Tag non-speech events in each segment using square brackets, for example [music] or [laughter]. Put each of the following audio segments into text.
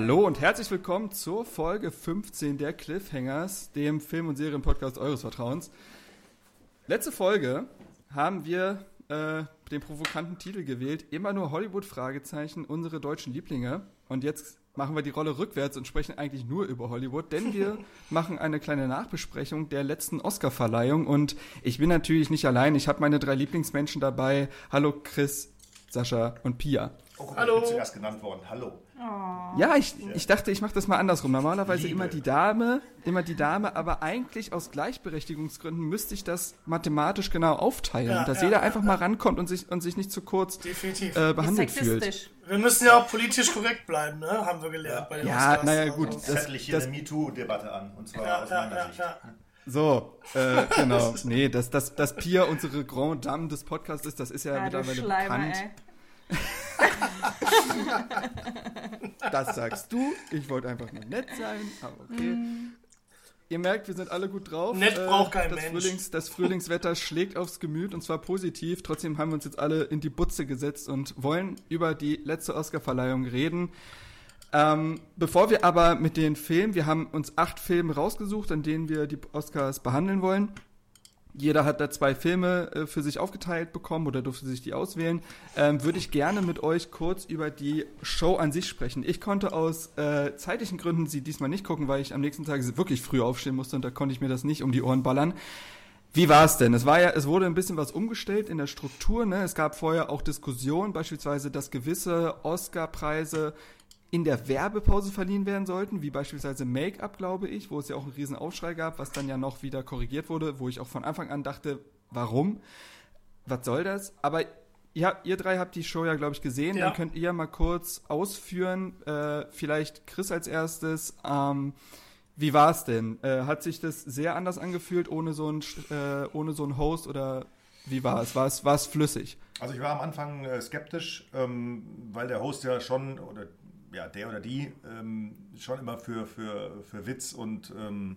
Hallo und herzlich willkommen zur Folge 15 der Cliffhangers, dem Film- und Serienpodcast eures Vertrauens. Letzte Folge haben wir äh, den provokanten Titel gewählt, immer nur Hollywood Fragezeichen, unsere deutschen Lieblinge. Und jetzt machen wir die Rolle rückwärts und sprechen eigentlich nur über Hollywood, denn wir [laughs] machen eine kleine Nachbesprechung der letzten Oscar-Verleihung. Und ich bin natürlich nicht allein, ich habe meine drei Lieblingsmenschen dabei. Hallo Chris, Sascha und Pia. Oh, guck mal, Hallo. Ich bin zuerst genannt worden. Hallo. Ja, ich, ich dachte, ich mache das mal andersrum. Normalerweise Liebe. immer die Dame, immer die Dame, aber eigentlich aus Gleichberechtigungsgründen müsste ich das mathematisch genau aufteilen, Ja, dass ja, jeder einfach mal rankommt und sich, und sich nicht zu kurz äh, behandelt fühlt. Wir müssen ja auch politisch korrekt bleiben, ne? Haben wir gelernt bei den Ja, Oscars. naja, Also, gut. Das, Das- zettel ich hier das- eine MeToo-Debatte an. Und zwar Ja, aus ja, meiner ja, Sicht. ja. So, äh, genau. Nee, dass, dass, dass Pia unsere Grand Dame des Podcasts ist, das ist ja, Ja, du mittlerweile Schleimer, bekannt. ey. [laughs] [laughs] Das sagst du. Ich wollte einfach nur nett sein, aber okay. Ihr merkt, wir sind alle gut drauf. Nett braucht kein das Mensch. Frühlings, das Frühlingswetter schlägt aufs Gemüt und zwar positiv. Trotzdem haben wir uns jetzt alle in die Butze gesetzt und wollen über die letzte Oscarverleihung reden. Ähm, bevor wir aber mit den Filmen, wir haben uns acht Filme rausgesucht, an denen wir die Oscars behandeln wollen. Jeder hat da zwei Filme äh, für sich aufgeteilt bekommen oder durfte sich die auswählen. Ähm, Würde ich gerne mit euch kurz über die Show an sich sprechen. Ich konnte aus äh, zeitlichen Gründen sie diesmal nicht gucken, weil ich am nächsten Tag wirklich früh aufstehen musste und da konnte ich mir das nicht um die Ohren ballern. Wie war es denn? Es war ja, es wurde ein bisschen was umgestellt in der Struktur. Ne? Es gab vorher auch Diskussionen, beispielsweise, dass gewisse Oscar-Preise in der Werbepause verliehen werden sollten, wie beispielsweise Make-up, glaube ich, wo es ja auch einen riesen Aufschrei gab, was dann ja noch wieder korrigiert wurde, wo ich auch von Anfang an dachte, warum? Was soll das? Aber ja, ihr drei habt die Show ja, glaube ich, gesehen. Ja. Dann könnt ihr mal kurz ausführen, äh, vielleicht Chris als erstes. Ähm, wie war es denn? Äh, hat sich das sehr anders angefühlt ohne so einen äh, ohne so einen Host oder wie war es? War es, war es flüssig? Also ich war am Anfang äh, skeptisch, ähm, weil der Host ja schon, oder ja, der oder die, ähm, schon immer für, für, für Witz und ähm,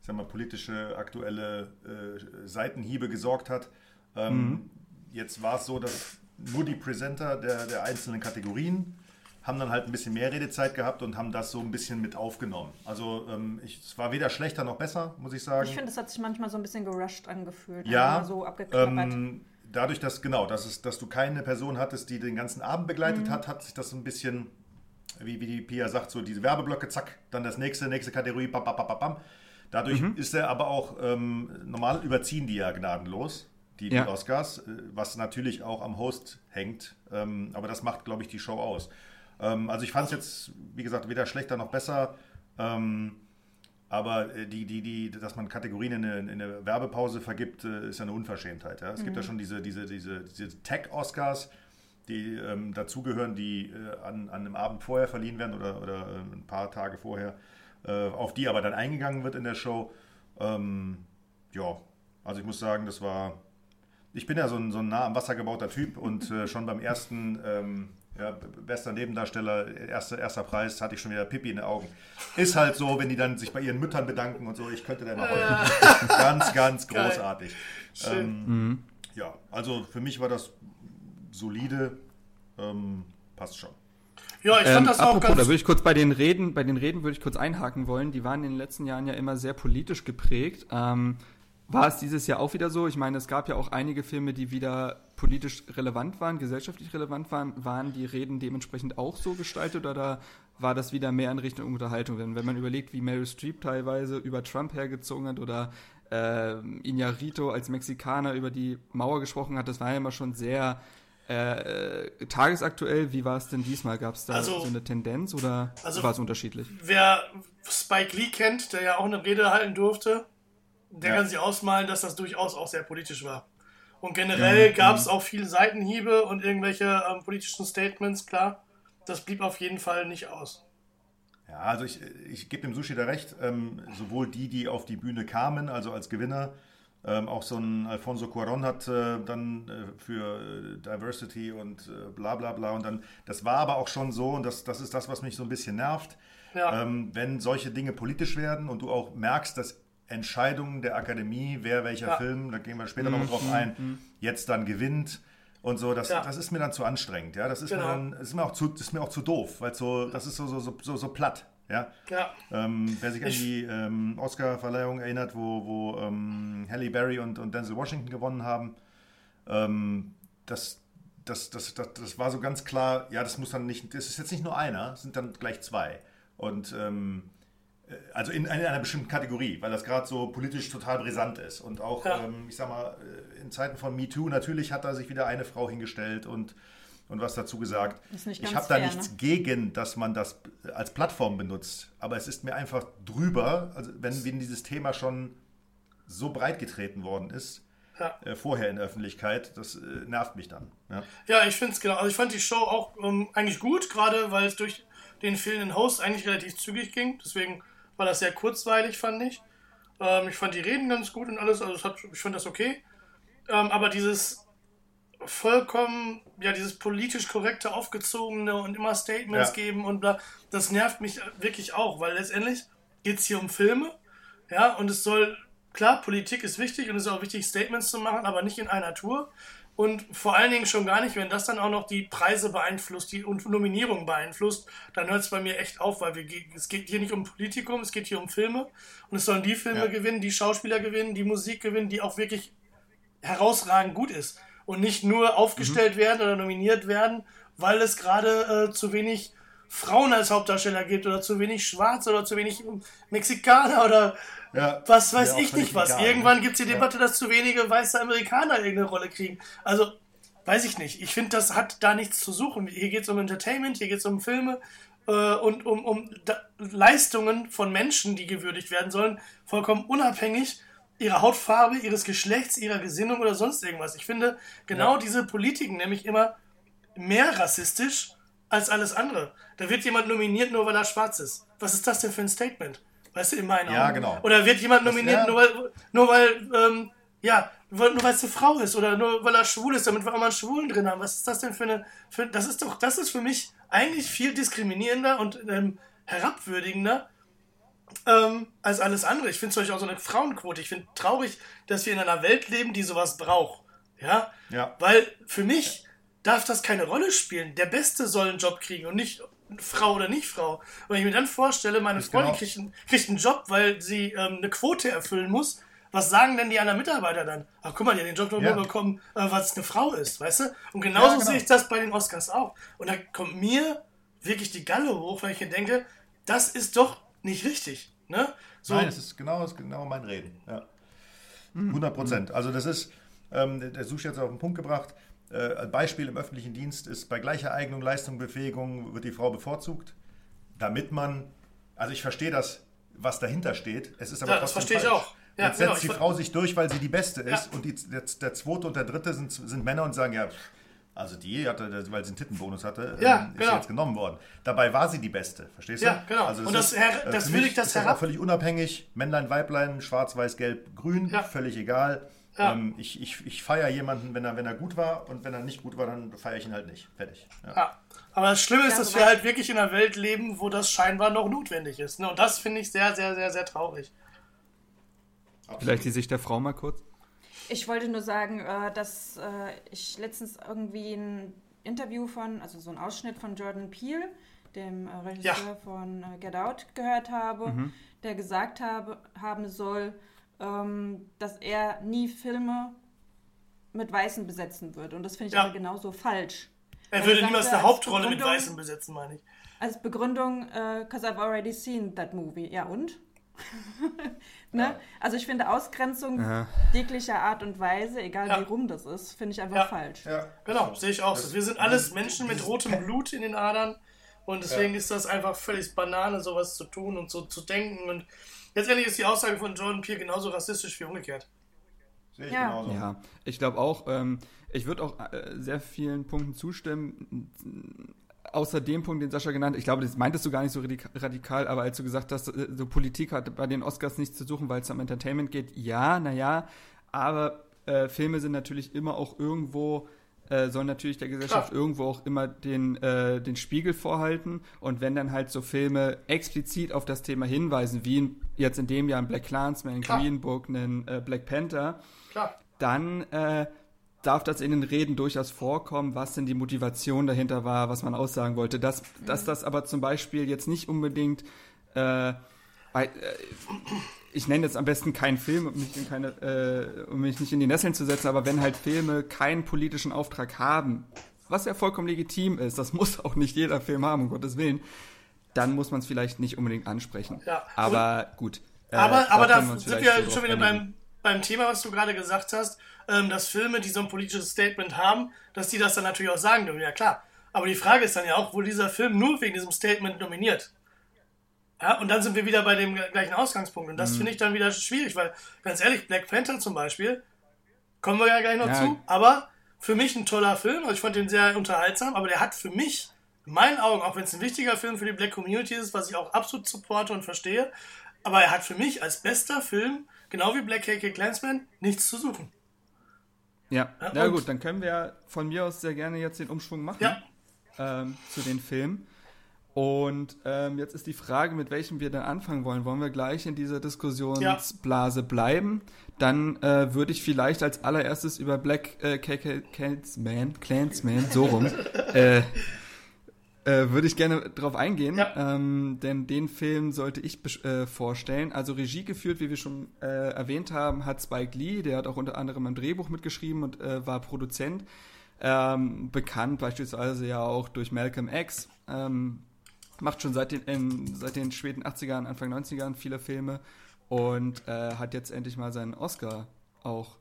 ich sag mal, politische, aktuelle äh, Seitenhiebe gesorgt hat. Ähm, Jetzt war es so, dass nur die Presenter der, der einzelnen Kategorien haben dann halt ein bisschen mehr Redezeit gehabt und haben das so ein bisschen mit aufgenommen. Also ähm, ich, es war weder schlechter noch besser, muss ich sagen. Ich finde, es hat sich manchmal so ein bisschen gerusht angefühlt. Ja, So abgeklappert. ähm, dadurch, dass genau, dass, es, dass du keine Person hattest, die den ganzen Abend begleitet Mhm. hat, hat sich das so ein bisschen, wie, wie die Pia sagt, so diese Werbeblöcke, zack, dann das nächste, nächste Kategorie, bam, bam, bam, bam, bam. Dadurch Mhm. ist er aber auch, ähm, normal überziehen die ja gnadenlos, die, Ja. die Oscars, äh, was natürlich auch am Host hängt, ähm, aber das macht, glaube ich, die Show aus. Ähm, also ich fand es jetzt, wie gesagt, weder schlechter noch besser. Ähm, aber äh, die, die, die, dass man Kategorien in eine, in eine Werbepause vergibt, äh, ist ja eine Unverschämtheit. Ja? Es gibt ja schon diese, diese, diese, diese Tech-Oscars, die ähm, dazugehören, die äh, an, an einem Abend vorher verliehen werden oder, oder äh, ein paar Tage vorher, äh, auf die aber dann eingegangen wird in der Show. Ähm, ja, also ich muss sagen, das war. Ich bin ja so ein, so ein nah am Wasser gebauter Typ und äh, schon beim ersten ähm, ja, bester Nebendarsteller, erster, erster Preis, hatte ich schon wieder Pipi in den Augen. Ist halt so, wenn die dann sich bei ihren Müttern bedanken und so, ich könnte da mal heulen. [laughs] Ganz, ganz großartig. Schön. Ähm, ja, also für mich war das solide, ähm, passt schon. ja, ich fand Ähm, das auch apropos, da ganz. würde ich kurz bei den Reden, bei den Reden würde ich kurz einhaken wollen. Die waren in den letzten Jahren ja immer sehr politisch geprägt. Ähm, war es dieses Jahr auch wieder so? Ich meine, es gab ja auch einige Filme, die wieder politisch relevant waren, gesellschaftlich relevant waren. Waren die Reden dementsprechend auch so gestaltet oder war das wieder mehr in Richtung Unterhaltung? Denn wenn man überlegt, wie Meryl Streep teilweise über Trump hergezogen hat oder äh, Iñárritu als Mexikaner über die Mauer gesprochen hat, das war ja immer schon sehr äh, äh, tagesaktuell. Wie war es denn diesmal? Gab es da Also- so eine Tendenz oder Also- war es unterschiedlich? Wer Spike Lee kennt, der ja auch eine Rede halten durfte, der Ja. kann sich ausmalen, dass das durchaus auch sehr politisch war. Und generell gab es auch viele Seitenhiebe und irgendwelche ähm, politischen Statements, klar. Das blieb auf jeden Fall nicht aus. Ja, also ich, ich gebe dem Sushi da recht. Ähm, sowohl die, die auf die Bühne kamen, also als Gewinner, ähm, auch so ein Alfonso Cuaron hat äh, dann äh, für äh, Diversity und äh, bla bla bla. Und dann, das war aber auch schon so, und das, das ist das, was mich so ein bisschen nervt, Ja. ähm, wenn solche Dinge politisch werden und du auch merkst, dass Entscheidungen der Akademie, wer welcher Ja. Film, da gehen wir später noch drauf ein, jetzt dann gewinnt. Und so, das, Ja. das ist mir dann zu anstrengend, ja. Das ist mir Genau. dann, das ist mir auch zu, ist mir auch zu doof, weil so, das ist so, so, so, so, so platt, ja. Ja, Ähm, wer sich an die ähm, Oscar-Verleihung erinnert, wo, wo ähm, Halle Berry und, und Denzel Washington gewonnen haben, ähm, das, das, das, das, das war so ganz klar, ja, das muss dann nicht, das ist jetzt nicht nur einer, es sind dann gleich zwei. Und ähm, äh, also in, in einer bestimmten Kategorie, weil das gerade so politisch total brisant ist. Und auch, Ja. ähm, ich sag mal, äh, in Zeiten von MeToo, natürlich hat da sich wieder eine Frau hingestellt und, und was dazu gesagt. Ich habe da fair, nichts ne? gegen, dass man das als Plattform benutzt. Aber es ist mir einfach drüber, also wenn, wenn dieses Thema schon so breit getreten worden ist, ja. äh, vorher in der Öffentlichkeit, das äh, nervt mich dann. Ja. Ja, ich finde es genau. Also ich fand die Show auch ähm, eigentlich gut, gerade weil es durch den fehlenden Host eigentlich relativ zügig ging. Deswegen war das sehr kurzweilig, fand ich. Ähm, ich fand die Reden ganz gut und alles, also hat, ich fand das okay. Ähm, aber dieses vollkommen, ja, dieses politisch korrekte, aufgezogene und immer Statements Ja. geben und bla, das nervt mich wirklich auch, weil letztendlich geht es hier um Filme, ja, und es soll, klar, Politik ist wichtig und es ist auch wichtig, Statements zu machen, aber nicht in einer Tour. Und vor allen Dingen schon gar nicht, wenn das dann auch noch die Preise beeinflusst die, und Nominierungen beeinflusst, dann hört es bei mir echt auf, weil wir, es geht hier nicht um Politikum, es geht hier um Filme. Und es sollen die Filme Ja. gewinnen, die Schauspieler gewinnen, die Musik gewinnen, die auch wirklich herausragend gut ist. Und nicht nur aufgestellt werden oder nominiert werden, weil es gerade äh, zu wenig Frauen als Hauptdarsteller gibt oder zu wenig Schwarze oder zu wenig Mexikaner oder Ja, was weiß ich nicht was. egal, Irgendwann ne? gibt es die Debatte, dass zu wenige weiße Amerikaner irgendeine Rolle kriegen. Also, weiß ich nicht. Ich finde, das hat da nichts zu suchen. Hier geht es um Entertainment, hier geht es um Filme äh, und um, um da Leistungen von Menschen, die gewürdigt werden sollen, vollkommen unabhängig ihrer Hautfarbe, ihres Geschlechts, ihrer Gesinnung oder sonst irgendwas. Ich finde genau Ja. diese Politiken nämlich immer mehr rassistisch als alles andere. Da wird jemand nominiert, nur weil er schwarz ist. Was ist das denn für ein Statement? Weißt du, in meinen Ja, Augen. genau. Oder wird jemand nominiert, nur weil, nur weil, ähm, ja, nur weil es eine Frau ist oder nur weil er schwul ist, damit wir auch mal einen Schwulen drin haben. Was ist das denn für eine, für, das ist doch, das ist für mich eigentlich viel diskriminierender und ähm, herabwürdigender ähm, als alles andere. Ich finde zum Beispiel auch so eine Frauenquote. Ich finde traurig, dass wir in einer Welt leben, die sowas braucht. Ja? Ja. Weil für mich darf das keine Rolle spielen. Der Beste soll einen Job kriegen und nicht Frau oder nicht Frau. Und wenn ich mir dann vorstelle, meine Ist Freundin genau- kriegt, einen, kriegt einen Job, weil sie ähm, eine Quote erfüllen muss, was sagen denn die anderen Mitarbeiter dann? Ach, guck mal, die hat den Job nur Ja. bekommen, äh, weil es eine Frau ist, weißt du? Und genauso Ja, genau. sehe ich das bei den Oscars auch. Und da kommt mir wirklich die Galle hoch, weil ich mir denke, das ist doch nicht richtig. Ne? So, Nein, es ist genau, es ist genau mein Reden. Ja. 100 Prozent. Also das ist, ähm, der- Sushi hat es auf den Punkt gebracht. Äh, ein Beispiel im öffentlichen Dienst ist, bei gleicher Eignung, Leistung, Befähigung wird die Frau bevorzugt, damit man, also ich verstehe das, was dahinter steht. Es ist aber Ja, das trotzdem verstehe ich falsch. auch. Ja, Jetzt genau, setzt die ich ver- Frau sich durch, weil sie die Beste ist Ja. und die, der, der zweite und der dritte sind, sind Männer und sagen, ja, also die hatte, weil sie einen Tittenbonus hatte, Ja, ähm, ist genau. jetzt genommen worden. Dabei war sie die Beste, verstehst du? Ja, genau. Also Und das her- äh, das für will mich ich das ist das herab- auch völlig unabhängig. Männlein, Weiblein, schwarz, weiß, gelb, grün, Ja. völlig egal. Ja. Ähm, ich ich, ich feiere jemanden, wenn er, wenn er gut war und wenn er nicht gut war, dann feiere ich ihn halt nicht. Fertig. Ja. Ja. Aber das Schlimme ist, Ja, dass wir halt wirklich in einer Welt leben, wo das scheinbar noch notwendig ist. Ne? Und das finde ich sehr, sehr, sehr, sehr traurig. Vielleicht die Sicht der Frau mal kurz. Ich wollte nur sagen, äh, dass äh, ich letztens irgendwie ein Interview von, also so ein Ausschnitt von Jordan Peele, dem äh, Regisseur von äh, Get Out, gehört habe, der gesagt habe, haben soll, ähm, dass er nie Filme mit Weißen besetzen würde. Und das finde ich Ja. aber genauso falsch. Er würde niemals eine Hauptrolle mit Weißen besetzen, meine ich. Als Begründung, äh, cause I've already seen that movie. Ja und? [laughs] ne? Also ich finde Ausgrenzung jeglicher Art und Weise, egal Ja. wie rum das ist, finde ich einfach Ja. falsch. Ja. Genau, sehe ich auch so. Wir sind alles Menschen mit rotem Blut in den Adern Und deswegen ja. ist das einfach völlig Banane, sowas zu tun und so zu denken. Und letztendlich ist die Aussage von Jordan Peele genauso rassistisch wie umgekehrt. Sehe ich ja. genauso. Ja, ich glaube auch, ähm, ich würde auch äh, sehr vielen Punkten zustimmen. Außer dem Punkt, den Sascha genannt, ich glaube, das meintest du gar nicht so radikal, aber als du gesagt hast, äh, so Politik hat bei den Oscars nichts zu suchen, weil es um Entertainment geht, ja, naja, aber äh, Filme sind natürlich immer auch irgendwo äh, soll natürlich der Gesellschaft Klar. irgendwo auch immer den, äh, den Spiegel vorhalten. Und wenn dann halt so Filme explizit auf das Thema hinweisen, wie in, jetzt in dem Jahr ein Black Clansman, Klar. Green Book, einen äh, Black Panther, Klar. dann äh, darf das in den Reden durchaus vorkommen, was denn die Motivation dahinter war, was man aussagen wollte. Dass, mhm. dass das aber zum Beispiel jetzt nicht unbedingt äh, bei, äh, ich nenne jetzt am besten keinen Film, um mich, in keine, äh, um mich nicht in die Nesseln zu setzen, aber wenn halt Filme keinen politischen Auftrag haben, was ja vollkommen legitim ist, das [laughs] muss auch nicht jeder Film haben, um Gottes Willen, dann muss man es vielleicht nicht unbedingt ansprechen. Ja, aber gut. Äh, aber aber da, da sind wir schon wieder beim, beim Thema, was du gerade gesagt hast, ähm, dass Filme, die so ein politisches Statement haben, dass die das dann natürlich auch sagen dürfen. Ja, klar. Aber die Frage ist dann ja auch, wurde dieser Film nur wegen diesem Statement nominiert? Ja, und dann sind wir wieder bei dem gleichen Ausgangspunkt. Und das mhm. finde ich dann wieder schwierig, weil, ganz ehrlich, Black Panther zum Beispiel, kommen wir ja gleich noch ja. zu, aber für mich ein toller Film. Also ich fand den sehr unterhaltsam, aber der hat für mich, in meinen Augen, auch wenn es ein wichtiger Film für die Black Community ist, was ich auch absolut supporte und verstehe, aber er hat für mich als bester Film, genau wie Black KK Clansman, nichts zu suchen. Ja, ja, ja gut, dann können wir von mir aus sehr gerne jetzt den Umschwung machen ja. ähm, zu den Filmen. Und ähm, jetzt ist die Frage, mit welchem wir dann anfangen wollen. Wollen wir gleich in dieser Diskussionsblase ja. bleiben? Dann äh, würde ich vielleicht als allererstes über Black äh, Clansman, Clansman, so rum, [laughs] äh, äh, würde ich gerne drauf eingehen, ja. ähm, denn den Film sollte ich äh, vorstellen. Also Regie geführt, wie wir schon äh, erwähnt haben, hat Spike Lee, der hat auch unter anderem ein Drehbuch mitgeschrieben und äh, war Produzent. Ähm, bekannt beispielsweise ja auch durch Malcolm X. Ähm, macht schon seit den, in, seit den späten 80ern, Anfang 90ern viele Filme und äh, hat jetzt endlich mal seinen Oscar auch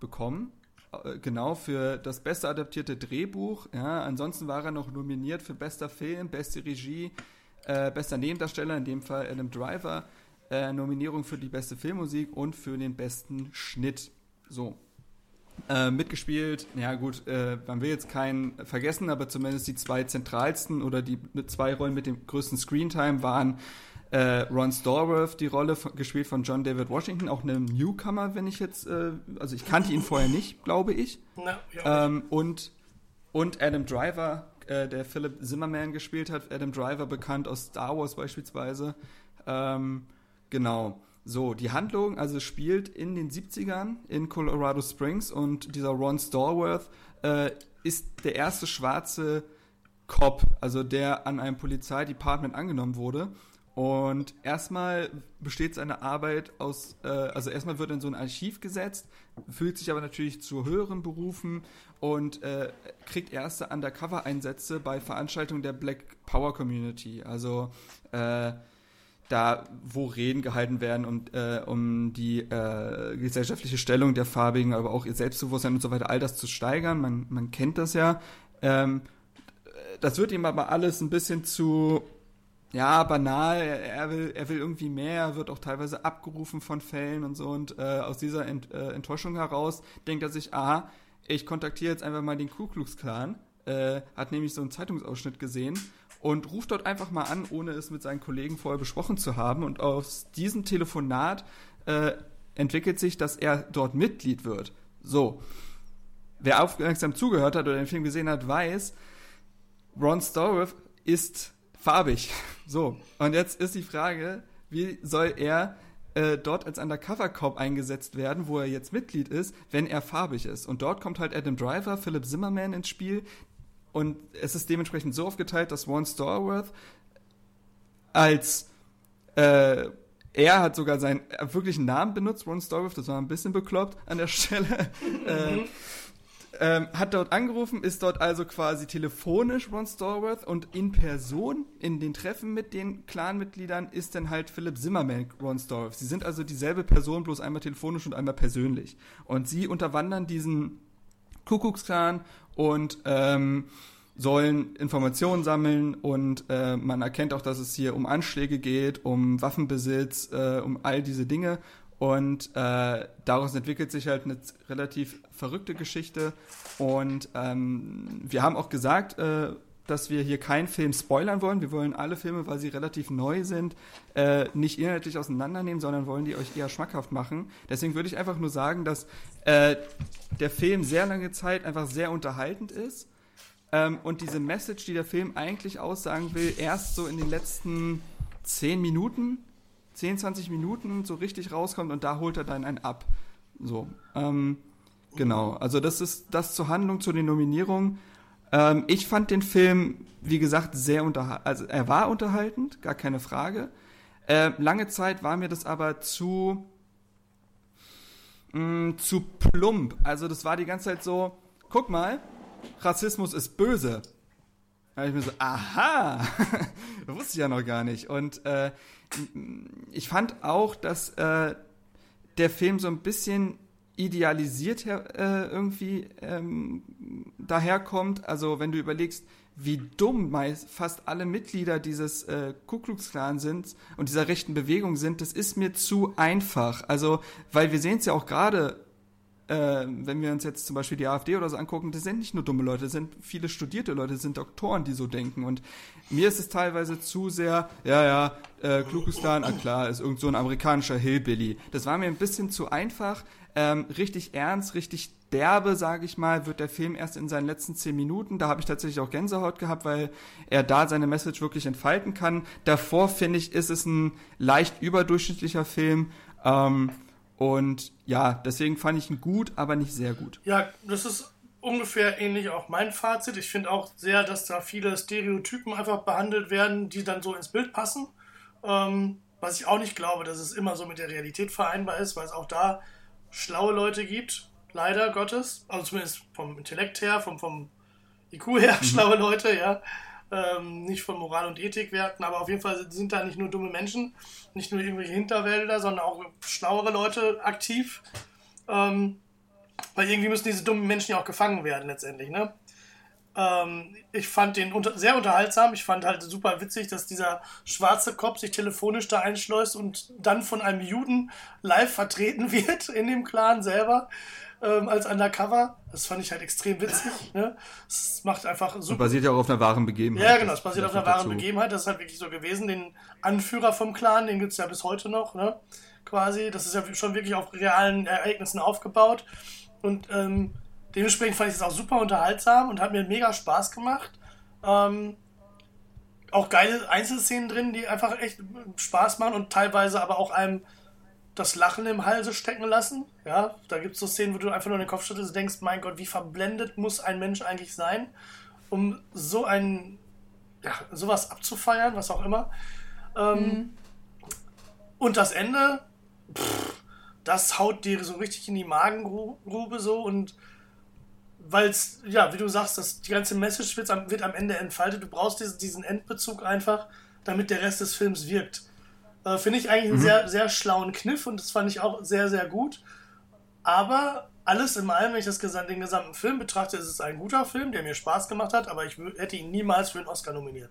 bekommen. Äh, genau für das beste adaptierte Drehbuch. Ja, ansonsten war er noch nominiert für bester Film, beste Regie, äh, bester Nebendarsteller, in dem Fall Adam Driver, äh, Nominierung für die beste Filmmusik und für den besten Schnitt. So, äh, mitgespielt. Ja gut, äh, man will jetzt keinen vergessen, aber zumindest die zwei zentralsten oder die zwei Rollen mit dem größten Screentime waren äh, Ron Stallworth, die Rolle von, gespielt von John David Washington, auch eine Newcomer, wenn ich jetzt, äh, also ich kannte ihn vorher nicht, glaube ich. Na, ja. ähm, und, und Adam Driver, äh, der Philip Zimmerman gespielt hat, Adam Driver bekannt aus Star Wars beispielsweise. Ähm, genau. So, die Handlung also spielt in den 70ern in Colorado Springs und dieser Ron Stallworth äh, ist der erste schwarze Cop, also der an einem Polizeidepartment angenommen wurde. Und erstmal besteht seine Arbeit aus, äh, also erstmal wird in so ein Archiv gesetzt, fühlt sich aber natürlich zu höheren Berufen und äh, kriegt erste Undercover-Einsätze bei Veranstaltungen der Black Power Community. Also äh, da, wo Reden gehalten werden, um, äh, um die äh, gesellschaftliche Stellung der Farbigen, aber auch ihr Selbstbewusstsein und so weiter, all das zu steigern. Man, man kennt das ja. Ähm, das wird ihm aber alles ein bisschen zu, ja, banal. Er will, er will irgendwie mehr, er wird auch teilweise abgerufen von Fällen und so. Und äh, aus dieser Ent, äh, Enttäuschung heraus denkt er sich, aha, ich kontaktiere jetzt einfach mal den Ku Klux Klan. Äh, hat nämlich so einen Zeitungsausschnitt gesehen und ruft dort einfach mal an, ohne es mit seinen Kollegen vorher besprochen zu haben. Und aus diesem Telefonat äh, entwickelt sich, dass er dort Mitglied wird. So. Wer aufmerksam zugehört hat oder den Film gesehen hat, weiß, Ron Stallworth ist farbig. [laughs] So. Und jetzt ist die Frage, wie soll er äh, dort als Undercover-Cop eingesetzt werden, wo er jetzt Mitglied ist, wenn er farbig ist. Und dort kommt halt Adam Driver, Philip Zimmerman ins Spiel, und es ist dementsprechend so aufgeteilt, dass One Starworth als äh, er hat sogar seinen wirklichen Namen benutzt, Ron Starworth, das war ein bisschen bekloppt an der [laughs] Stelle. äh, ähm, hat dort angerufen, ist dort also quasi telefonisch Ron Starworth und in Person in den Treffen mit den Clanmitgliedern ist dann halt Philipp Zimmerman Ron Starworth. Sie sind also dieselbe Person, bloß einmal telefonisch und einmal persönlich. Und sie unterwandern diesen Kuckucksklan und ähm, sollen Informationen sammeln und äh, man erkennt auch, dass es hier um Anschläge geht, um Waffenbesitz, äh, um all diese Dinge. Und äh, daraus entwickelt sich halt eine relativ verrückte Geschichte. Und ähm, wir haben auch gesagt, äh, dass wir hier keinen Film spoilern wollen. Wir wollen alle Filme, weil sie relativ neu sind, äh, nicht inhaltlich auseinandernehmen, sondern wollen die euch eher schmackhaft machen. Deswegen würde ich einfach nur sagen, dass äh, der Film sehr lange Zeit einfach sehr unterhaltend ist ähm, und diese Message, die der Film eigentlich aussagen will, erst so in den letzten 10 Minuten, 10, 20 Minuten so richtig rauskommt und da holt er dann einen ab. So, ähm, genau. Also das ist das zur Handlung, zu den Nominierungen. Ähm, ich fand den Film, wie gesagt, sehr unterhaltend. Also er war unterhaltend, gar keine Frage. Äh, lange Zeit war mir das aber zu mh, mm, zu plump. Also das war die ganze Zeit so, guck mal, Rassismus ist böse. Da ich mir so, aha, [laughs] wusste ich ja noch gar nicht. Und äh, ich fand auch, dass äh, der Film so ein bisschen idealisiert äh, irgendwie ähm, daherkommt. Also wenn du überlegst, wie dumm meist fast alle Mitglieder dieses äh, Ku Klux Klan sind und dieser rechten Bewegung sind, das ist mir zu einfach. Also, weil wir sehen es ja auch gerade äh, wenn wir uns jetzt zum Beispiel die AfD oder so angucken, das sind nicht nur dumme Leute, das sind viele studierte Leute, das sind Doktoren, die so denken. Und mir ist es teilweise zu sehr, ja, ja, äh, Klukistan, ah klar, ist irgend so ein amerikanischer Hillbilly. Das war mir ein bisschen zu einfach. Ähm, richtig ernst, richtig derbe, sage ich mal, wird der Film erst in seinen letzten zehn Minuten. Da habe ich tatsächlich auch Gänsehaut gehabt, weil er da seine Message wirklich entfalten kann. Davor finde ich, ist es ein leicht überdurchschnittlicher Film. Ähm, und ja, deswegen fand ich ihn gut, aber nicht sehr gut. Ja, das ist ungefähr ähnlich auch mein Fazit. Ich finde auch sehr, dass da viele Stereotypen einfach behandelt werden, die dann so ins Bild passen. Ähm, was ich auch nicht glaube, dass es immer so mit der Realität vereinbar ist, weil es auch da schlaue Leute gibt, leider Gottes. Also zumindest vom Intellekt her, vom, vom IQ her, [laughs] mhm. schlaue Leute, ja ähm, nicht von Moral und Ethik werten, aber auf jeden Fall sind da nicht nur dumme Menschen, nicht nur irgendwelche Hinterwälder, sondern auch schlauere Leute aktiv. Ähm, weil irgendwie müssen diese dummen Menschen ja auch gefangen werden letztendlich, ne? Ähm, ich fand den unter sehr unterhaltsam. Ich fand halt super witzig, dass dieser schwarze Kopf sich telefonisch da einschleust und dann von einem Juden live vertreten [laughs] wird in dem Clan selber ähm, als Undercover. Das fand ich halt extrem witzig. [laughs] Ne? Es macht einfach super. Und basiert ja auch auf einer wahren Begebenheit. Ja, genau, es basiert auf einer wahren dazu. Begebenheit. Das ist halt wirklich so gewesen. Den Anführer vom Clan, den gibt es ja bis heute noch, ne? Quasi. Das ist ja schon wirklich auf realen Ereignissen aufgebaut. Und ähm, dementsprechend fand ich es auch super unterhaltsam und hat mir mega Spaß gemacht. Ähm, auch geile Einzelszenen drin, die einfach echt Spaß machen und teilweise aber auch einem das Lachen im Halse stecken lassen. Ja, da gibt es so Szenen, wo du einfach nur den Kopf schüttelst und denkst, mein Gott, wie verblendet muss ein Mensch eigentlich sein, um so ein, ja, sowas abzufeiern, was auch immer. Ähm, mhm. Und das Ende, pff, das haut dir so richtig in die Magengrube so und weil es, ja, wie du sagst, das, die ganze Message wird am, wird am Ende entfaltet. Du brauchst diesen, diesen Endbezug einfach, damit der Rest des Films wirkt. Äh, Finde ich eigentlich einen mhm. sehr, sehr schlauen Kniff und das fand ich auch sehr, sehr gut. Aber alles in allem, wenn ich das, den gesamten Film betrachte, ist es ein guter Film, der mir Spaß gemacht hat, aber ich hätte ihn niemals für einen Oscar nominiert.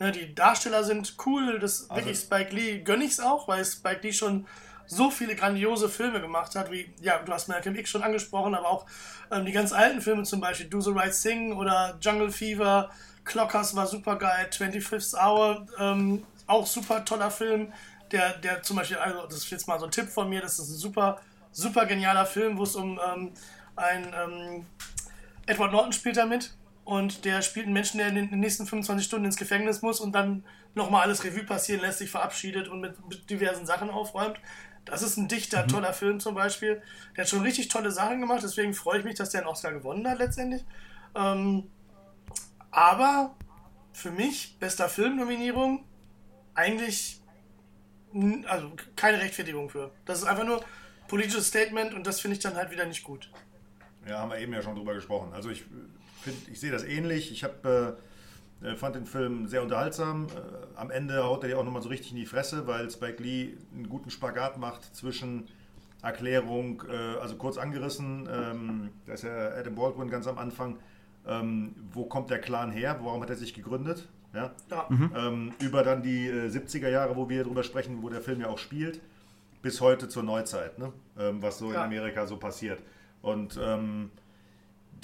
Ne, die Darsteller sind cool, das also, wirklich Spike Lee gönne ich es auch, weil Spike Lee schon so viele grandiose Filme gemacht hat, wie, ja, du hast Malcolm X schon angesprochen, aber auch ähm, die ganz alten Filme zum Beispiel, Do the Right Thing oder Jungle Fever, Clockers war super geil, 25th Hour, ähm, auch super toller Film. Der, der zum Beispiel, also das ist jetzt mal so ein Tipp von mir, das ist ein super, super genialer Film, wo es um ähm, ein ähm, Edward Norton spielt damit und der spielt einen Menschen, der in den nächsten 25 Stunden ins Gefängnis muss und dann nochmal alles Revue passieren lässt, sich verabschiedet und mit, mit diversen Sachen aufräumt. Das ist ein dichter, mhm. toller Film zum Beispiel. Der hat schon richtig tolle Sachen gemacht, deswegen freue ich mich, dass der einen Oscar gewonnen hat letztendlich. Ähm, aber für mich, bester Filmnominierung, eigentlich also keine Rechtfertigung für. Das ist einfach nur politisches Statement und das finde ich dann halt wieder nicht gut. Ja, haben wir eben ja schon drüber gesprochen. Also ich finde, ich sehe das ähnlich. Ich habe äh, äh, fand den Film sehr unterhaltsam. Äh, am Ende haut er dir auch nochmal so richtig in die Fresse, weil Spike Lee einen guten Spagat macht zwischen Erklärung, äh, also kurz angerissen, ähm, da ist ja Adam Baldwin ganz am Anfang, ähm, wo kommt der Clan her, warum hat er sich gegründet, ja? Ja. ähm, über dann die äh, 70er Jahre, wo wir drüber sprechen, wo der Film ja auch spielt, bis heute zur Neuzeit, ne? ähm, was so in Ja. Amerika so passiert. Und ähm,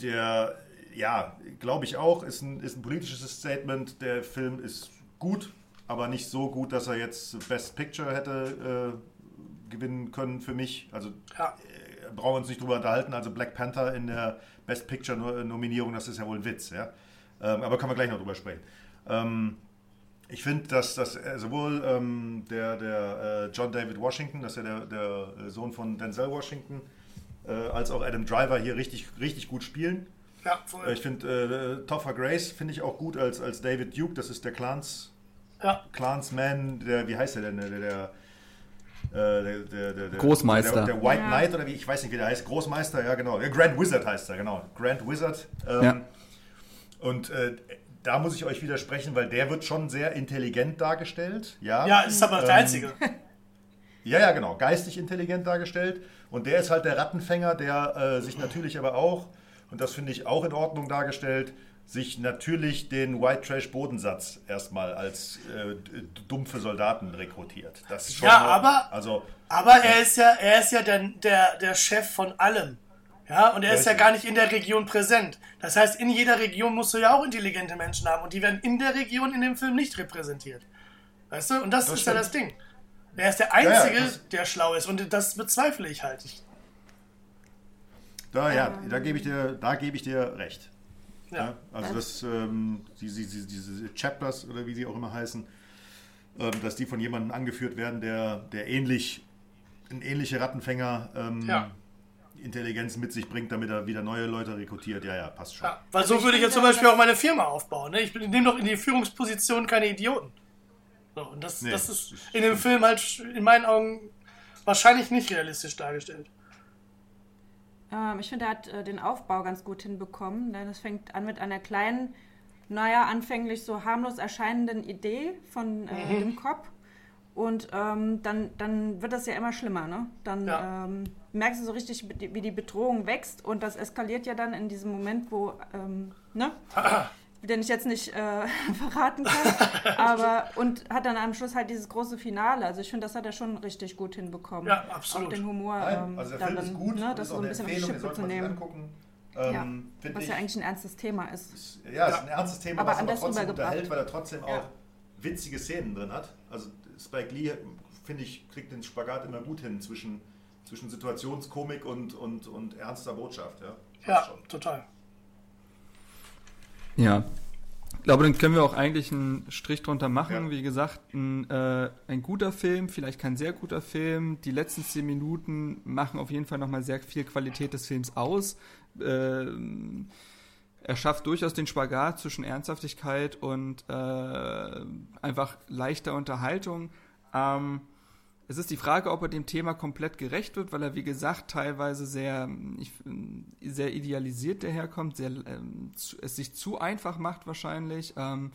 der, ja, glaube ich auch, ist ein, ist ein politisches Statement. Der Film ist gut, aber nicht so gut, dass er jetzt Best Picture hätte äh, gewinnen können für mich. Also Ja. äh, brauchen wir uns nicht drüber unterhalten. Also Black Panther in der Best Picture No- Nominierung, das ist ja wohl ein Witz, ja. Ähm, aber können wir gleich noch drüber sprechen. Ähm, ich finde, dass, dass äh, sowohl ähm, der, der äh, John David Washington, das ist ja der, der äh, Sohn von Denzel Washington, äh, als auch Adam Driver hier richtig, richtig gut spielen. Ja, Äh, voll. Ich finde, äh, Topher Grace finde ich auch gut als, als David Duke, das ist der Clans, ja. Clansman, der, wie heißt der denn, der, der, äh, der, der, der, der Großmeister. Der, der White Ja. Knight oder wie, ich weiß nicht, wie der heißt, Großmeister, ja genau, der Grand Wizard heißt er, genau, Grand Wizard. Ähm, Ja. Und äh, da muss ich euch widersprechen, weil der wird schon sehr intelligent dargestellt, ja. ja, ist aber der Ähm, Einzige. Ja, ja, genau. Geistig intelligent dargestellt. Und der ist halt der Rattenfänger, der äh, sich natürlich aber auch, und das finde ich auch in Ordnung dargestellt, sich natürlich den White Trash Bodensatz erstmal als äh, dumpfe Soldaten rekrutiert. Das ist schon Ja, so- aber- also Aber er ist ja, er ist ja der, der, der Chef von allem. Ja, und er ist ja gar nicht in der Region präsent. Das heißt, in jeder Region musst du ja auch intelligente Menschen haben und die werden in der Region in dem Film nicht repräsentiert. Weißt du? Und das, Das ist ja stimmt. das Ding. Er ist der ja, Einzige, das- der schlau ist und das bezweifle ich halt. Ich, da, ja, da gebe ich dir, da gebe ich dir recht. ja. Ja, also das, ähm, diese, diese, diese Chapters oder wie sie auch immer heißen, ähm, dass die von jemandem angeführt werden, der, der ähnlich, ein ähnlicher Rattenfänger ähm, Ja. Intelligenz mit sich bringt, damit er wieder neue Leute rekrutiert. Ja, ja, passt schon. Ja, weil so würde ich ja zum Beispiel auch meine Firma aufbauen. Ne? Ich bin- nehme doch in die Führungsposition keine Idioten. So, und das, Nee, das ist in dem Film halt in meinen Augen wahrscheinlich nicht realistisch dargestellt. Ähm, ich finde, er hat äh, den Aufbau ganz gut hinbekommen, denn es fängt an mit einer kleinen, naja, anfänglich so harmlos erscheinenden Idee von äh, dem Cop. Und ähm, dann, dann wird das ja immer schlimmer, ne? Dann Ja. ähm, merkst du so richtig, wie die- Bedrohung wächst und das eskaliert ja dann in diesem Moment, wo, ähm, ne? [clears throat] Den ich jetzt nicht äh, [laughs] verraten kann. [laughs] aber, und hat dann am Schluss halt dieses große Finale. Also ich finde, das hat er schon richtig gut hinbekommen. Ja, absolut. Auch den Humor Nein, ähm, also der Film ist gut, ne? das ist so ein bisschen auf die Schippe zu nehmen. angucken. Ja, Ähm, was ich, ja eigentlich ein ernstes Thema ist. ist- ja, ist ein ernstes Thema, Aber was aber trotzdem unterhält, weil er trotzdem Ja. auch witzige Szenen drin hat. Also Spike Lee, finde ich, kriegt den Spagat immer gut hin zwischen, zwischen Situationskomik und, und, und ernster Botschaft. Ja, Ja, schon. total. Ja. Ich glaube, dann können wir auch eigentlich einen Strich drunter machen. Ja. Wie gesagt, ein, äh, ein guter Film, vielleicht kein sehr guter Film. Die letzten zehn Minuten machen auf jeden Fall nochmal sehr viel Qualität des Films aus. Ähm, er schafft durchaus den Spagat zwischen Ernsthaftigkeit und äh, einfach leichter Unterhaltung. Ähm, es ist die Frage, ob er dem Thema komplett gerecht wird, weil er, wie gesagt, teilweise sehr, ich, sehr idealisiert daherkommt, sehr, ähm, zu, es sich zu einfach macht wahrscheinlich. Ähm,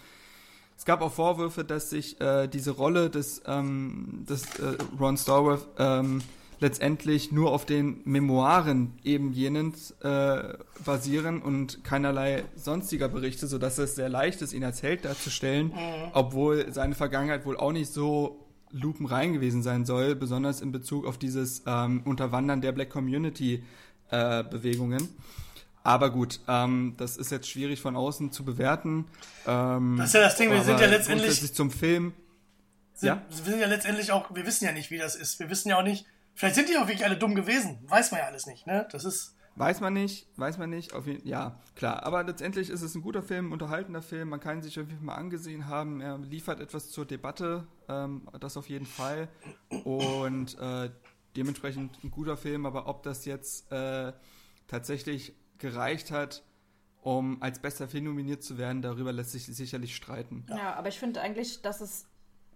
es gab auch Vorwürfe, dass sich äh, diese Rolle des, ähm, des äh, Ron Stallworth ähm, letztendlich nur auf den Memoiren eben jenens äh, basieren und keinerlei sonstiger Berichte, sodass es sehr leicht ist, ihn als Held darzustellen, obwohl seine Vergangenheit wohl auch nicht so lupenrein gewesen sein soll, besonders in Bezug auf dieses ähm, Unterwandern der Black Community äh, Bewegungen. Aber gut, ähm, das ist jetzt schwierig von außen zu bewerten. Ähm, Das ist ja das Ding, wir sind ja letztendlich- zum Film. Sind, Ja? Wir sind ja letztendlich auch, wir wissen ja nicht, wie das ist. Wir wissen ja auch nicht, vielleicht sind die auch wirklich alle dumm gewesen. Weiß man ja alles nicht, ne? Das ist. Weiß man nicht, weiß man nicht. Auf jeden, ja, klar. Aber letztendlich ist es ein guter Film, ein unterhaltender Film. Man kann ihn sich auf jeden Fall mal angesehen haben. Er liefert etwas zur Debatte, ähm, das auf jeden Fall. Und äh, dementsprechend ein guter Film. Aber ob das jetzt äh, tatsächlich gereicht hat, um als bester Film nominiert zu werden, darüber lässt sich sicherlich streiten. Ja, aber ich finde eigentlich, dass es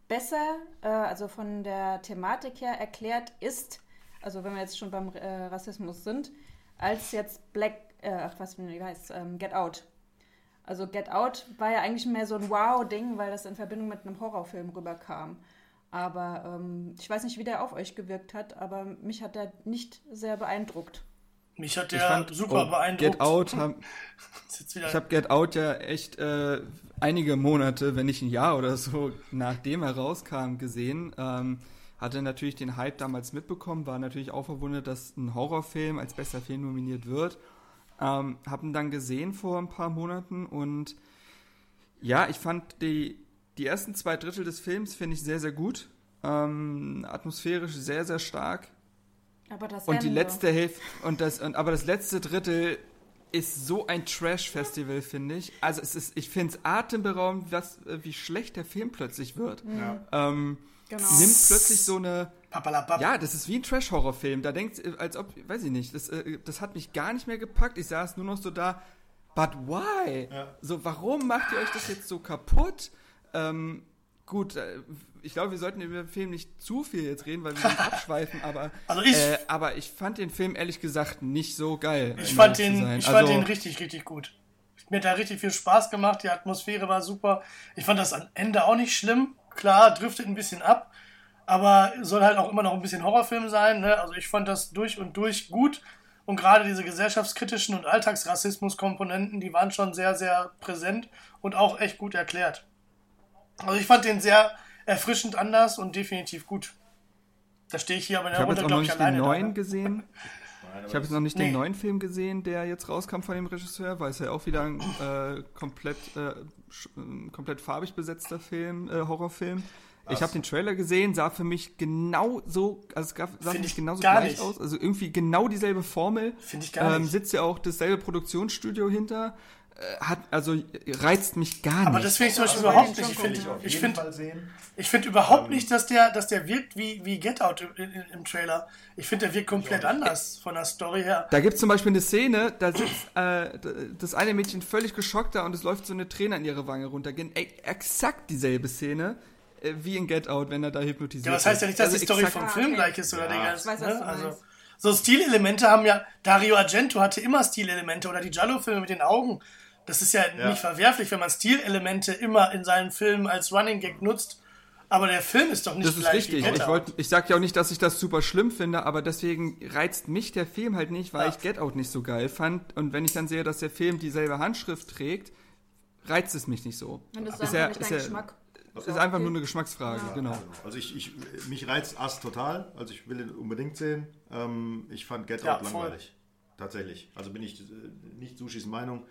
besser, äh, also von der Thematik her erklärt ist, also wenn wir jetzt schon beim äh, Rassismus sind, als jetzt Black, äh, ach was, wie heißt ähm, Get Out. Also Get Out war ja eigentlich mehr so ein Wow-Ding, weil das in Verbindung mit einem Horrorfilm rüberkam. Aber ähm, ich weiß nicht, wie der auf euch gewirkt hat, aber mich hat er nicht sehr beeindruckt. Mich hat der fand, super oh, beeindruckt. Get Out haben, [laughs] ich habe Get Out ja echt äh, einige Monate, wenn nicht ein Jahr oder so, nachdem er rauskam, gesehen. Ähm, hatte natürlich den Hype damals mitbekommen, war natürlich auch verwundert, dass ein Horrorfilm als bester Film nominiert wird. Ähm, hab ihn dann gesehen vor ein paar Monaten und ja, ich fand die, die ersten zwei Drittel des Films finde ich sehr, sehr gut. Ähm, atmosphärisch sehr, sehr stark. Aber das und Ende. die letzte Hälfte und das und, aber das letzte Drittel ist so ein Trash-Festival, finde ich. Also es ist, ich finde es atemberaubend, was, wie schlecht der Film plötzlich wird. Ja. Ähm, genau. Nimmt plötzlich so eine. Papalapap. Ja, das ist wie ein Trash-Horror-Film. Da denkt, als ob, weiß ich nicht, das, äh, das hat mich gar nicht mehr gepackt. Ich saß nur noch so da, but why? Ja. So, warum macht ihr euch das jetzt so kaputt? Ähm, gut, äh, ich glaube, wir sollten über den Film nicht zu viel jetzt reden, weil wir nicht [laughs] abschweifen, aber, also ich, äh, aber ich fand den Film ehrlich gesagt nicht so geil. Ich fand den, ich also, fand den richtig, richtig gut. Mir hat da richtig viel Spaß gemacht, die Atmosphäre war super. Ich fand das am Ende auch nicht schlimm. Klar, driftet ein bisschen ab, aber soll halt auch immer noch ein bisschen Horrorfilm sein. Ne? Also ich fand das durch und durch gut. Und gerade diese gesellschaftskritischen und Alltagsrassismus-Komponenten, die waren schon sehr, sehr präsent und auch echt gut erklärt. Also ich fand den sehr, erfrischend anders und definitiv gut. Da stehe ich hier aber in der Runde, glaube ich, alleine. [laughs] Ich habe jetzt noch nicht den neuen gesehen. Ich habe jetzt noch nicht nee. den neuen Film gesehen, der jetzt rauskam von dem Regisseur, weil es ja auch wieder ein äh, komplett, äh, komplett farbig besetzter Film, äh, Horrorfilm. Was? Ich habe den Trailer gesehen, sah für mich genau so, also es sah Find für mich genauso gleich nicht. aus. Also irgendwie genau dieselbe Formel. Finde ich gar ähm, nicht. Sitzt ja auch dasselbe Produktionsstudio hinter. Äh, hat, also reizt mich gar nicht. Aber das finde ich zum Beispiel also überhaupt nicht. Ich finde ich find, ich find überhaupt ähm, nicht, dass der, dass der wirkt wie, wie Get Out im, im, im Trailer. Ich finde, der wirkt komplett anders von der Story her. Da gibt es zum Beispiel eine Szene, da sitzt äh, das eine Mädchen völlig geschockt da und es läuft so eine Träne an ihre Wange runter. Ey, exakt dieselbe Szene äh, wie in Get Out, wenn er da hypnotisiert Ja, das heißt ja nicht, dass also die Story vom ah, Film okay. gleich ist oder ja. Digga. Ich weiß, ne? also, so Stilelemente haben ja, Dario Argento hatte immer Stilelemente oder die Giallo-Filme mit den Augen. Das ist ja, ja, nicht verwerflich, wenn man Stilelemente immer in seinen Filmen als Running Gag nutzt. Aber der Film ist doch nicht Das ist richtig. Ich, wollt, ich sag ja auch nicht, dass ich das super schlimm finde, aber deswegen reizt mich der Film halt nicht, weil ja. ich Get Out nicht so geil fand. Und wenn ich dann sehe, dass der Film dieselbe Handschrift trägt, reizt es mich nicht so. Und das ist, ist, ja, ist, Geschmack. ist einfach nur eine Geschmacksfrage, ja. genau. Also ich, ich, mich reizt Ast total. Also ich will ihn unbedingt sehen. Ähm, ich fand Get Out langweilig. Tatsächlich. Also bin ich äh, nicht Sushis Meinung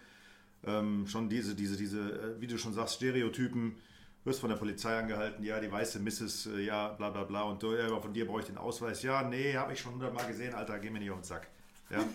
ähm, schon diese, diese, diese, äh, wie du schon sagst, Stereotypen, wirst von der Polizei angehalten, ja, die weiße Mrs., äh, ja, bla bla bla, und ja, von dir brauche ich den Ausweis, ja, nee, habe ich schon hundertmal gesehen, Alter, geh mir nicht auf den Sack. Ja? [laughs]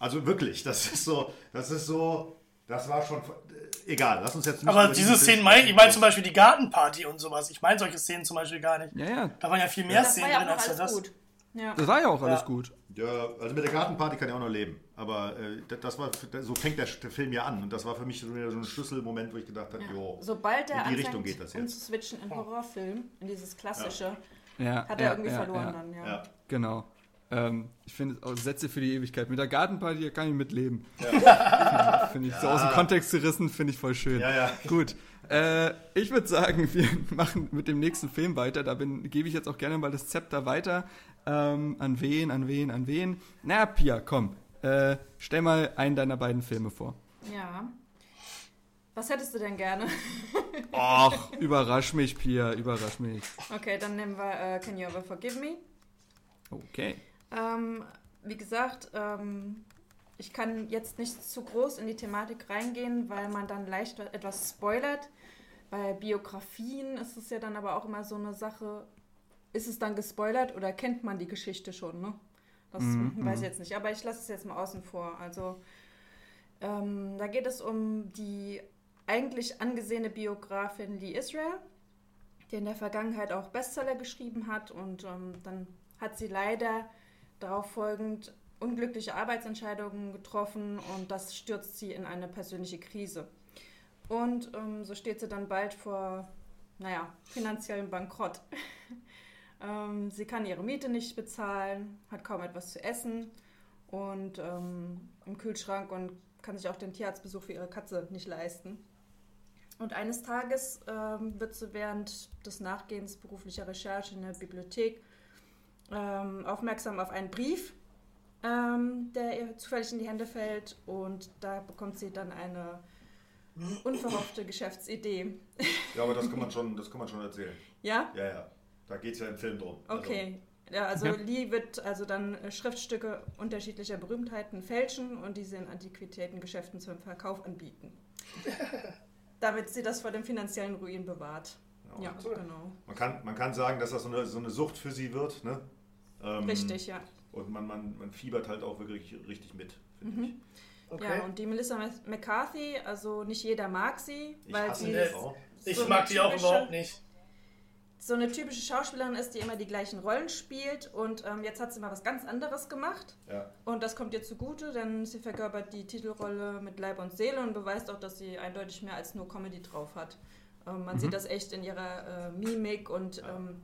Also wirklich, das ist so, das ist so, das war schon, äh, egal, lass uns jetzt nicht Aber diese Szenen, mein, ich meine zum Beispiel die Gartenparty und sowas, ich meine solche Szenen zum Beispiel gar nicht. Ja, ja. Da waren ja viel mehr ja, Szenen drin als das. Gut. Ja. Das war ja auch alles gut. Ja, also mit der Gartenparty kann ich auch noch leben. Aber äh, das war, so fängt der, der, Film ja an. Und das war für mich so ein Schlüsselmoment, wo ich gedacht habe, ja. jo, Sobald der in die Richtung geht das jetzt. umzuswitchen in Horrorfilm, in dieses klassische, ja. hat er irgendwie verloren dann, ja. Genau. Ähm, ich finde auch Sätze für die Ewigkeit. Mit der Gartenparty kann ich mitleben. Ja. [laughs] finde ich so aus dem Kontext gerissen, finde ich voll schön. Ja, ja. Gut. Äh, ich würde sagen, [laughs] wir machen mit dem nächsten Film weiter. Da gebe ich jetzt auch gerne mal das Zepter weiter. Ähm, an wen, an wen, an wen? Na, Pia, komm. Äh, stell mal einen deiner beiden Filme vor. Ja. Was hättest du denn gerne? [laughs] Ach, überrasch mich, Pia, überrasch mich. Okay, dann nehmen wir uh, Can You Ever Forgive Me? Okay. Ähm, wie gesagt, ähm, ich kann jetzt nicht zu groß in die Thematik reingehen, weil man dann leicht etwas spoilert. Bei Biografien ist es ja dann aber auch immer so eine Sache, ist es dann gespoilert oder kennt man die Geschichte schon, ne? Das mhm, weiß ich mhm. jetzt nicht, aber ich lasse es jetzt mal außen vor. Also ähm, da geht es um die eigentlich angesehene Biografin Lee Israel, die in der Vergangenheit auch Bestseller geschrieben hat und ähm, dann hat sie leider darauf folgend unglückliche Arbeitsentscheidungen getroffen und das stürzt sie in eine persönliche Krise. Und ähm, so steht sie dann bald vor, naja, finanziellen Bankrott. [laughs] Ähm, sie kann ihre Miete nicht bezahlen, hat kaum etwas zu essen und ähm, im Kühlschrank und kann sich auch den Tierarztbesuch für ihre Katze nicht leisten. Und eines Tages ähm, wird sie während des Nachgehens beruflicher Recherche in der Bibliothek ähm, aufmerksam auf einen Brief, ähm, der ihr zufällig in die Hände fällt und da bekommt sie dann eine unverhoffte [laughs] Geschäftsidee. Ja, aber das kann man schon, das kann man schon erzählen. Ja? Ja, ja. Da geht es ja im Film drum. Okay. Ja, also Ja. Lee wird also dann äh, Schriftstücke unterschiedlicher Berühmtheiten fälschen und diese in Antiquitätengeschäften zum Verkauf anbieten. [laughs] Damit sie das vor dem finanziellen Ruin bewahrt. Also, Ja, cool. genau. Man kann, man kann sagen, dass das so eine, so eine Sucht für sie wird. Ne? Ähm, Richtig, ja. Und man, man, man fiebert halt auch wirklich richtig mit, finde Mhm. ich. Okay. Ja, und die Melissa McCarthy, also nicht jeder mag sie, Ich weil hasse sie Nee. Frau. ich so mag die auch überhaupt nicht. So eine typische Schauspielerin ist, die immer die gleichen Rollen spielt und ähm, jetzt hat sie mal was ganz anderes gemacht Ja. und das kommt ihr zugute, denn sie verkörpert die Titelrolle mit Leib und Seele und beweist auch, dass sie eindeutig mehr als nur Comedy drauf hat. Ähm, man Mhm. sieht das echt in ihrer äh, Mimik und ähm,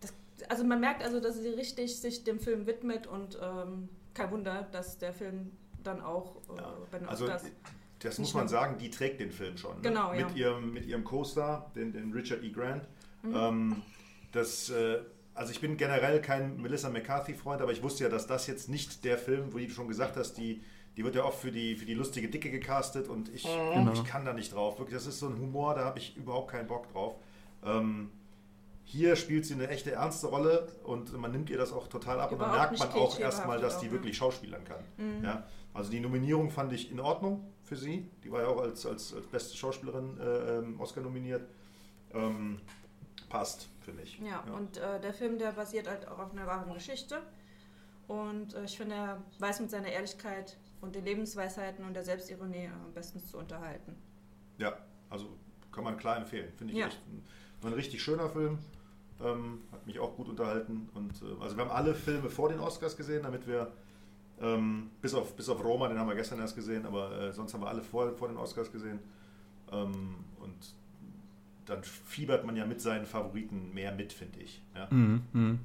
das, also man merkt also, dass sie richtig sich dem Film widmet und ähm, kein Wunder, dass der Film dann auch äh, Ja. bei den Also Oscars das muss man sagen, die trägt den Film schon. Ne? Genau, ja. mit Ihrem, mit ihrem Co-Star, den, den Richard E. Grant. Mhm. Ähm, das, äh, also ich bin generell kein Melissa McCarthy-Freund, aber ich wusste ja, dass das jetzt nicht der Film, wie du schon gesagt hast, die, die wird ja oft für die, für die lustige Dicke gecastet und ich, Genau. ich kann da nicht drauf. Wirklich, das ist so ein Humor, da habe ich überhaupt keinen Bock drauf. Ähm, hier spielt sie eine echte ernste Rolle und man nimmt ihr das auch total ab und dann Überhaupt merkt man auch erstmal, dass die auch, wirklich schauspielern kann. Mhm. Ja? Also die Nominierung fand ich in Ordnung für sie. Die war ja auch als, als, als beste Schauspielerin äh, ähm, Oscar nominiert. Ähm, passt für mich. Ja, und äh, der Film, der basiert halt auch auf einer wahren Geschichte. Und äh, ich finde, er weiß mit seiner Ehrlichkeit und den Lebensweisheiten und der Selbstironie am besten zu unterhalten. Ja, also kann man klar empfehlen. Finde ich Ja. echt ein, ein richtig schöner Film. Ähm, hat mich auch gut unterhalten. Und äh, also wir haben alle Filme vor den Oscars gesehen, damit wir ähm, bis, auf, bis auf Roma, den haben wir gestern erst gesehen, aber äh, sonst haben wir alle vor, vor den Oscars gesehen. Ähm, und dann fiebert man ja mit seinen Favoriten mehr mit, finde ich. Ja. Mhm, mhm.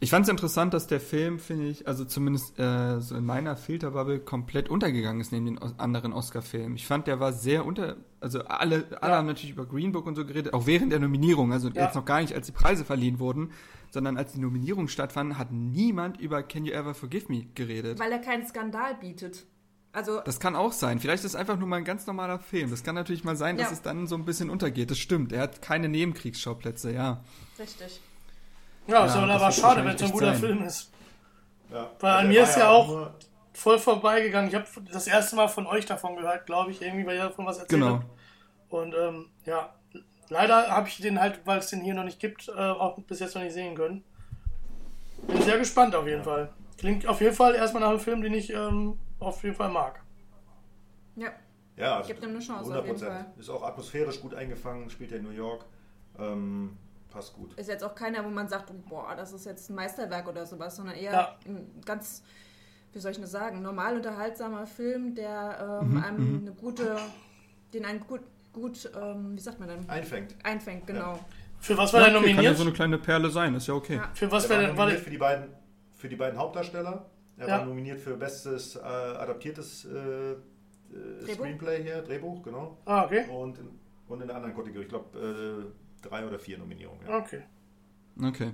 Ich fand es interessant, dass der Film, finde ich, also zumindest äh, so in meiner Filterbubble komplett untergegangen ist neben den os anderen Oscar-Filmen. Ich fand, der war sehr unter, also alle, alle Ja. haben natürlich über Green Book und so geredet, auch während der Nominierung, also Ja. jetzt noch gar nicht, als die Preise verliehen wurden, sondern als die Nominierungen stattfanden, hat niemand über Can You Ever Forgive Me geredet. Weil er keinen Skandal bietet. Also, Das kann auch sein. Vielleicht ist es einfach nur mal ein ganz normaler Film. Das kann natürlich mal sein, dass Ja. es dann so ein bisschen untergeht. Das stimmt. Er hat keine Nebenkriegsschauplätze, ja. richtig. Ja, Ja, ist aber schade, wenn es ein echt guter sein. Film ist. Ja. Weil an mir ist ja auch- nur- Voll vorbeigegangen. Ich habe das erste Mal von euch davon gehört, glaube ich, irgendwie, weil ihr davon was erzählt Genau. habt. Und ähm, ja, leider habe ich den halt, weil es den hier noch nicht gibt, äh, auch bis jetzt noch nicht sehen können. Bin sehr gespannt auf jeden Fall. Klingt auf jeden Fall erstmal nach einem Film, den ich ähm, auf jeden Fall mag. Ja, Ja, also Gibt ihm eine Chance, auf jeden 100%. Fall. Ist auch atmosphärisch gut eingefangen, spielt ja in New York. Ähm, passt gut. ist jetzt auch keiner, wo man sagt, boah, das ist jetzt ein Meisterwerk oder sowas, sondern eher Ja. ein ganz, wie soll ich das sagen, normal unterhaltsamer Film, der ähm, Mhm, einem eine gute, den einen gut, gut ähm, wie sagt man denn? Einfängt. Einfängt, genau. Für was war Ja, der okay, kann ja nominiert? so eine kleine Perle sein, ist ja okay. Ja. Für was Er war der, war nominiert der, für die beiden, für die beiden Hauptdarsteller. Er Ja. war nominiert für bestes äh, adaptiertes äh, äh, Drehbuch? Screenplay hier, Drehbuch, genau. Ah, okay. Und in, und in der anderen Kategorie, ich glaube, äh, drei oder vier Nominierungen. Ja. Okay. Okay.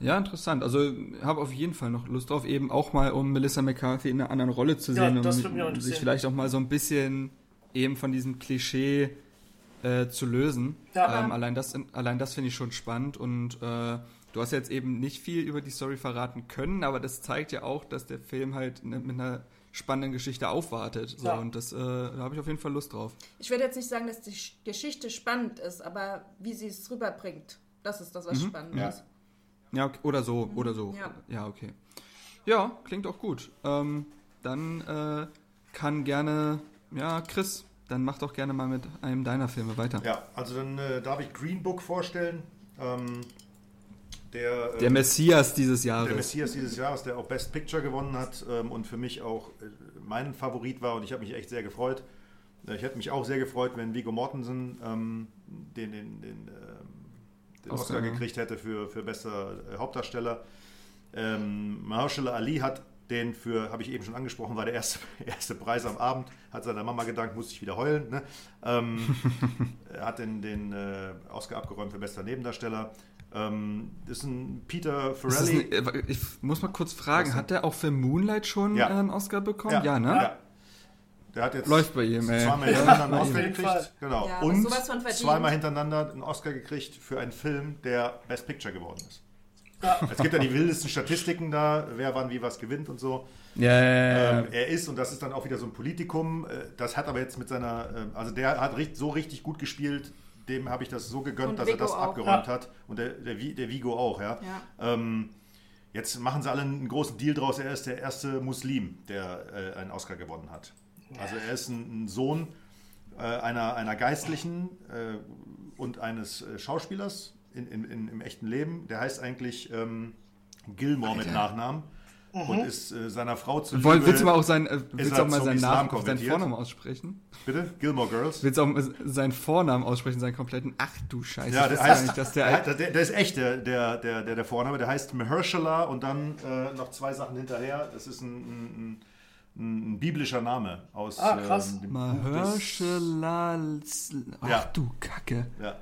Ja, interessant. Also habe auf jeden Fall noch Lust drauf, eben auch mal, um Melissa McCarthy in einer anderen Rolle zu Ja, sehen, das um würde mich auch sich vielleicht auch mal so ein bisschen eben von diesem Klischee äh, zu lösen. Ja. ähm, allein das, allein das finde ich schon spannend und äh, du hast jetzt eben nicht viel über die Story verraten können, aber das zeigt ja auch, dass der Film halt ne, mit einer spannenden Geschichte aufwartet. So, Ja. Und das, äh, da habe ich auf jeden Fall Lust drauf. Ich würde jetzt nicht sagen, dass die Sch- Geschichte spannend ist, aber wie sie es rüberbringt, das ist das, was Mhm. spannend Ja. ist. Ja, okay. oder so, oder so. Ja. Ja, okay. Ja, klingt auch gut. Ähm, dann äh, kann gerne, ja, Chris, dann mach doch gerne mal mit einem deiner Filme weiter. Ja, also dann äh, darf ich Green Book vorstellen. Ähm, der, äh, Der Messias dieses der Jahres. Messias dieses Jahres, der auch Best Picture gewonnen hat ähm, und für mich auch äh, mein Favorit war und ich habe mich echt sehr gefreut. Äh, ich hätte mich auch sehr gefreut, wenn Viggo Mortensen ähm, den, den, den, ähm, den Oscar, Oscar gekriegt hätte für, für bester äh, Hauptdarsteller. Ähm, Mahershala Ali hat den für, habe ich eben schon angesprochen, war der erste, [laughs] erste Preis am Abend, hat seiner Mama gedankt, musste ich wieder heulen. Ne? Ähm, [laughs] er hat den, den äh, Oscar abgeräumt für bester Nebendarsteller. Ähm, das ist ein Peter Farrelly. ein, äh, ich muss mal kurz fragen, hat der auch für Moonlight schon Ja. einen Oscar bekommen? Ja, ne? Ja. Der hat jetzt Läuft bei ihm, ey. zweimal [laughs] Ja, hintereinander einen Oscar gekriegt. Genau. Ja, Und sowas von verdient. zweimal hintereinander einen Oscar gekriegt für einen Film, der Best Picture geworden ist. Ja. Es gibt ja die wildesten Statistiken da, wer wann wie was gewinnt und so. Ja, ja, ja, Ähm, er ist, und das ist dann auch wieder so ein Politikum, äh, das hat aber jetzt mit seiner, äh, also der hat so richtig gut gespielt, dem habe ich das so gegönnt, Und dass er Vigo das auch. abgeräumt Ja. hat. Und der, der, der Vigo auch, ja. Ja. Ähm, jetzt machen sie alle einen großen Deal draus. Er ist der erste Muslim, der äh, einen Oscar gewonnen hat. Also er ist ein, ein Sohn äh, einer, einer Geistlichen äh, und eines äh, Schauspielers in, in, in, im echten Leben. Der heißt eigentlich ähm, Gilmore mit Nachnamen und ist äh, seiner Frau zu Woll, willst du mal auch, sein, äh, willst auch mal seinen, Namen, seinen? Vornamen aussprechen? Bitte? Gilmore Girls? Willst du auch seinen Vornamen aussprechen, seinen kompletten? Ach du Scheiße. Ja, der gar heißt, nicht, dass der, der, der, ist echt der, der, der, der, Vorname. Der heißt Mahershala und dann äh, noch zwei Sachen hinterher. Das ist ein, ein, ein, ein biblischer Name aus Ah, krass. ähm, Mahershala. Ach Ja. du Kacke. Ja.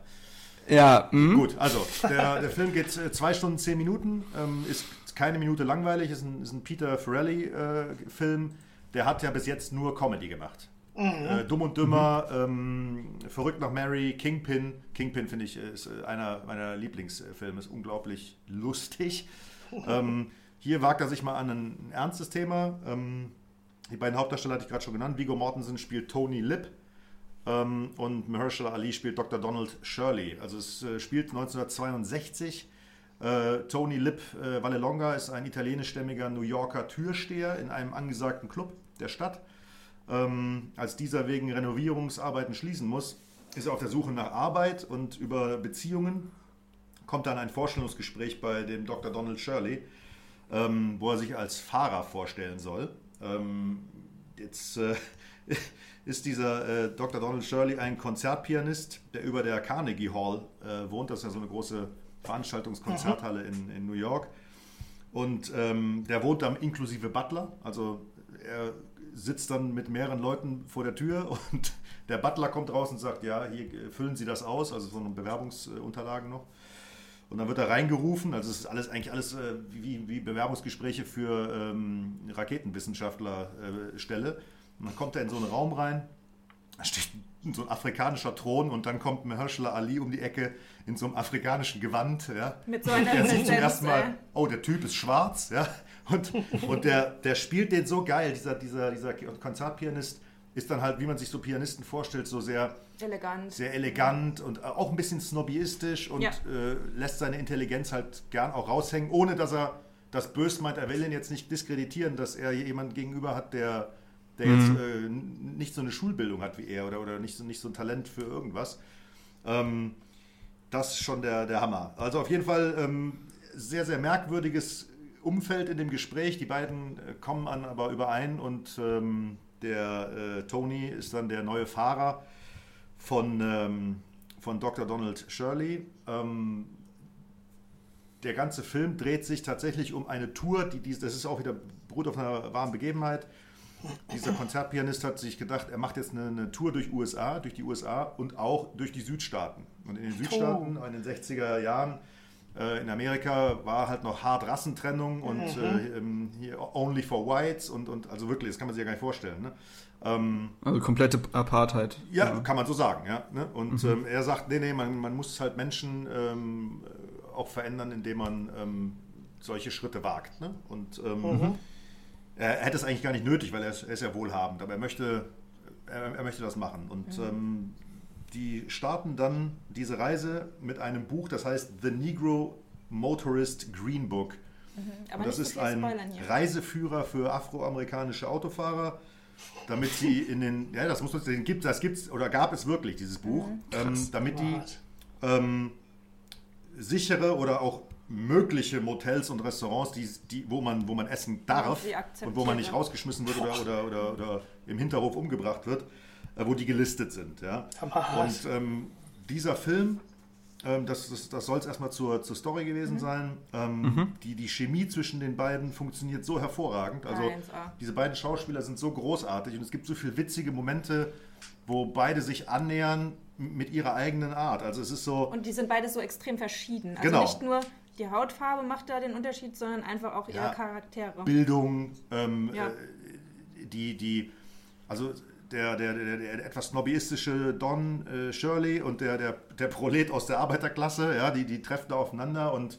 Ja, hm? Gut, also der, der Film geht äh, zwei Stunden, zehn Minuten, ähm, ist keine Minute langweilig, ist ein, ist ein Peter Farrelly-Film. der hat ja bis jetzt nur Comedy gemacht. Äh, Dumm und Dümmer, ähm, Verrückt nach Mary, Kingpin. Kingpin finde ich ist äh, einer meiner Lieblingsfilme, ist unglaublich lustig. [laughs] ähm, hier wagt er sich mal an ein, ernstes Thema. Ähm, die beiden Hauptdarsteller hatte ich gerade schon genannt. Viggo Mortensen spielt Tony Lip. Ähm, und Mahershala Ali spielt Dr. Donald Shirley. Also es äh, spielt 1962. Äh, Tony Lip äh, Vallelonga ist ein italienischstämmiger New Yorker Türsteher in einem angesagten Club der Stadt. Ähm, als dieser wegen Renovierungsarbeiten schließen muss, ist er auf der Suche nach Arbeit und über Beziehungen kommt dann ein Vorstellungsgespräch bei dem Dr. Donald Shirley, ähm, wo er sich als Fahrer vorstellen soll. Ähm, jetzt äh, [laughs] ist dieser äh, Dr. Donald Shirley ein Konzertpianist, der über der Carnegie Hall äh, wohnt. Das ist ja so eine große Veranstaltungskonzerthalle in, in New York. Und ähm, der wohnt dann inklusive Butler. Also er sitzt dann mit mehreren Leuten vor der Tür [laughs] und der Butler kommt raus und sagt, ja, hier äh, füllen Sie das aus, also so eine Bewerbungsunterlagen noch. Und dann wird er reingerufen, also es ist alles eigentlich alles äh, wie, wie Bewerbungsgespräche für ähm, Raketenwissenschaftlerstelle. und dann kommt er in so einen Raum rein, da steht so ein afrikanischer Thron und dann kommt Mahershala Ali um die Ecke in so einem afrikanischen Gewand. Ja. Mit so einer Der sieht zum ersten Mal, oh, der Typ ist schwarz, ja. Und, und der, der spielt den so geil, dieser, dieser, dieser Konzertpianist ist dann halt, wie man sich so Pianisten vorstellt, so sehr, Elegant. sehr elegant und auch ein bisschen snobbyistisch und Ja. äh, lässt seine Intelligenz halt gern auch raushängen, ohne dass er das böse meint. Er will ihn jetzt nicht diskreditieren, dass er jemanden gegenüber hat, der, der jetzt äh, nicht so eine Schulbildung hat wie er oder, oder nicht, so, nicht so ein Talent für irgendwas. Ähm, das ist schon der, der Hammer. Also auf jeden Fall ähm, sehr, sehr merkwürdiges Umfeld in dem Gespräch. Die beiden äh, kommen an aber überein und ähm, der äh, Tony ist dann der neue Fahrer von, ähm, von Dr. Donald Shirley. Ähm, der ganze Film dreht sich tatsächlich um eine Tour, die, die das ist auch wieder beruht auf einer wahren Begebenheit. Dieser Konzertpianist hat sich gedacht, er macht jetzt eine, eine Tour durch USA, durch die USA und auch durch die Südstaaten. Und in den Südstaaten in den 60er Jahren äh, in Amerika war halt noch hart Rassentrennung und äh, ähm, hier only for whites und, und also wirklich, das kann man sich ja gar nicht vorstellen. Ne? Ähm, Also komplette Apartheid. ja, kann man so sagen, ja. Ne? Und ähm, er sagt, nee, nee, man, man muss halt Menschen ähm, äh, auch verändern, indem man ähm, solche Schritte wagt. Ne? Und ähm, er, hätte es eigentlich gar nicht nötig, weil er ist, er ist ja wohlhabend, aber er möchte, er, er möchte das machen. Und ähm, die starten dann diese Reise mit einem Buch, das heißt The Negro Motorist Green Book. Aber Und das ist ein. Reiseführer für afroamerikanische Autofahrer, damit sie in den, ja, das muss man, den gibt, das gibt's oder gab es wirklich dieses Buch, Mhm. ähm, damit die ähm, sichere oder auch mögliche Motels und Restaurants, die, die, wo, man, wo man essen darf und wo man nicht rausgeschmissen wird oder, oder, oder, oder im Hinterhof umgebracht wird, äh, wo die gelistet sind. Ja? Und ähm, dieser Film Ähm, das das, das soll es erstmal zur, zur Story gewesen sein. Ähm, die, die Chemie zwischen den beiden funktioniert so hervorragend. Also 1A. diese beiden Schauspieler sind so großartig und es gibt so viele witzige Momente, wo beide sich annähern mit ihrer eigenen Art. Also es ist so. Und die sind beide so extrem verschieden. Also Genau. nicht nur die Hautfarbe macht da den Unterschied, sondern einfach auch ihre Ja. Charaktere. Bildung, ähm, Ja. äh, die, die, also der, der, der, der etwas snobbyistische Don äh, Shirley und der, der, der Prolet aus der Arbeiterklasse, ja, die, die treffen da aufeinander und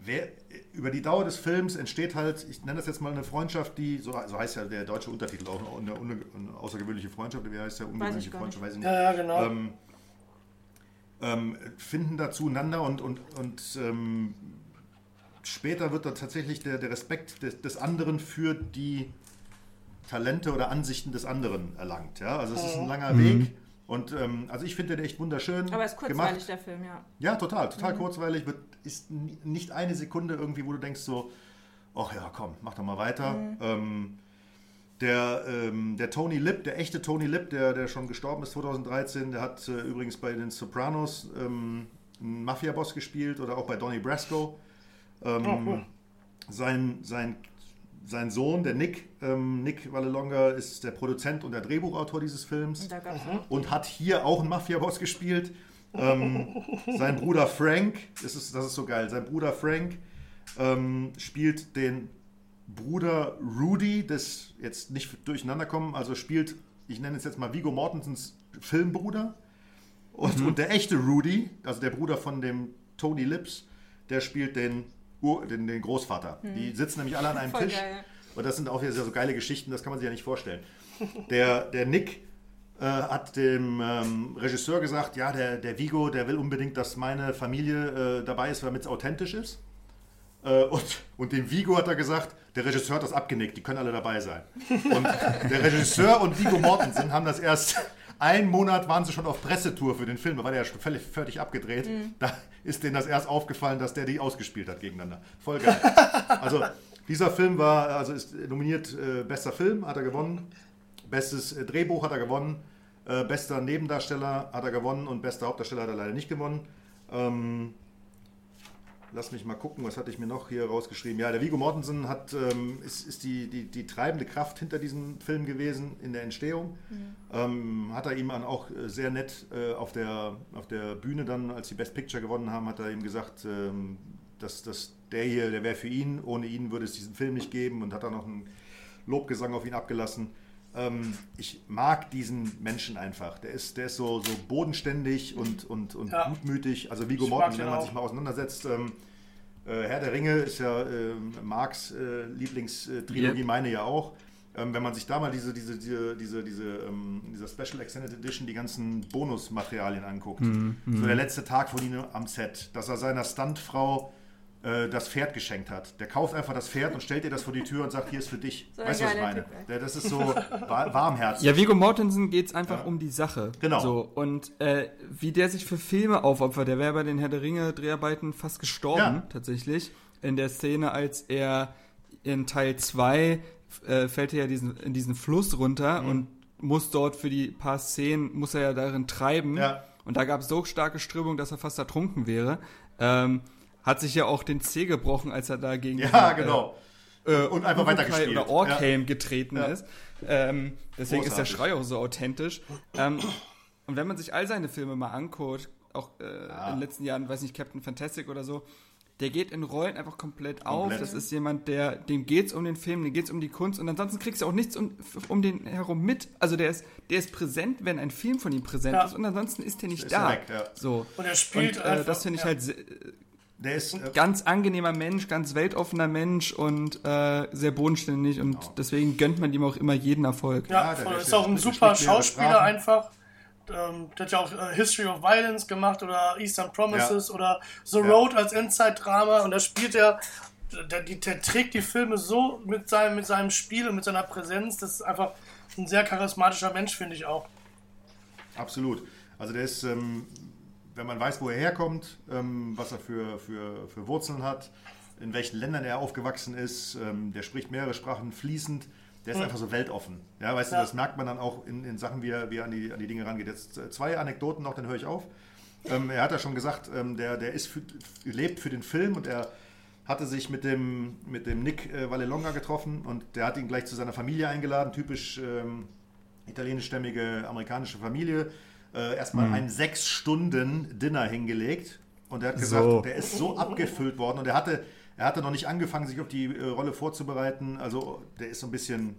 wer, über die Dauer des Films entsteht halt, ich nenne das jetzt mal eine Freundschaft, die, so, so heißt ja der deutsche Untertitel auch, eine, eine, eine außergewöhnliche Freundschaft, wie heißt der ungewöhnliche Freundschaft, weiß ich nicht. Ja, ja, genau. Ähm, ähm, finden da zueinander und, und, und ähm, später wird da tatsächlich der, der Respekt des, des anderen für die Talente oder Ansichten des anderen erlangt. Ja? Also es ist ein langer Weg und ähm, also ich finde den echt wunderschön Aber es ist kurzweilig, gemacht. der Film, ja. Ja, total, total kurzweilig. Wird, ist ni- nicht eine Sekunde irgendwie, wo du denkst so, ach ja, komm, mach doch mal weiter. Ähm, der, ähm, der Tony Lip, der echte Tony Lip, der, der schon gestorben ist 2013, der hat äh, übrigens bei den Sopranos ähm, einen Mafia-Boss gespielt oder auch bei Donnie Brasco. Ähm, sein, sein, sein Sohn, der Nick, ähm, Nick Vallelonga, ist der Produzent und der Drehbuchautor dieses Films und hat hier auch einen Mafia-Boss gespielt. Ähm, [laughs] sein Bruder Frank, das ist, das ist so geil, sein Bruder Frank ähm, spielt den Bruder Rudy, das jetzt nicht durcheinander kommen, also spielt, ich nenne es jetzt mal Vigo Mortensens Filmbruder. Und, und der echte Rudy, also der Bruder von dem Tony Lips, der spielt den, Ur, den, den Großvater. Die sitzen nämlich alle an einem Voll Tisch. geil. Und das sind auch wieder so geile Geschichten, das kann man sich ja nicht vorstellen. [laughs] Der, der Nick äh, hat dem ähm, Regisseur gesagt, ja, der, der Vigo, der will unbedingt, dass meine Familie äh, dabei ist, damit es authentisch ist. Äh, und, und dem Vigo hat er gesagt, der Regisseur hat das abgenickt, die können alle dabei sein. Und der Regisseur und Vigo Mortensen haben das erst, einen Monat waren sie schon auf Pressetour für den Film, da war der ja schon völlig, völlig abgedreht. Da ist denen das erst aufgefallen, dass der die ausgespielt hat gegeneinander. Voll geil. Also dieser Film war, also ist nominiert äh, bester Film, hat er gewonnen. Bestes äh, Drehbuch hat er gewonnen. Äh, bester Nebendarsteller hat er gewonnen und bester Hauptdarsteller hat er leider nicht gewonnen. Ähm, lass mich mal gucken, was hatte ich mir noch hier rausgeschrieben. Ja, der Vigo Mortensen hat, ähm, ist, ist die, die, die treibende Kraft hinter diesem Film gewesen in der Entstehung. Ähm, hat er ihm dann auch äh, sehr nett äh, auf, der, auf der Bühne dann, als die Best Picture gewonnen haben, hat er ihm gesagt, ähm, dass, dass der hier, der wäre für ihn, ohne ihn würde es diesen Film nicht geben und hat dann noch einen Lobgesang auf ihn abgelassen. Ähm, ich mag diesen Menschen einfach. Der ist, der ist so, so bodenständig und, und, und Ja. gutmütig. Also Vigo Mortensen, wenn man auch. sich mal auseinandersetzt, ähm, äh, Herr der Ringe ist ja ähm, Marks äh, Lieblingstrilogie, Yep. meine ja auch. Ähm, wenn man sich da mal diese, diese, diese, diese, diese, ähm, dieser Special Extended Edition die ganzen Bonusmaterialien anguckt. Mhm, So der letzte Tag von ihm am Set, dass er seiner Stuntfrau äh, das Pferd geschenkt hat. Der kauft einfach das Pferd und stellt ihr das vor die Tür und sagt, hier ist für dich. So weißt du, was ich meine? Der, das ist so wa- warmherzig. Ja, Viggo Mortensen geht es einfach um die Sache. Genau. So, und äh, wie der sich für Filme aufopfert, der wäre bei den Herr der Ringe Dreharbeiten fast gestorben, Ja. tatsächlich. In der Szene, als er in Teil 2 äh, fällt er ja diesen, in diesen Fluss runter Mhm. und muss dort für die paar Szenen, muss er ja darin treiben. Ja. Und da gab es so starke Strömung, dass er fast ertrunken wäre. Ähm, hat sich ja auch den Zeh gebrochen, als er da gegen Ja, diesen, genau. äh, Und einfach Urukai weitergespielt. Oder Orkhelm getreten Ja. ist. Ähm, deswegen ist der Großartig. Schrei auch so authentisch. Ähm, und wenn man sich all seine Filme mal anguckt, auch äh, in den letzten Jahren, weiß nicht, Captain Fantastic oder so, der geht in Rollen einfach komplett, auf. Komplett. Das ist jemand, der, dem geht's um den Film, dem geht's um die Kunst und ansonsten kriegst du auch nichts um, um den herum mit. Also der ist, der ist präsent, wenn ein Film von ihm präsent Ja. ist und ansonsten ist der nicht Ist da. weg, ja. So. Und er spielt Und, äh, einfach, das finde ich ja. halt Der ist, äh, ganz angenehmer Mensch, ganz weltoffener Mensch und äh, sehr bodenständig und deswegen gönnt man ihm auch immer jeden Erfolg. Ja, Ja, ist auch ein super Schauspieler einfach. Ähm, der hat ja auch äh, History of Violence gemacht oder Eastern Promises Ja. oder The Ja. Road als Endzeit-Drama und da spielt er, der, der, der trägt die Filme so mit seinem, mit seinem Spiel und mit seiner Präsenz. Das ist einfach ein sehr charismatischer Mensch, finde ich auch. Absolut. Also der ist, ähm, wenn man weiß, wo er herkommt, ähm, was er für, für, für Wurzeln hat, in welchen Ländern er aufgewachsen ist, ähm, der spricht mehrere Sprachen fließend, der ist einfach so weltoffen. Ja, weißt du, Ja. das merkt man dann auch in, in Sachen, wie er, wie er an, die, an die Dinge rangeht. Jetzt äh, zwei Anekdoten noch, dann höre ich auf. Ähm, er hat ja schon gesagt, ähm, der, der ist für, lebt für den Film und er hatte sich mit dem, mit dem Nick äh, Vallelonga getroffen und der hat ihn gleich zu seiner Familie eingeladen, typisch ähm, italienischstämmige amerikanische Familie. Äh, erstmal ein sechs Stunden Dinner hingelegt und er hat gesagt, So. der ist so abgefüllt worden und er hatte, er hatte noch nicht angefangen, sich auf die äh, Rolle vorzubereiten. Also der ist so ein bisschen,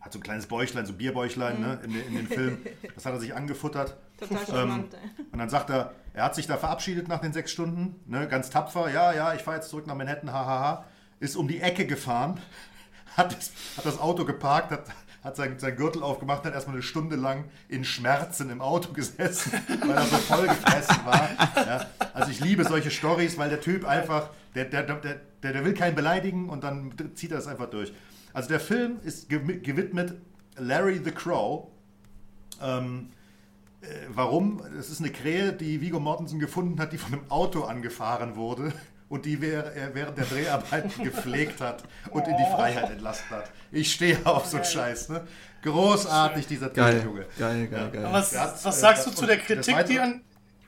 hat so ein kleines Bäuchlein, so Bierbäuchlein ne, in, den- in den Film. [laughs] Das hat er sich angefuttert. Total Ähm, charmant. und dann sagt er, er hat sich da verabschiedet nach den sechs Stunden, ne, ganz tapfer, ja, ja, ich fahre jetzt zurück nach Manhattan, hahaha, ist um die Ecke gefahren, [laughs] hat das, hat das Auto geparkt, hat, hat sein, sein Gürtel aufgemacht, hat erstmal eine Stunde lang in Schmerzen im Auto gesessen, [laughs] weil er so voll gefressen war. Ja. Also ich liebe solche Stories, weil der Typ einfach, der, der, der, der, will keinen beleidigen und dann zieht er das einfach durch. Also der Film ist gewi- gewidmet Larry the Crow. Ähm, äh, warum? Es ist eine Krähe, die Vigo Mortensen gefunden hat, die von einem Auto angefahren wurde und die er während der Dreharbeiten [laughs] gepflegt hat und in die Freiheit entlassen hat. Ich stehe auf so einen Scheiß. Ne? Großartig, dieser Typ, Geil, Junge. geil, geil, geil. Was, hat, was äh, sagst du das- zu der und das Kritik, die an,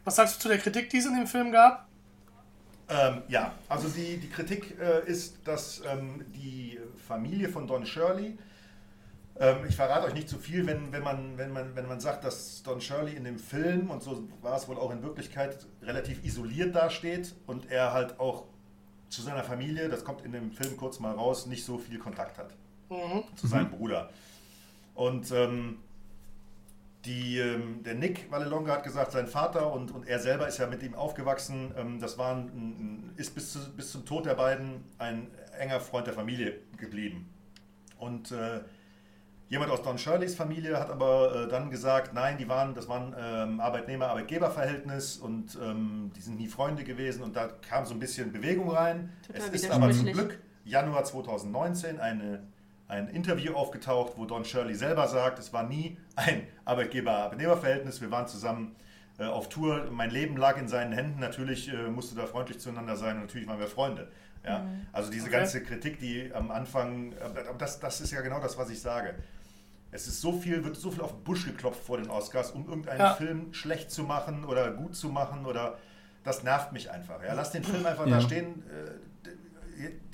was sagst du zu der Kritik, die es in dem Film gab? Ähm, ja, also die, die Kritik äh, ist, dass ähm, die Familie von Don Shirley, ähm, ich verrate euch nicht zu viel, wenn, wenn, man, wenn, man, wenn man sagt, dass Don Shirley in dem Film, und so war es wohl auch in Wirklichkeit, relativ isoliert dasteht und er halt auch zu seiner Familie, das kommt in dem Film kurz mal raus, nicht so viel Kontakt hat zu seinem Bruder. Und ähm, die, ähm, der Nick Vallelonga hat gesagt, sein Vater und, und er selber ist ja mit ihm aufgewachsen. Ähm, das war ein, ein, ist bis, zu, bis zum Tod der beiden ein enger Freund der Familie geblieben. Und äh, jemand aus Don Shirleys Familie hat aber äh, dann gesagt, nein, die waren, das waren ähm, Arbeitnehmer-Arbeitgeber-Verhältnis und ähm, die sind nie Freunde gewesen und da kam so ein bisschen Bewegung rein. Total es ist aber zum. Glück Januar 2019 eine, ein Interview aufgetaucht, wo Don Shirley selber sagt, es war nie ein Arbeitgeber-Arbeitnehmer-Verhältnis, wir waren zusammen äh, auf Tour, mein Leben lag in seinen Händen, natürlich äh, musste da freundlich zueinander sein und natürlich waren wir Freunde. Ja? Mhm. Also diese Okay. ganze Kritik, die am Anfang, äh, das, das ist ja genau das, was ich sage. Es ist so viel, wird so viel auf den Busch geklopft vor den Oscars, um irgendeinen Ja. Film schlecht zu machen oder gut zu machen oder das nervt mich einfach. Ja, lass den Film [clears throat] einfach Ja. da stehen. Äh,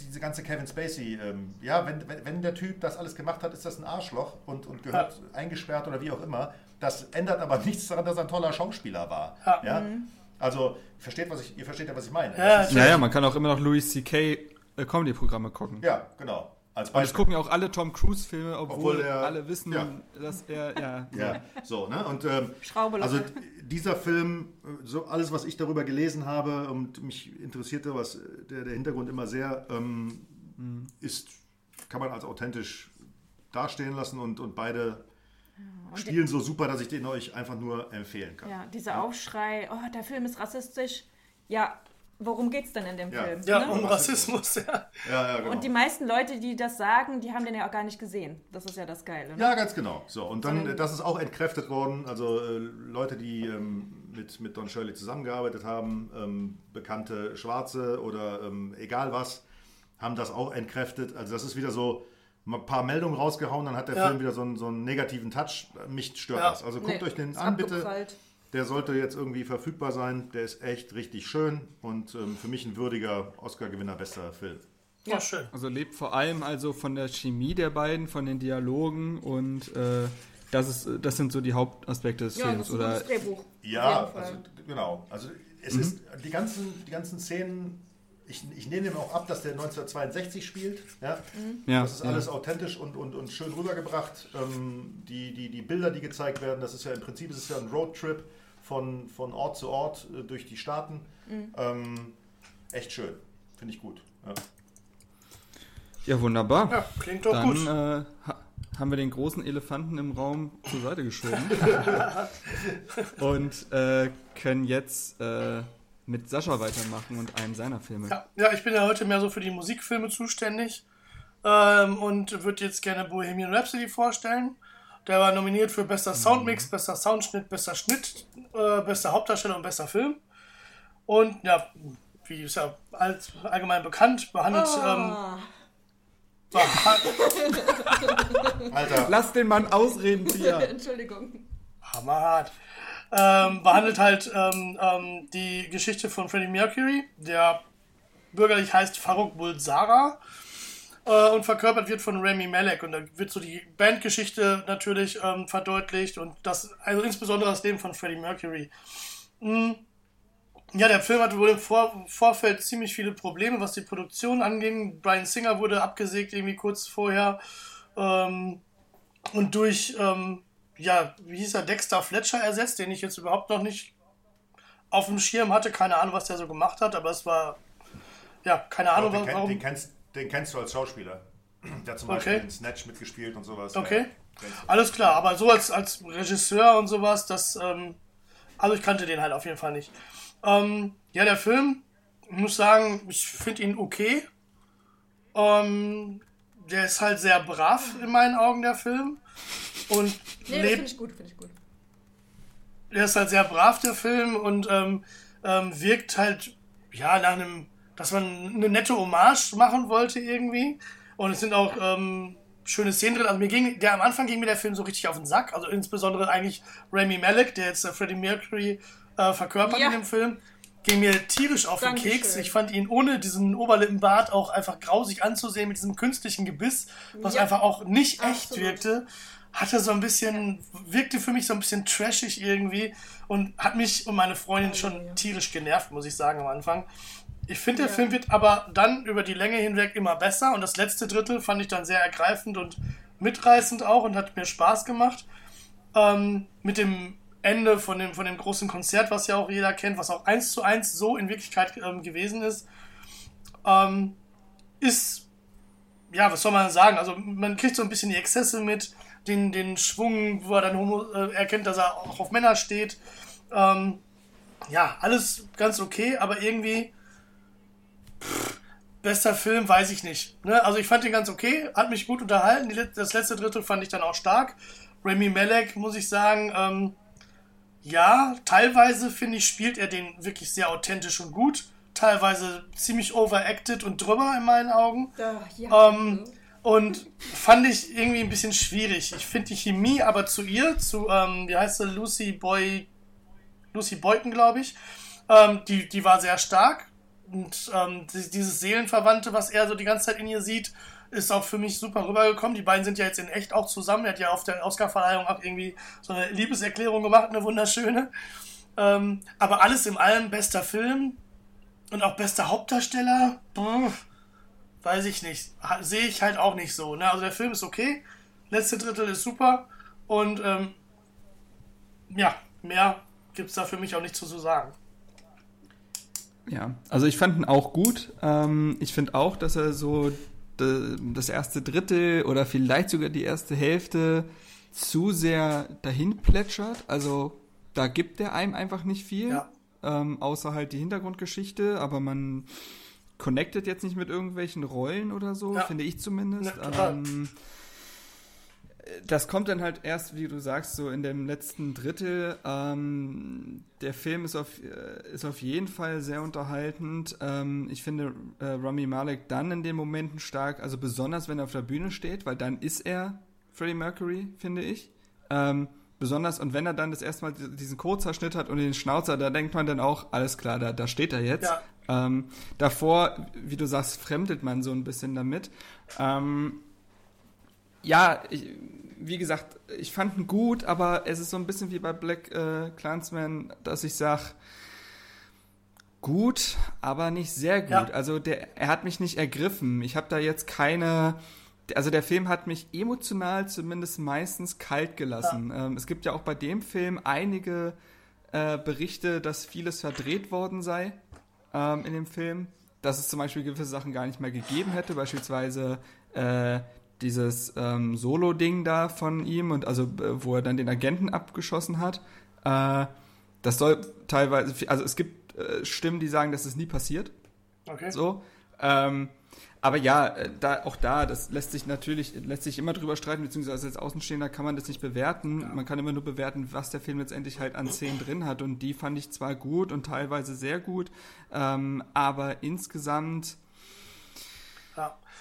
diese ganze Kevin Spacey, ähm, ja, wenn, wenn, wenn der Typ das alles gemacht hat, ist das ein Arschloch und, und gehört eingesperrt oder wie auch immer. Das ändert aber [laughs] nichts daran, dass er ein toller Schauspieler war. Ja. Ja? Also, versteht, was ich, ihr versteht ja, was ich meine. Ja, Naja, man kann auch immer noch Louis C.K. äh, Comedy-Programme gucken. ja genau. Als Und es Beispiel. gucken ja auch alle Tom Cruise-Filme, obwohl, Obwohl er- alle wissen, ja. dass er, ja, Ja, so, ne? Und ähm, also dieser Film, so alles, was ich darüber gelesen habe und mich interessierte, was äh, der, der Hintergrund immer sehr ähm, ist, kann man als authentisch dastehen lassen und, und beide Und spielen so super, dass ich den euch einfach nur empfehlen kann. Ja, dieser Aufschrei, oh, der Film ist rassistisch. Ja, worum geht's denn in dem Ja. Film? Ja, ne? um Rassismus, ja. Ja, ja, genau. Und die meisten Leute, die das sagen, die haben den ja auch gar nicht gesehen. Das ist ja das Geile. Ne? Ja, ganz genau. So, und dann, äh, das ist auch entkräftet worden. Also äh, Leute, die ähm, mit, mit Don Shirley zusammengearbeitet haben, ähm, bekannte Schwarze oder ähm, egal was, haben das auch entkräftet. Also das ist wieder so ein paar Meldungen rausgehauen, dann hat der Ja. Film wieder so einen, so einen negativen Touch. Mich stört Ja. das. Also guckt Nee, euch den an, bitte. abgeprallt. Der sollte jetzt irgendwie verfügbar sein. Der ist echt richtig schön und ähm, für mich ein würdiger Oscar-Gewinner, bester Film. Ja, schön. Also lebt vor allem also von der Chemie der beiden, von den Dialogen und äh, das, ist, das sind so die Hauptaspekte des Ja, das Films. ist ein Oder gutes Drehbuch. Ja, also, genau. Also es ist die ganzen, die ganzen Szenen, ich, ich nehme dem auch ab, dass der 1962 spielt. Ja? ja, Das ist ja. alles authentisch und, und, und schön rübergebracht. Ähm, die, die, die Bilder, die gezeigt werden, das ist ja im Prinzip ist es ja ein Roadtrip von, von Ort zu Ort äh, durch die Staaten. Ähm, echt schön. Finde ich gut. Ja. ja, wunderbar. Ja, klingt doch Dann gut. äh, ha haben wir den großen Elefanten im Raum zur Seite geschoben [laughs] und äh, können jetzt äh, mit Sascha weitermachen und einen seiner Filme. Ja, ja, ich bin ja heute mehr so für die Musikfilme zuständig ähm, und würde jetzt gerne Bohemian Rhapsody vorstellen. Der war nominiert für bester Soundmix, bester Soundschnitt, bester Schnitt, äh, bester Hauptdarsteller und bester Film. Und ja, wie ist ja all, allgemein bekannt, behandelt. Ähm, Oh, beha- [laughs] Alter, Lass den Mann ausreden, Pia. [laughs] Entschuldigung. hammerhart. ähm, behandelt halt ähm, ähm, die Geschichte von Freddie Mercury, der bürgerlich heißt Farouk Bulsara äh, und verkörpert wird von Rami Malek. Und da wird so die Bandgeschichte natürlich ähm, verdeutlicht und das, also insbesondere das Leben von Freddie Mercury. Mhm. Ja, der Film hatte wohl im Vor Vorfeld ziemlich viele Probleme, was die Produktion anging. Brian Singer wurde abgesägt irgendwie kurz vorher. Ähm, und durch, ähm, ja, wie hieß er, Dexter Fletcher ersetzt, den ich jetzt überhaupt noch nicht auf dem Schirm hatte. Keine Ahnung, was der so gemacht hat, aber es war, ja, keine Ahnung, warum. Den kennst, den kennst du als Schauspieler. [clears throat] Der hat zum Beispiel in Snatch mitgespielt und sowas. Okay. Ja, Alles klar, aber so als, als Regisseur und sowas, das, ähm, also ich kannte den halt auf jeden Fall nicht. Ähm, ja, der Film, ich muss sagen, ich finde ihn okay. Ähm, der ist halt sehr brav in meinen Augen, der Film. Und nee, lebt. Finde ich gut, finde ich gut. Der ist halt sehr brav, der Film, und ähm, ähm, wirkt halt, ja, nach einem, dass man eine nette Hommage machen wollte irgendwie. Und es sind auch ähm, schöne Szenen drin. Also mir ging, der am Anfang ging mir der Film so richtig auf den Sack. Also insbesondere eigentlich Rami Malek, der jetzt äh, Freddie Mercury äh, verkörpert ja. in dem Film, ging mir tierisch auf Dankeschön. den Keks. Ich fand ihn ohne diesen Oberlippenbart auch einfach grausig anzusehen mit diesem künstlichen Gebiss, was ja. einfach auch nicht echt Absolut. wirkte. Hatte so ein bisschen, wirkte für mich so ein bisschen trashig irgendwie und hat mich und meine Freundin schon tierisch genervt, muss ich sagen, am Anfang. Ich finde, der ja. Film wird aber dann über die Länge hinweg immer besser und das letzte Drittel fand ich dann sehr ergreifend und mitreißend auch und hat mir Spaß gemacht. Ähm, mit dem Ende von dem, von dem großen Konzert, was ja auch jeder kennt, was auch eins zu eins so in Wirklichkeit ähm, gewesen ist, ähm, ist, ja, was soll man sagen? Also man kriegt so ein bisschen die Exzesse mit, den, den Schwung, wo er dann homo, äh, erkennt, dass er auch auf Männer steht. Ähm, ja, alles ganz okay, aber irgendwie pff, bester Film, weiß ich nicht. Ne? Also ich fand den ganz okay, hat mich gut unterhalten. Die, das letzte Drittel fand ich dann auch stark. Remy Malek, muss ich sagen, ähm, ja, teilweise finde ich, spielt er den wirklich sehr authentisch und gut. Teilweise ziemlich overacted und drüber in meinen Augen. Ja, ähm, und fand ich irgendwie ein bisschen schwierig. Ich finde die Chemie aber zu ihr, zu, ähm, wie heißt sie, Lucy Boy, Lucy Boyton, glaube ich, ähm, die, die war sehr stark. Und ähm, dieses Seelenverwandte, was er so die ganze Zeit in ihr sieht, ist auch für mich super rübergekommen. Die beiden sind ja jetzt in echt auch zusammen. Er hat ja auf der Oscarverleihung auch irgendwie so eine Liebeserklärung gemacht, eine wunderschöne. Ähm, aber alles in allem bester Film und auch bester Hauptdarsteller. Brr, weiß ich nicht. Sehe ich halt auch nicht so. Ne? Also der Film ist okay. Letzte Drittel ist super. Und ähm, ja, mehr gibt es da für mich auch nicht zu sagen. Ja, also ich fand ihn auch gut. Ähm, ich finde auch, dass er so das erste Drittel oder vielleicht sogar die erste Hälfte zu sehr dahin plätschert. Also da gibt er einem einfach nicht viel, ja. ähm, außer halt die Hintergrundgeschichte, aber man connectet jetzt nicht mit irgendwelchen Rollen oder so, ja. finde ich zumindest. Ähm, das kommt dann halt erst, wie du sagst, so in dem letzten Drittel. Ähm, der Film ist auf, äh, ist auf jeden Fall sehr unterhaltend. Ähm, ich finde äh, Rami Malek dann in den Momenten stark, also besonders wenn er auf der Bühne steht, weil dann ist er Freddie Mercury, finde ich. Ähm, besonders, und wenn er dann das erste Mal diesen Kurzhaarschnitt hat und den Schnauzer, da denkt man dann auch, alles klar, da, da steht er jetzt. Ja. Ähm, davor, wie du sagst, fremdet man so ein bisschen damit. Ähm, ja, ich, wie gesagt, ich fand ihn gut, aber es ist so ein bisschen wie bei Black äh, Clansman, dass ich sage, gut, aber nicht sehr gut. Ja. Also der, er hat mich nicht ergriffen. Ich habe da jetzt keine, also der Film hat mich emotional zumindest meistens kalt gelassen. Ja. Ähm, es gibt ja auch bei dem Film einige äh, Berichte, dass vieles verdreht worden sei ähm, in dem Film. Dass es zum Beispiel gewisse Sachen gar nicht mehr gegeben hätte, beispielsweise äh, dieses ähm, Solo-Ding da von ihm und also äh, wo er dann den Agenten abgeschossen hat. Äh, das soll teilweise, also es gibt äh, Stimmen, die sagen, dass es nie passiert. Okay. So. Ähm, aber ja, äh, da, auch da, das lässt sich natürlich, lässt sich immer drüber streiten, beziehungsweise als Außenstehender kann man das nicht bewerten. Ja. Man kann immer nur bewerten, was der Film letztendlich halt an Szenen drin hat. Und die fand ich zwar gut und teilweise sehr gut, ähm, aber insgesamt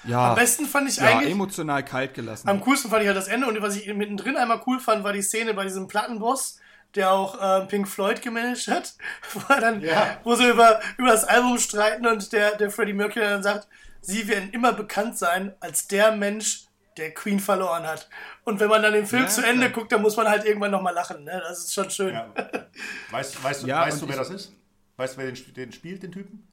ja. Ja. Am besten fand ich ja, eigentlich. emotional kalt gelassen. Am coolsten fand ich halt das Ende und was ich mittendrin einmal cool fand, war die Szene bei diesem Plattenboss, der auch äh, Pink Floyd gemanagt hat, [laughs] wo, er dann, Ja. wo sie über, über das Album streiten und der, der Freddie Mercury dann sagt, sie werden immer bekannt sein als der Mensch, der Queen verloren hat. Und wenn man dann den Film Ja, zu Ende klar. guckt, dann muss man halt irgendwann nochmal lachen. Ne? Das ist schon schön. Ja. Weißt, weißt, du- Ja, weißt du, wer ich- das ist? Weißt du, wer den, den spielt, den Typen?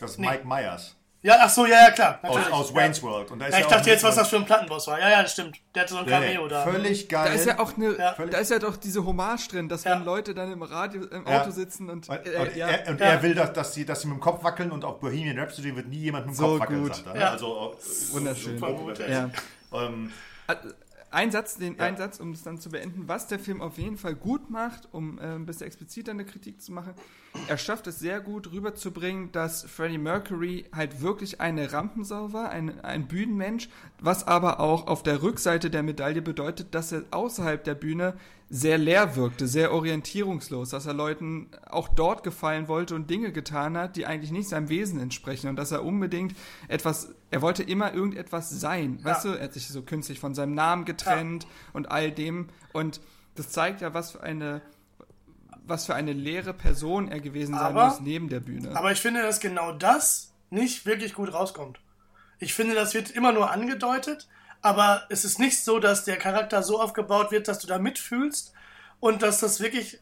Das ist Nee. Mike Myers Ja, ach so, ja, ja, klar. aus, aus. Wayne's World. Und da ist Ja, ich auch dachte jetzt, was das für ein Plattenboss war. Ja, ja, das stimmt. Der hatte so ein Cameo da. Völlig geil. Da ist ja auch eine, Ja. da ist ja doch diese Hommage drin, dass Ja. wenn Leute dann im Radio, im Ja. Auto sitzen und, Und, äh, und, ja. er, und Ja. er will, dass, dass, sie, dass sie mit dem Kopf wackeln und auf Bohemian Rhapsody wird nie jemand mit dem So Kopf wackeln. gut. Sagt er, ne? Ja. Also, äh, Wunderschön. super gut, ja. Ähm, Ein Satz, den, ein Satz, um es dann zu beenden, was der Film auf jeden Fall gut macht, um äh, ein bisschen expliziter eine Kritik zu machen. Er schafft es sehr gut rüberzubringen, dass Freddie Mercury halt wirklich eine Rampensau war, ein, ein Bühnenmensch, was aber auch auf der Rückseite der Medaille bedeutet, dass er außerhalb der Bühne sehr leer wirkte, sehr orientierungslos, dass er Leuten auch dort gefallen wollte und Dinge getan hat, die eigentlich nicht seinem Wesen entsprechen und dass er unbedingt etwas, er wollte immer irgendetwas sein, weißt du, er hat sich so künstlich von seinem Namen getrennt und all dem und das zeigt ja, was für eine was für eine leere Person er gewesen sein Aber- muss neben der Bühne. Aber ich finde, dass genau das nicht wirklich gut rauskommt. Ich finde, das wird immer nur angedeutet, aber es ist nicht so, dass der Charakter so aufgebaut wird, dass du da mitfühlst und dass das wirklich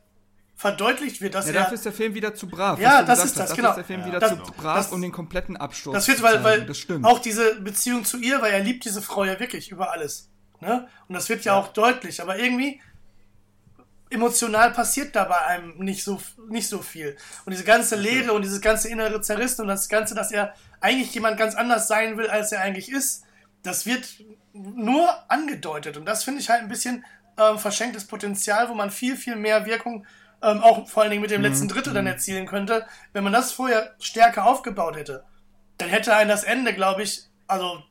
verdeutlicht wird, dass ja, er. dafür ist der Film wieder zu brav. Ja, das ist das, hast. genau. Dafür ist der Film Ja, wieder das- zu brav, das- um den kompletten Absturz Das wird, zu weil, weil das stimmt. auch diese Beziehung zu ihr, weil er liebt diese Frau ja wirklich über alles. Ne? Und das wird ja, auch deutlich, aber irgendwie emotional passiert da bei einem nicht so, nicht so viel. Und diese ganze Leere und dieses ganze innere Zerrissen und das Ganze, dass er eigentlich jemand ganz anders sein will, als er eigentlich ist, das wird nur angedeutet. Und das finde ich halt ein bisschen ähm, verschenktes Potenzial, wo man viel, viel mehr Wirkung, ähm, auch vor allen Dingen mit dem letzten Drittel dann erzielen könnte, wenn man das vorher stärker aufgebaut hätte dann hätte einen das Ende, glaube ich, also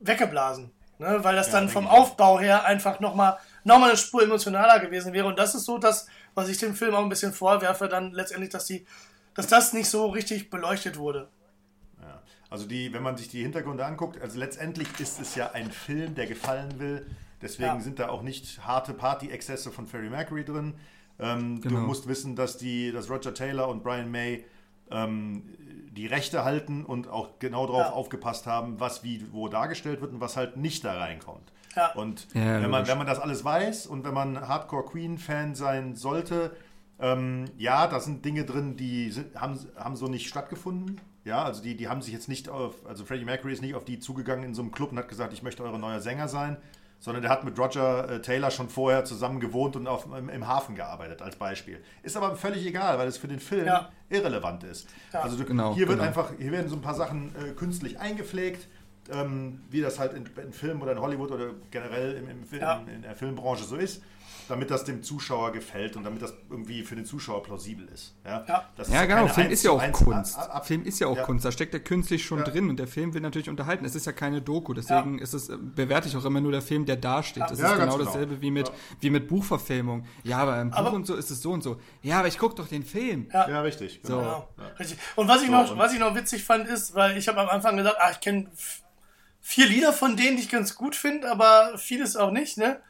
weggeblasen. Ne? Weil das dann denke vom. Aufbau her einfach nochmal noch mal eine Spur emotionaler gewesen wäre. Und das ist so das, was ich dem Film auch ein bisschen vorwerfe, dann letztendlich, dass die, dass das nicht so richtig beleuchtet wurde. Ja. Also die, wenn man sich die Hintergründe anguckt, also letztendlich ist es ja ein Film, der gefallen will. Deswegen Ja. sind da auch nicht harte Party-Exzesse von Freddie Mercury drin. Ähm, Du Genau. musst wissen, dass die, dass Roger Taylor und Brian May ähm, die Rechte halten und auch genau darauf Ja. aufgepasst haben, was wie wo dargestellt wird und was halt nicht da reinkommt. Ja. Und Ja, wenn, man, wenn man das alles weiß und wenn man Hardcore Queen-Fan sein sollte, ähm, ja, da sind Dinge drin, die sind, haben, haben so nicht stattgefunden. Ja, also die, die haben sich jetzt nicht auf, also Freddie Mercury ist nicht auf die zugegangen in so einem Club und hat gesagt, ich möchte eure neuer Sänger sein, sondern der hat mit Roger äh, Taylor schon vorher zusammen gewohnt und auf, im, im Hafen gearbeitet, als Beispiel. Ist aber völlig egal, weil es für den Film Ja. irrelevant ist. Ja. Also du, Genau, hier wird genau. einfach, hier werden so ein paar Sachen äh, künstlich eingepflegt, ähm, wie das halt in, in Film oder in Hollywood oder generell im, im Film, Ja. in der Filmbranche so ist, damit das dem Zuschauer gefällt und damit das irgendwie für den Zuschauer plausibel ist. Ja, Ja. Das Ja, ist genau, Film 1 ist ja zu auch 1 Kunst. ab- ab- Film ist ja auch Ja. Kunst, da steckt der künstlich schon Ja. drin und der Film will natürlich unterhalten. Es ist ja keine Doku, deswegen ist es, äh, bewerte ich auch immer nur der Film, der dasteht. Das Ja, ist genau genau. dasselbe wie mit, Ja. wie mit Buchverfilmung. Ja, aber im Buch Aber- und so ist es so und so. Ja, aber ich gucke doch den Film. Ja. Ja, richtig. So. Genau. Richtig. Und was ich, So, noch, was ich noch witzig fand, ist, weil ich habe am Anfang gesagt, ah, ich kenne vier Lieder von denen, die ich ganz gut finde, aber vieles auch nicht, ne?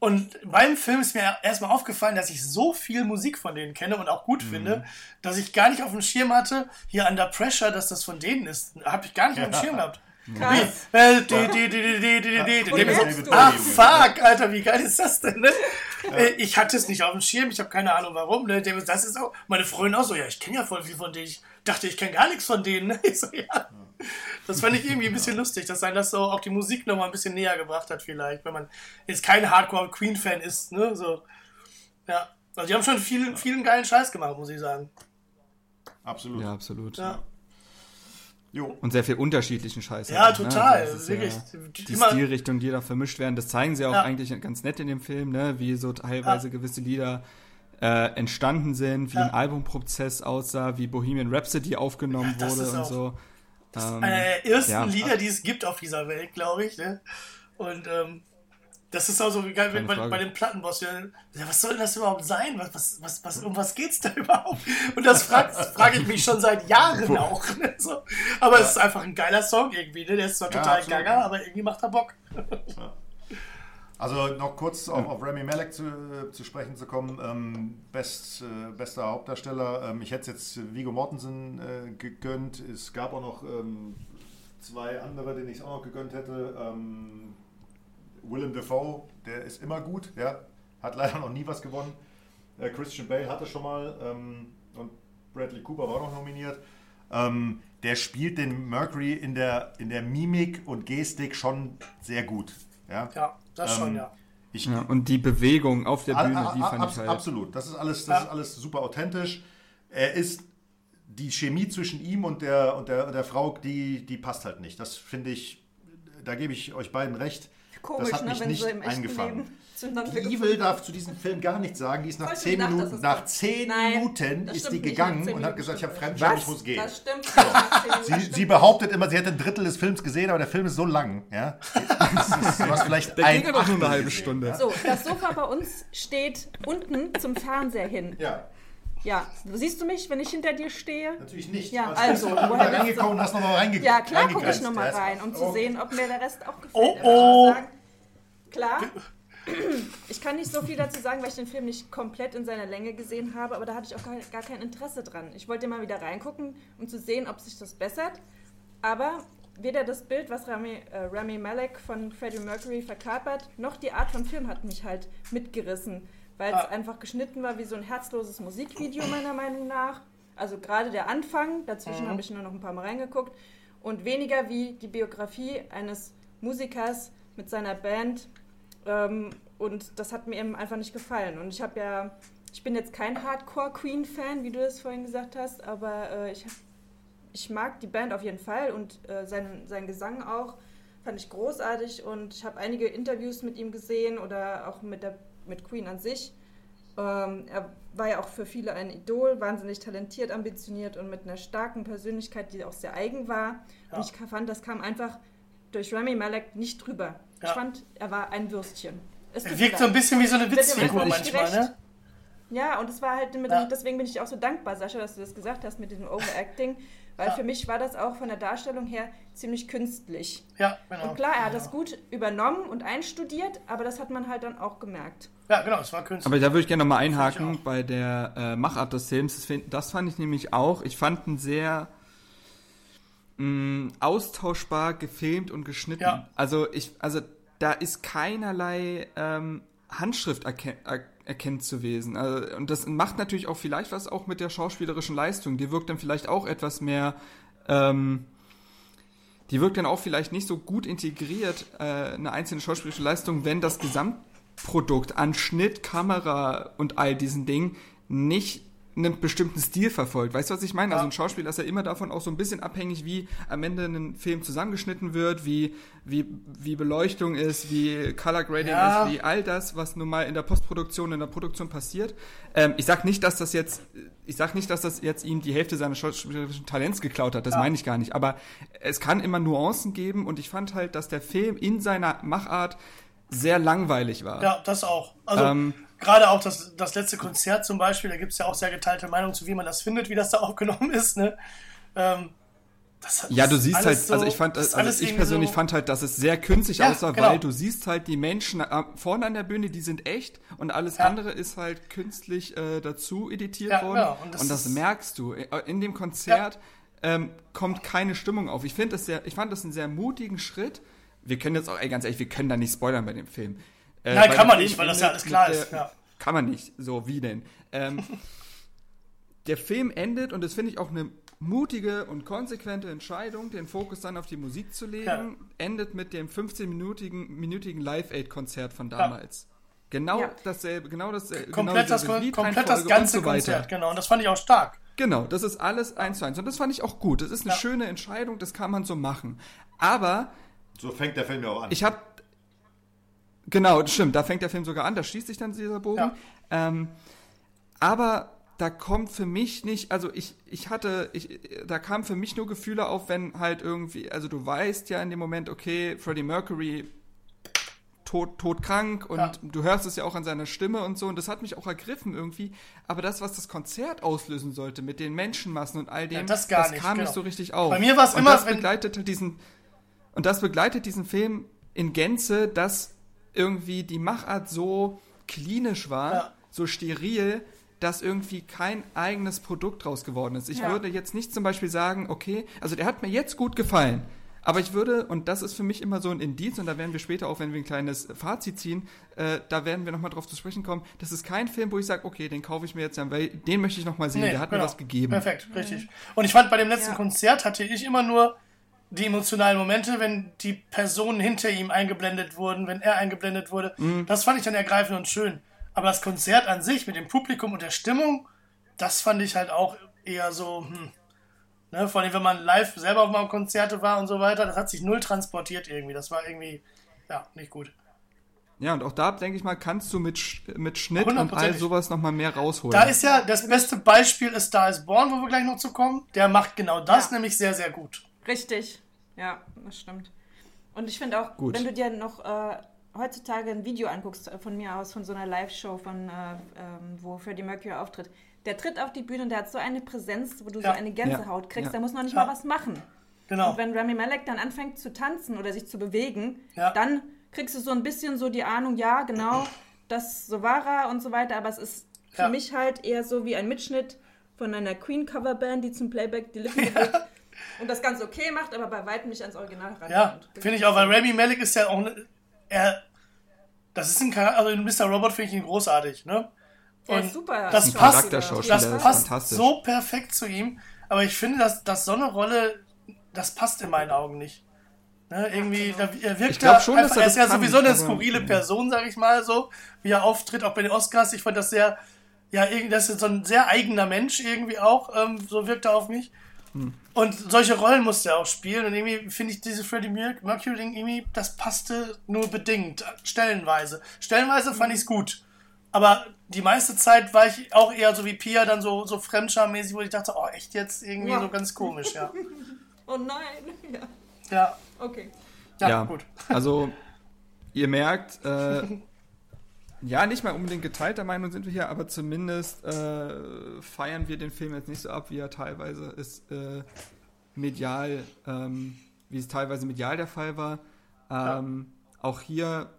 Und beim Film ist mir erstmal aufgefallen, dass ich so viel Musik von denen kenne und auch gut mhm. finde, dass ich gar nicht auf dem Schirm hatte, hier Under Pressure, dass das von denen ist. Hab ich gar nicht ja. auf dem Schirm gehabt. Krass. Ah, fuck, Alter, wie geil ist das denn? Ne? Ja. Äh, ich hatte es nicht auf dem Schirm, ich habe keine Ahnung warum. Ne? Das ist auch, meine Freundin auch so, ja, ich kenne ja voll viel von denen. Ich dachte, ich kenne gar nichts von denen. Ne? [laughs] Ich so, ja. Das fand ich irgendwie ein bisschen lustig, dass sein das so auch die Musik nochmal ein bisschen näher gebracht hat, vielleicht, wenn man jetzt kein Hardcore-Queen-Fan ist, ne? So. Ja. Also die haben schon vielen, vielen geilen Scheiß gemacht, muss ich sagen. Absolut. Ja, absolut. Ja. Jo. Und sehr viel unterschiedlichen Scheiß. Ja, halt, ne? total. Also es ist wirklich. Ja, die Immer- Stilrichtungen, die da vermischt werden, das zeigen sie auch Ja. eigentlich ganz nett in dem Film, ne? wie so teilweise Ja. gewisse Lieder äh, entstanden sind, wie Ja. ein Albumprozess aussah, wie Bohemian Rhapsody aufgenommen Ja, wurde und auch- so. Ähm, einer der ersten ja. Lieder, die es gibt auf dieser Welt, glaube ich. Ne? Und ähm, das ist auch so geil Keine bei, Frage. bei dem Plattenboss. Ja, ja, was soll denn das überhaupt sein? Was, was, was, was, um was geht's da [laughs] überhaupt? Und das frage frag ich mich schon seit Jahren auch. Ne? So. Aber es ist einfach ein geiler Song irgendwie. Ne? Der ist zwar Ja, total absolut. gaga, aber irgendwie macht er Bock. Also noch kurz auf, auf Rami Malek zu, zu sprechen zu kommen. Ähm, best, äh, bester Hauptdarsteller. Ähm, ich hätte es jetzt Vigo Mortensen äh, gegönnt. Es gab auch noch ähm, zwei andere, denen ich es auch noch gegönnt hätte. Ähm, Willem Dafoe, der ist immer gut, ja. Hat leider noch nie was gewonnen. Äh, Christian Bale hatte schon mal ähm, und Bradley Cooper war auch noch nominiert. Ähm, der spielt den Mercury in der, in der Mimik und Gestik schon sehr gut. Ja, ja das schon, ähm, ja. Ich, ja. Und die Bewegung auf der Bühne, die fand ich halt. Absolut, das ist alles, das ja. ist alles super authentisch. Er ist die Chemie zwischen ihm und der, und der, der Frau, die, die passt halt nicht. Das finde ich, da gebe ich euch beiden recht. Komisch, das hat ne, mich ne, nicht so eingefangen. Die Evil darf zu diesem Film gar nichts sagen. Die ist nach zehn Minuten, nach zehn Nein, Minuten ist die gegangen und hat gesagt, ich habe Fremdscham, ich muss gehen. Das stimmt. So. sie, sie, behauptet immer, sie hätte ein Drittel des Films gesehen, aber der Film ist so lang. Ja? du hast [laughs] vielleicht der ein ging doch nur eine halbe Stunde. So, das Sofa bei uns steht unten zum Fernseher hin. Ja. Ja, siehst du mich, wenn ich hinter dir stehe? Natürlich nicht. Ja, also, also woher reingekommen hast nochmal reingeguckt. Ja, klar gucke ich nochmal rein, um zu oh. sehen, ob mir der Rest auch gefällt. Oh, oh. Sagen, klar, ich kann nicht so viel dazu sagen, weil ich den Film nicht komplett in seiner Länge gesehen habe, aber da hatte ich auch gar, gar kein Interesse dran. Ich wollte mal wieder reingucken, um zu sehen, ob sich das bessert. Aber weder das Bild, was Rami, äh, Rami Malek von Freddie Mercury verkörpert, noch die Art von Film hat mich halt mitgerissen weil es ah. einfach geschnitten war wie so ein herzloses Musikvideo meiner Meinung nach. Also gerade der Anfang, dazwischen mhm. habe ich nur noch ein paar Mal reingeguckt und weniger wie die Biografie eines Musikers mit seiner Band ähm, und das hat mir eben einfach nicht gefallen und ich habe ja, ich bin jetzt kein Hardcore-Queen-Fan, wie du das vorhin gesagt hast, aber äh, ich, ich mag die Band auf jeden Fall und äh, sein, sein Gesang auch fand ich großartig und ich habe einige Interviews mit ihm gesehen oder auch mit der mit Queen an sich. Ähm, er war ja auch für viele ein Idol, wahnsinnig talentiert, ambitioniert und mit einer starken Persönlichkeit, die auch sehr eigen war. Ja. Und ich fand, das kam einfach durch Rami Malek nicht drüber. Ja. Ich fand, er war ein Würstchen. Es er wirkt so ein bisschen wie so eine Witzfigur manchmal, ne? Ja, und es war halt, mit, ja. deswegen bin ich auch so dankbar, Sascha, dass du das gesagt hast mit diesem Overacting, weil ja. für mich war das auch von der Darstellung her ziemlich künstlich. Ja, genau. Und klar, er hat das gut übernommen und einstudiert, aber das hat man halt dann auch gemerkt. Ja, genau, es war künstlich. Aber da würde ich gerne nochmal einhaken bei der äh, Machart des Films. Das fand ich nämlich auch. Ich fand ihn sehr mh, mm, austauschbar gefilmt und geschnitten. Ja. Also ich, also da ist keinerlei ähm, Handschrift erken erkennt zu wesen. Also, und das macht natürlich auch vielleicht was auch mit der schauspielerischen Leistung. Die wirkt dann vielleicht auch etwas mehr, ähm, die wirkt dann auch vielleicht nicht so gut integriert, äh, eine einzelne schauspielerische Leistung, wenn das Gesamtprodukt an Schnitt, Kamera und all diesen Dingen nicht einen bestimmten Stil verfolgt. Weißt du, was ich meine? Also ja. Also ein Schauspieler ist ja immer davon auch so ein bisschen abhängig, wie am Ende ein Film zusammengeschnitten wird, wie, wie, wie Beleuchtung ist, wie Color Grading ja. ist, wie all das, was nun mal in der Postproduktion, in der Produktion passiert. Ähm, ich sag nicht, dass das jetzt, ich sag nicht, dass das jetzt ihm die Hälfte seines schauspielerischen Talents geklaut hat, das ja. meine ich gar nicht. Aber es kann immer Nuancen geben und ich fand halt, dass der Film in seiner Machart sehr langweilig war. Ja, das auch. Also, ähm, gerade auch das, das letzte Konzert zum Beispiel, da gibt es ja auch sehr geteilte Meinungen zu, wie man das findet, wie das da [laughs] aufgenommen ist. Ne? Ähm, das, ja, du siehst halt, so, also ich fand, also ich persönlich so fand halt, dass es sehr künstlich ja, aussah, genau. weil du siehst halt die Menschen äh, vorne an der Bühne, die sind echt und alles ja. andere ist halt künstlich äh, dazu editiert ja, worden. Genau. Und, das, und das merkst du. Äh, in dem Konzert ähm, kommt keine Stimmung auf. Ich finde das sehr, ich fand das einen sehr mutigen Schritt. Wir können jetzt auch, ey, ganz ehrlich, wir können da nicht spoilern bei dem Film. Äh, Nein, kann man nicht, weil das ja alles klar ist. Ja. Kann man nicht. So, wie denn? Ähm, [laughs] der Film endet, und das finde ich auch eine mutige und konsequente Entscheidung, den Fokus dann auf die Musik zu legen, ja. endet mit dem 15-minütigen minütigen Live-Aid-Konzert von damals. Ja. Genau ja. dasselbe, genau dasselbe. Komplett, genau das, komplett das ganze so Konzert, genau. Und das fand ich auch stark. Genau, das ist alles eins zu eins. Und das fand ich auch gut. Das ist eine schöne Entscheidung, das kann man so machen. Aber. So fängt der Film ja auch an. Ich habe Genau, stimmt, da fängt der Film sogar an, da schließt sich dann dieser Bogen. Ja. Ähm, aber da kommt für mich nicht, also ich, ich hatte, ich, da kamen für mich nur Gefühle auf, wenn halt irgendwie, also du weißt ja in dem Moment, okay, Freddie Mercury tot, todkrank und ja. du hörst es ja auch an seiner Stimme und so und das hat mich auch ergriffen irgendwie. Aber das, was das Konzert auslösen sollte mit den Menschenmassen und all dem, ja, das, das nicht, kam genau. nicht so richtig auf. Bei mir war es immer, das begleitet diesen und das begleitet diesen Film in Gänze, dass irgendwie die Machart so klinisch war, Ja. so steril, dass irgendwie kein eigenes Produkt draus geworden ist. Ich Ja. würde jetzt nicht zum Beispiel sagen, okay, also der hat mir jetzt gut gefallen. Aber ich würde, und das ist für mich immer so ein Indiz, und da werden wir später auch, wenn wir ein kleines Fazit ziehen, äh, da werden wir nochmal drauf zu sprechen kommen, das ist kein Film, wo ich sage, okay, den kaufe ich mir jetzt, weil den möchte ich nochmal sehen, Nee, der hat genau. mir was gegeben. Perfekt, richtig. Und ich fand, bei dem letzten Ja. Konzert hatte ich immer nur die emotionalen Momente, wenn die Personen hinter ihm eingeblendet wurden, wenn er eingeblendet wurde. Mhm. Das fand ich dann ergreifend und schön. Aber das Konzert an sich mit dem Publikum und der Stimmung, das fand ich halt auch eher so, hm. Ne, vor allem, wenn man live selber auf mal Konzerte war und so weiter, das hat sich null transportiert irgendwie. Das war irgendwie, ja, nicht gut. Ja, und auch da, denke ich mal, kannst du mit, mit Schnitt und all sowas nochmal mehr rausholen. Da ist ja das beste Beispiel ist Star is Born, wo wir gleich noch zu kommen. Der macht genau das Ja. nämlich sehr, sehr gut. Richtig. Ja, das stimmt. Und ich finde auch, Gut. wenn du dir noch äh, heutzutage ein Video anguckst äh, von mir aus, von so einer Live-Show, von, äh, ähm, wo Freddie Mercury auftritt, der tritt auf die Bühne und der hat so eine Präsenz, wo du Ja. so eine Gänsehaut kriegst, Ja. da muss man nicht Ja. mal was machen. Genau. Und wenn Rami Malek dann anfängt zu tanzen oder sich zu bewegen, Ja. dann kriegst du so ein bisschen so die Ahnung, ja, genau, das so war er und so weiter, aber es ist für Ja. mich halt eher so wie ein Mitschnitt von einer Queen-Coverband, die zum Playback die Lippen [laughs] bewegt und das ganz okay macht, aber bei weitem nicht ans Original rankommt. Ja, finde ich auch, weil Rami Malek ist ja auch, ne, er, das ist ein Charakter, also in Mr. Robot finde ich ihn großartig, ne? Der Und ist super. das Ein passt, Charakterschauspieler, das der ist passt fantastisch. so perfekt zu ihm, aber ich finde, dass, dass so eine Rolle, das passt in meinen Augen nicht. Ne, irgendwie, da, er wirkt da schon, einfach, er er ist ja kann, sowieso eine skurrile Person, sag ich mal so, wie er auftritt, auch bei den Oscars. Ich fand das sehr, ja, irgendwie, das ist so ein sehr eigener Mensch irgendwie auch, ähm, so wirkt er auf mich. Und solche Rollen musste er auch spielen. Und irgendwie finde ich diese Freddie Mer- Mercury-Ding irgendwie, das passte nur bedingt, stellenweise. Stellenweise fand ich es gut. Aber die meiste Zeit war ich auch eher so wie Pia, dann so, so fremdscharmäßig, wo ich dachte, oh, echt jetzt irgendwie Ja. so ganz komisch, ja. [laughs] Oh nein. Ja, Ja, okay. ja, ja, gut. Also, ihr merkt, äh, [laughs] ja, nicht mal unbedingt geteilter Meinung sind wir hier, aber zumindest äh, feiern wir den Film jetzt nicht so ab, wie er teilweise ist, äh, medial, ähm, wie es teilweise medial der Fall war. Ähm, Auch hier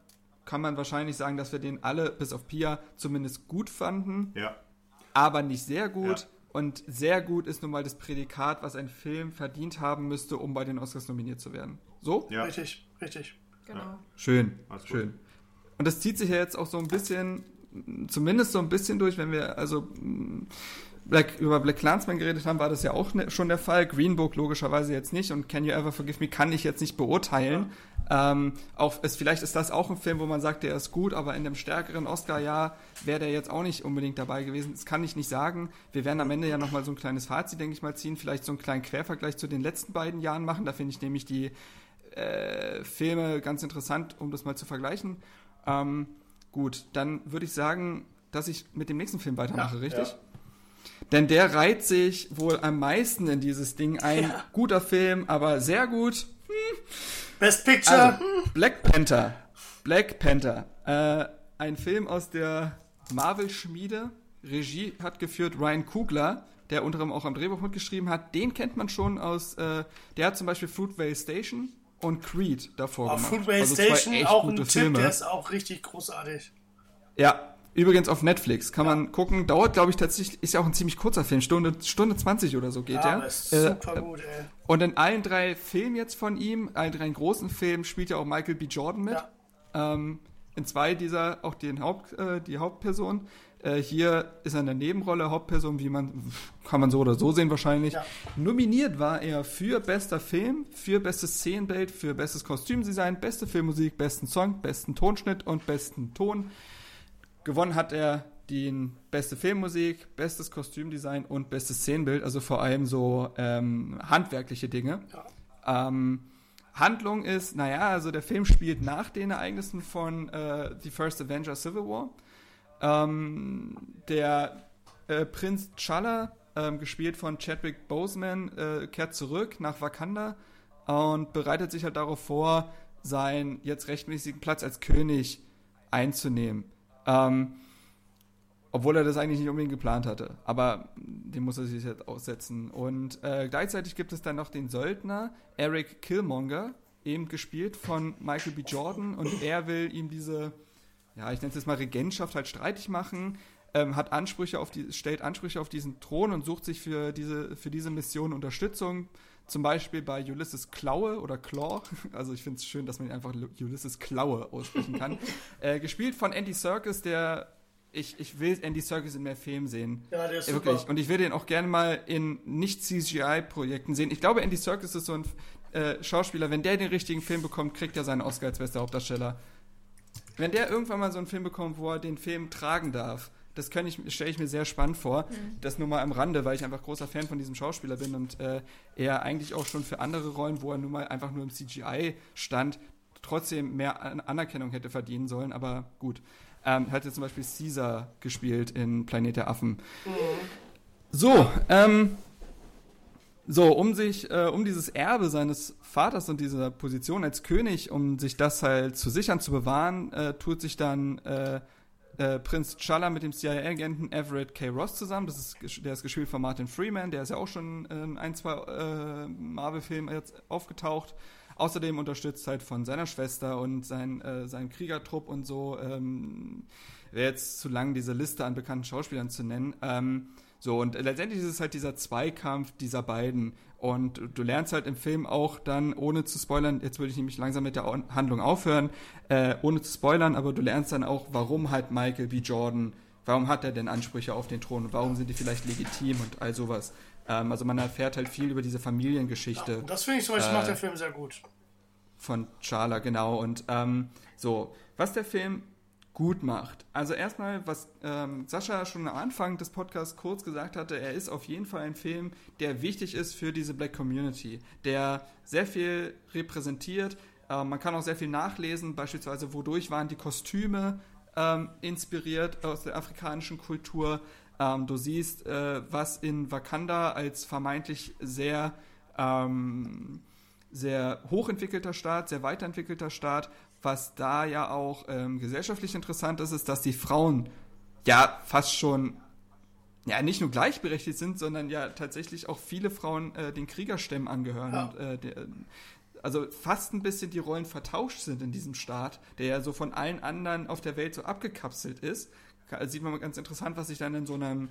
kann man wahrscheinlich sagen, dass wir den alle, bis auf Pia, zumindest gut fanden, Ja. aber nicht sehr gut. Ja. Und sehr gut ist nun mal das Prädikat, was ein Film verdient haben müsste, um bei den Oscars nominiert zu werden. So? Ja. Richtig, richtig. Genau. Schön, Alles gut. Und das zieht sich ja jetzt auch so ein bisschen, zumindest so ein bisschen durch, wenn wir also Black, über Black Clansman geredet haben, war das ja auch ne, schon der Fall. Green Book logischerweise jetzt nicht und Can You Ever Forgive Me kann ich jetzt nicht beurteilen. Ähm, auch, es, vielleicht ist das auch ein Film, wo man sagt, der ist gut, aber in dem stärkeren Oscar-Jahr wäre der jetzt auch nicht unbedingt dabei gewesen. Das kann ich nicht sagen. Wir werden am Ende ja nochmal so ein kleines Fazit, denke ich mal, ziehen. Vielleicht so einen kleinen Quervergleich zu den letzten beiden Jahren machen. Da finde ich nämlich die äh, Filme ganz interessant, um das mal zu vergleichen. Ähm, gut, dann würde ich sagen, dass ich mit dem nächsten Film weitermache, Ja, richtig? ja. Denn der reiht sich wohl am meisten in dieses Ding ein. Guter Film, aber sehr gut. Best Picture. Also, Black Panther. Black Panther. Äh, ein Film aus der Marvel-Schmiede. Regie hat geführt Ryan Kugler, der unter anderem auch am Drehbuch mitgeschrieben hat. Den kennt man schon aus, äh, der hat zum Beispiel Fruitvale Station und Creed davor Auf gemacht. Fruitvale Also Station echt auch ein Tipp, Filme. der ist auch richtig großartig. Ja, übrigens auf Netflix. Kann man gucken. Dauert, glaube ich, tatsächlich, ist ja auch ein ziemlich kurzer Film. Stunde, Stunde 20 oder so geht Ja, der. ist Äh, super gut, ey. Und in allen drei Filmen jetzt von ihm, allen drei großen Filmen, spielt ja auch Michael B. Jordan mit. Ja. Ähm, in zwei dieser auch den Haupt, äh, die Hauptperson. Äh, hier ist er in der Nebenrolle Hauptperson, wie man, kann man so oder so sehen wahrscheinlich. Ja. Nominiert war er für bester Film, für bestes Szenenbild, für bestes Kostümdesign, beste Filmmusik, besten Song, besten Tonschnitt und besten Ton. Gewonnen hat er den beste Filmmusik, bestes Kostümdesign und bestes Szenenbild, also vor allem so ähm, handwerkliche Dinge. Ähm, Handlung ist, naja, also der Film spielt nach den Ereignissen von äh, The First Avenger Civil War. Ähm, der äh, Prinz T'Challa, ähm, gespielt von Chadwick Boseman, äh, kehrt zurück nach Wakanda und bereitet sich halt darauf vor, seinen jetzt rechtmäßigen Platz als König einzunehmen. Ähm, obwohl er das eigentlich nicht unbedingt geplant hatte. Aber den muss er sich jetzt aussetzen. Und äh, gleichzeitig gibt es dann noch den Söldner Eric Killmonger, eben gespielt von Michael B. Jordan und er will ihm diese, ja, ich nenne es jetzt mal Regentschaft halt streitig machen, ähm, hat Ansprüche auf die, stellt Ansprüche auf diesen Thron und sucht sich für diese, für diese Mission Unterstützung. Zum Beispiel bei Ulysses Klaue oder Claw, [laughs] also ich finde es schön, dass man ihn einfach Ulysses Klaue aussprechen kann. [laughs] äh, gespielt von Andy Serkis, der ich, ich will Andy Serkis in mehr Filmen sehen. Ja, der ist super. Wirklich. Und ich will den auch gerne mal in nicht-CGI-Projekten sehen. Ich glaube, Andy Serkis ist so ein äh, Schauspieler, wenn der den richtigen Film bekommt, kriegt er seinen Oscar als bester Hauptdarsteller. Wenn der irgendwann mal so einen Film bekommt, wo er den Film tragen darf, das ich, stelle ich mir sehr spannend vor. Mhm. Das nur mal am Rande, weil ich einfach großer Fan von diesem Schauspieler bin und äh, er eigentlich auch schon für andere Rollen, wo er nun mal einfach nur im CGI stand, trotzdem mehr Anerkennung hätte verdienen sollen. Aber gut. Ähm, hat jetzt zum Beispiel Caesar gespielt in Planet der Affen. Mhm. So, ähm, so, um sich, äh, um dieses Erbe seines Vaters und dieser Position als König, um sich das halt zu sichern, zu bewahren, äh, tut sich dann äh, äh, Prinz Chala mit dem CIA-Agenten Everett K. Ross zusammen. Das ist, der ist gespielt von Martin Freeman, der ist ja auch schon in ein, zwei äh, Marvel-Filmen jetzt aufgetaucht. Außerdem unterstützt halt von seiner Schwester und sein, äh, seinem Kriegertrupp und so. Ähm, Wäre jetzt zu lang, diese Liste an bekannten Schauspielern zu nennen. Ähm, so, und letztendlich ist es halt dieser Zweikampf dieser beiden. Und du lernst halt im Film auch dann, ohne zu spoilern, jetzt würde ich nämlich langsam mit der Handlung aufhören, äh, ohne zu spoilern, aber du lernst dann auch, warum halt Michael B. Jordan, warum hat er denn Ansprüche auf den Thron und warum sind die vielleicht legitim und all sowas. Ähm, also man erfährt halt viel über diese Familiengeschichte. Ja, das finde ich zum Beispiel äh, macht der Film sehr gut. Von Charla, genau. Und ähm, so, was der Film gut macht. Also erstmal, was ähm, Sascha schon am Anfang des Podcasts kurz gesagt hatte, er ist auf jeden Fall ein Film, der wichtig ist für diese Black Community, der sehr viel repräsentiert. Ähm, man kann auch sehr viel nachlesen, beispielsweise wodurch waren die Kostüme ähm, inspiriert aus der afrikanischen Kultur. Ähm, du siehst, äh, was in Wakanda als vermeintlich sehr, ähm, sehr hochentwickelter Staat, sehr weiterentwickelter Staat, was da ja auch ähm, gesellschaftlich interessant ist, ist, dass die Frauen ja fast schon ja nicht nur gleichberechtigt sind, sondern ja tatsächlich auch viele Frauen äh, den Kriegerstämmen angehören. Ja. Und, äh, der, also fast ein bisschen die Rollen vertauscht sind in diesem Staat, der ja so von allen anderen auf der Welt so abgekapselt ist sieht man mal ganz interessant, was sich dann in so einem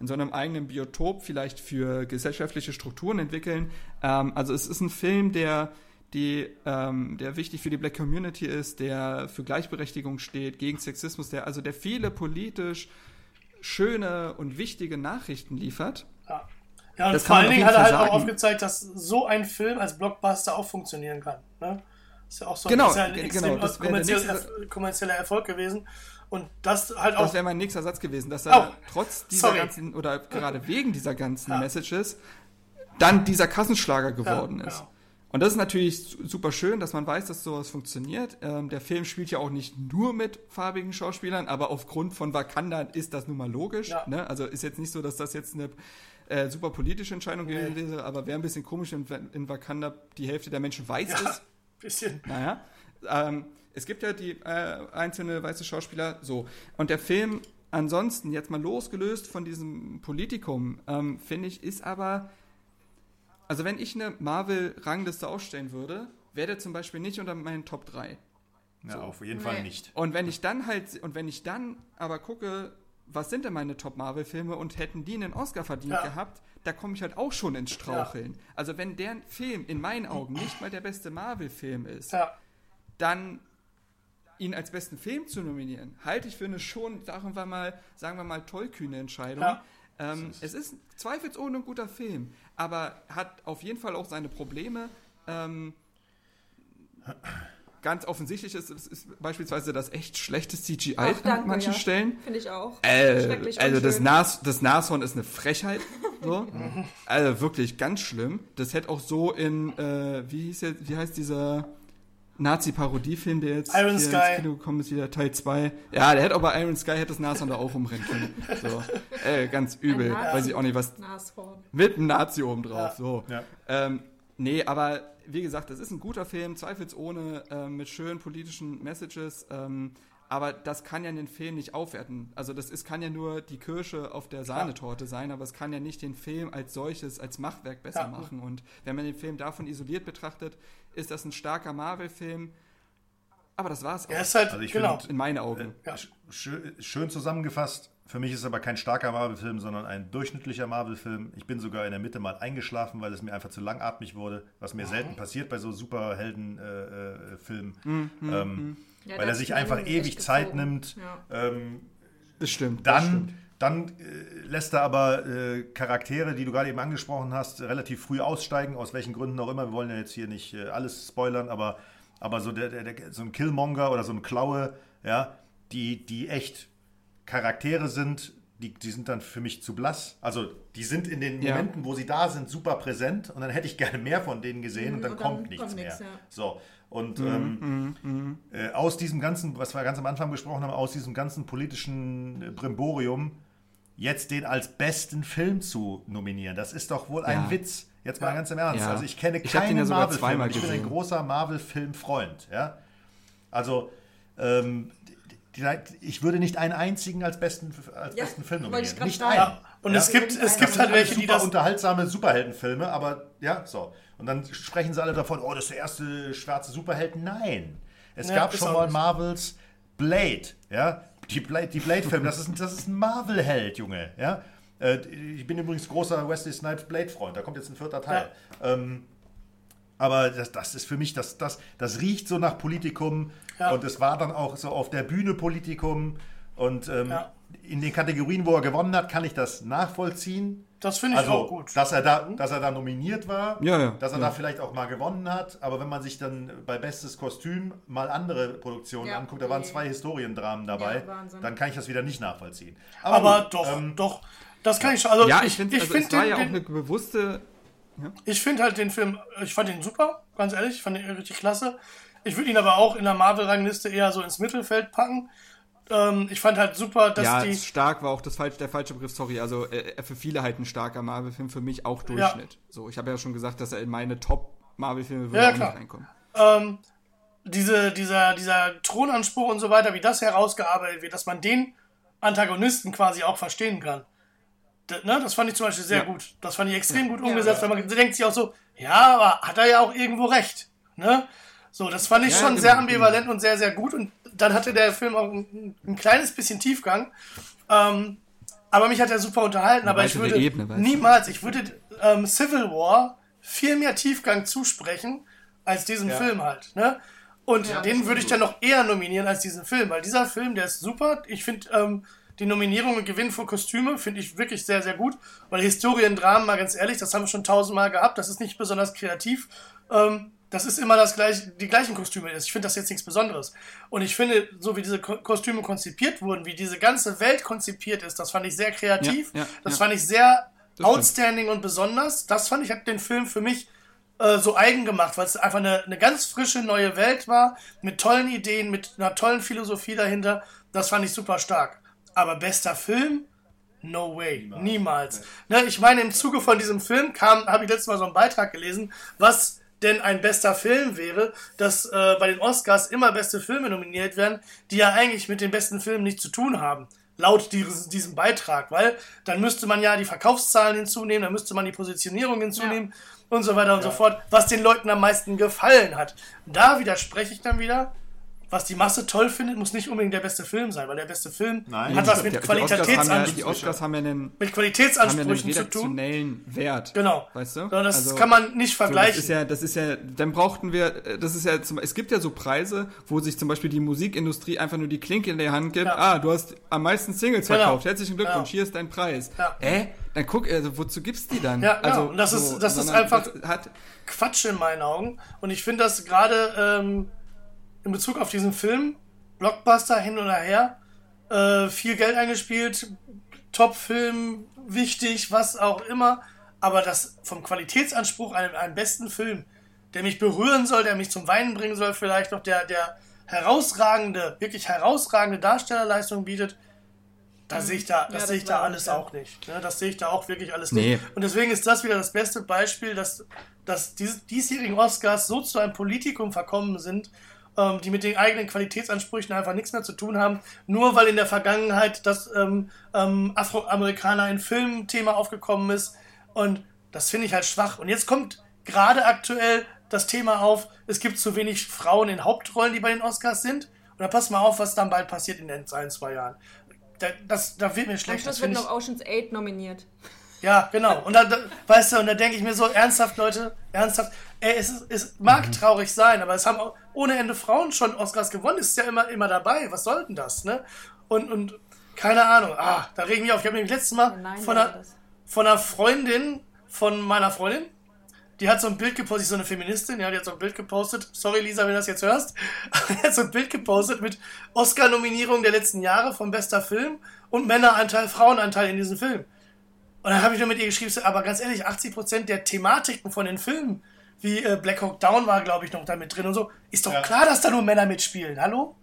in so einem eigenen Biotop vielleicht für gesellschaftliche Strukturen entwickeln. Ähm, also es ist ein Film, der die, ähm, der wichtig für die Black Community ist, der für Gleichberechtigung steht, gegen Sexismus, der also der viele politisch schöne und wichtige Nachrichten liefert. Ja, ja und das vor allen Dingen hat er halt auch aufgezeigt, dass so ein Film als Blockbuster auch funktionieren kann. Ne? Ist ja auch so genau, ein, ein genau, das kommerzieller, kommerzieller Erfolg gewesen. Und das halt auch. Das wäre mein nächster Satz gewesen, dass er oh, trotz dieser sorry. ganzen oder gerade wegen dieser ganzen ja. Messages dann dieser Kassenschlager geworden ja, ist. Und das ist natürlich super schön, dass man weiß, dass sowas funktioniert. Ähm, der Film spielt ja auch nicht nur mit farbigen Schauspielern, aber aufgrund von Wakanda ist das nun mal logisch. Ja. Ne? Also ist jetzt nicht so, dass das jetzt eine äh, super politische Entscheidung nee. gewesen wäre, aber wäre ein bisschen komisch, wenn in Wakanda die Hälfte der Menschen weiß ja, ist. [laughs] Bisschen. Naja. Ähm, es gibt ja die äh, einzelne weiße Schauspieler so. Und der Film ansonsten, jetzt mal losgelöst von diesem Politikum, ähm, finde ich, ist aber. Also, wenn ich eine Marvel-Rangliste aufstellen würde, wäre der zum Beispiel nicht unter meinen Top 3. Ja, so. auf jeden nee. Fall nicht. Und wenn ich dann halt, und wenn ich dann aber gucke, was sind denn meine Top-Marvel-Filme und hätten die einen Oscar verdient ja. gehabt, da komme ich halt auch schon ins Straucheln. Ja. Also wenn der Film in meinen Augen nicht mal der beste Marvel-Film ist, ja. dann ihn als besten Film zu nominieren, halte ich für eine schon, sagen wir mal, sagen wir mal, tollkühne Entscheidung. Ja. Ähm, es ist zweifelsohne ein guter Film, aber hat auf jeden Fall auch seine Probleme. Ähm, ganz offensichtlich ist, ist, ist, beispielsweise das echt schlechte CGI Ach, danke, an manchen ja. Stellen. Finde ich auch. Äh, also das, Nas, das Nashorn ist eine Frechheit. So. also wirklich ganz schlimm. Das hätte auch so in, äh, wie, hieß der, wie heißt dieser Nazi-Parodiefilm, der jetzt Iron hier Sky. ins Kino gekommen ist, wieder Teil 2. Ja, der hätte auch bei Iron Sky hätte das Nashorn [laughs] da auch umrennen können. So. Äh, ganz übel. Weiß ich auch nicht, was. Nashorn. Mit einem Nazi oben drauf. Ja. So. Ja. Ähm, nee, aber wie gesagt, das ist ein guter Film, zweifelsohne, äh, mit schönen politischen Messages. Ähm, aber das kann ja den Film nicht aufwerten. Also das ist, kann ja nur die Kirsche auf der Sahnetorte sein, aber es kann ja nicht den Film als solches, als Machwerk besser ja. machen. Und wenn man den Film davon isoliert betrachtet, ist das ein starker Marvel-Film. Aber das war's auch. Ja, ist halt, also ich genau. Find, in meinen Augen. Äh, ja. schön, schön zusammengefasst. Für mich ist es aber kein starker Marvel-Film, sondern ein durchschnittlicher Marvel-Film. Ich bin sogar in der Mitte mal eingeschlafen, weil es mir einfach zu langatmig wurde, was mir mhm. selten passiert bei so Superhelden-Filmen. Äh, äh, mhm, ähm, mhm. ja, weil er sich einfach ewig Zeit nimmt. Ja. Ähm, das stimmt. Dann, das stimmt. Dann äh, lässt er aber äh, Charaktere, die du gerade eben angesprochen hast, relativ früh aussteigen, aus welchen Gründen auch immer. Wir wollen ja jetzt hier nicht äh, alles spoilern, aber, aber so, der, der, der, so ein Killmonger oder so ein Klaue, ja, die, die echt Charaktere sind, die, die sind dann für mich zu blass. Also die sind in den ja. Momenten, wo sie da sind, super präsent und dann hätte ich gerne mehr von denen gesehen mhm, und dann, und dann kommt nichts kommt mehr. Nix, ja. So. Und mhm, ähm, mhm, mhm. äh, aus diesem ganzen, was wir ganz am Anfang besprochen haben, aus diesem ganzen politischen äh, Brimborium, jetzt den als besten Film zu nominieren, das ist doch wohl ein Witz. Jetzt mal ganz im Ernst. Also ich kenne keinen ja Marvel-Film. Ich bin ein großer Marvel-Film-Freund. Ja? Also ähm, ich würde nicht einen einzigen als besten, als ja, besten Film nominieren. Nicht einen. Ja. Und ja, es gibt, es gibt halt welche, die das... unterhaltsame Superheldenfilme, aber ja, so. Und dann sprechen sie alle davon, oh, das ist der erste schwarze Superheld. Nein. Es ja, gab schon mal Marvels Blade, ja. Die Blade-Filme, die Blade das, ist, das ist ein Marvel-Held, Junge, ja. Äh, ich bin übrigens großer Wesley Snipes Blade-Freund, da kommt jetzt ein vierter Teil. Ähm, aber das, das ist für mich, das, das, das riecht so nach Politikum. Ja. Und es war dann auch so auf der Bühne Politikum. Und ähm, ja. In den Kategorien, wo er gewonnen hat, kann ich das nachvollziehen. Das finde ich also, auch gut. Dass er, da, dass er da nominiert war, ja, ja, dass er da vielleicht auch mal gewonnen hat. Aber wenn man sich dann bei Bestes Kostüm mal andere Produktionen anguckt, da waren zwei Historiendramen dabei, dann kann ich das wieder nicht nachvollziehen. Aber, Aber gut, doch, ähm, doch. Das kann ich schon. Also ja, ich, finde, also find es war ja auch eine bewusste ja. Ich finde halt den Film, ich fand ihn super, ganz ehrlich, ich fand ihn richtig klasse. Ich würde ihn aber auch in der Marvel-Rangliste eher so ins Mittelfeld packen. Ähm, ich fand halt super, dass ja, die. stark war auch das falsch, der falsche Begriff, sorry. Also äh, für viele halt ein starker Marvel-Film, für mich auch Durchschnitt. Ja. So, ich habe ja schon gesagt, dass er in meine Top-Marvel-Filme würde ja, auch nicht reinkommen. Ähm, diese, dieser, dieser Thronanspruch und so weiter, wie das herausgearbeitet wird, dass man den Antagonisten quasi auch verstehen kann. Ne, das fand ich zum Beispiel sehr ja. gut. Das fand ich extrem gut umgesetzt, weil man denkt sich auch so, ja, aber hat er ja auch irgendwo recht. Ne? So, das fand ich ja, schon genau, sehr ambivalent und sehr, sehr gut. Und dann hatte der Film auch ein, ein kleines bisschen Tiefgang. Ähm, aber mich hat er super unterhalten. Eine aber ich würde Ebene, niemals, ich würde ähm, Civil War viel mehr Tiefgang zusprechen als diesem ja. Film halt. Ne? Und ja, den würde ich dann noch eher nominieren als diesen Film, weil dieser Film, der ist super. Ich finde, ähm, die Nominierung und Gewinn für Kostüme finde ich wirklich sehr, sehr gut. Weil Historiendramen, mal ganz ehrlich, das haben wir schon tausendmal gehabt. Das ist nicht besonders kreativ. Ähm, das ist immer das gleiche, die gleichen Kostüme. Ich finde das jetzt nichts Besonderes. Und ich finde, so wie diese Kostüme konzipiert wurden, wie diese ganze Welt konzipiert ist, das fand ich sehr kreativ. Ja, ja, das ja. fand ich sehr das outstanding stimmt. und besonders. Das fand ich, hat den Film für mich äh, so eigen gemacht, weil es einfach eine, eine ganz frische neue Welt war, mit tollen Ideen, mit einer tollen Philosophie dahinter. Das fand ich super stark. Aber bester Film? No way. Niemals. Niemals. Ne, ich meine, im Zuge von diesem Film kam, habe ich letztes Mal so einen Beitrag gelesen, was denn ein bester Film wäre, dass äh, bei den Oscars immer beste Filme nominiert werden, die ja eigentlich mit den besten Filmen nichts zu tun haben. Laut diesem Beitrag, weil dann müsste man ja die Verkaufszahlen hinzunehmen, dann müsste man die Positionierung hinzunehmen ja. und so weiter und ja. so fort, was den Leuten am meisten gefallen hat. Da widerspreche ich dann wieder, was die Masse toll findet, muss nicht unbedingt der beste Film sein, weil der beste Film Nein, hat was mit Qualitätsansprüchen. Die Oscars haben ja einen, mit Qualitätsansprüchen zu tun. Wert. Genau. Weißt du? das also, kann man nicht vergleichen. So, das ist ja, das ist ja, dann brauchten wir, das ist ja, zum, es gibt ja so Preise, wo sich zum Beispiel die Musikindustrie einfach nur die Klinke in der Hand gibt. Ja. Ah, du hast am meisten Singles genau. verkauft. Herzlichen Glückwunsch, ja. hier ist dein Preis. Ja. Äh? Dann guck, also wozu gibt's die dann? Ja, genau. also, und das so, ist, das ist einfach hat, Quatsch in meinen Augen. Und ich finde das gerade ähm, in Bezug auf diesen Film Blockbuster hin oder her, äh, viel Geld eingespielt, Top-Film, wichtig, was auch immer, aber das vom Qualitätsanspruch einen, einen besten Film, der mich berühren soll, der mich zum Weinen bringen soll, vielleicht noch der, der herausragende, wirklich herausragende Darstellerleistung bietet, da sehe ich da, das ja, sehe ich da alles auch nicht. Ne? Das sehe ich da auch wirklich alles nee. nicht. Und deswegen ist das wieder das beste Beispiel, dass, dass diese diesjährigen Oscars so zu einem Politikum verkommen sind ähm, die mit den eigenen Qualitätsansprüchen einfach nichts mehr zu tun haben, nur weil in der Vergangenheit das ähm, ähm, Afroamerikaner in Filmen Thema aufgekommen ist. Und das finde ich halt schwach. Und jetzt kommt gerade aktuell das Thema auf, es gibt zu wenig Frauen in Hauptrollen, die bei den Oscars sind. Und dann passt mal auf, was dann bald passiert in den ein, zwei Jahren. Da, das, da wird mir schlecht. Das wird noch Ocean's 8 nominiert. Ja, genau. Und dann, weißt du, und da denke ich mir so, ernsthaft, Leute, ernsthaft, ey, es, ist, es mag mhm. traurig sein, aber es haben auch ohne Ende Frauen schon Oscars gewonnen, ist ja immer, immer dabei. Was soll denn das, ne? Und, und keine Ahnung, ah, da regen mich auf. Ich habe nämlich letztes Mal Nein, von, einer, von einer Freundin von meiner Freundin, die hat so ein Bild gepostet, so eine Feministin, ja, die hat so ein Bild gepostet. Sorry, Lisa, wenn du das jetzt hörst. [laughs] die hat so ein Bild gepostet mit Oscar-Nominierung der letzten Jahre vom bester Film und Männeranteil, Frauenanteil in diesem Film. Und dann habe ich nur mit ihr geschrieben, aber ganz ehrlich, 80% der Thematiken von den Filmen, wie äh, Black Hawk Down war, glaube ich, noch da mit drin und so, ist doch ja. klar, dass da nur Männer mitspielen. Hallo?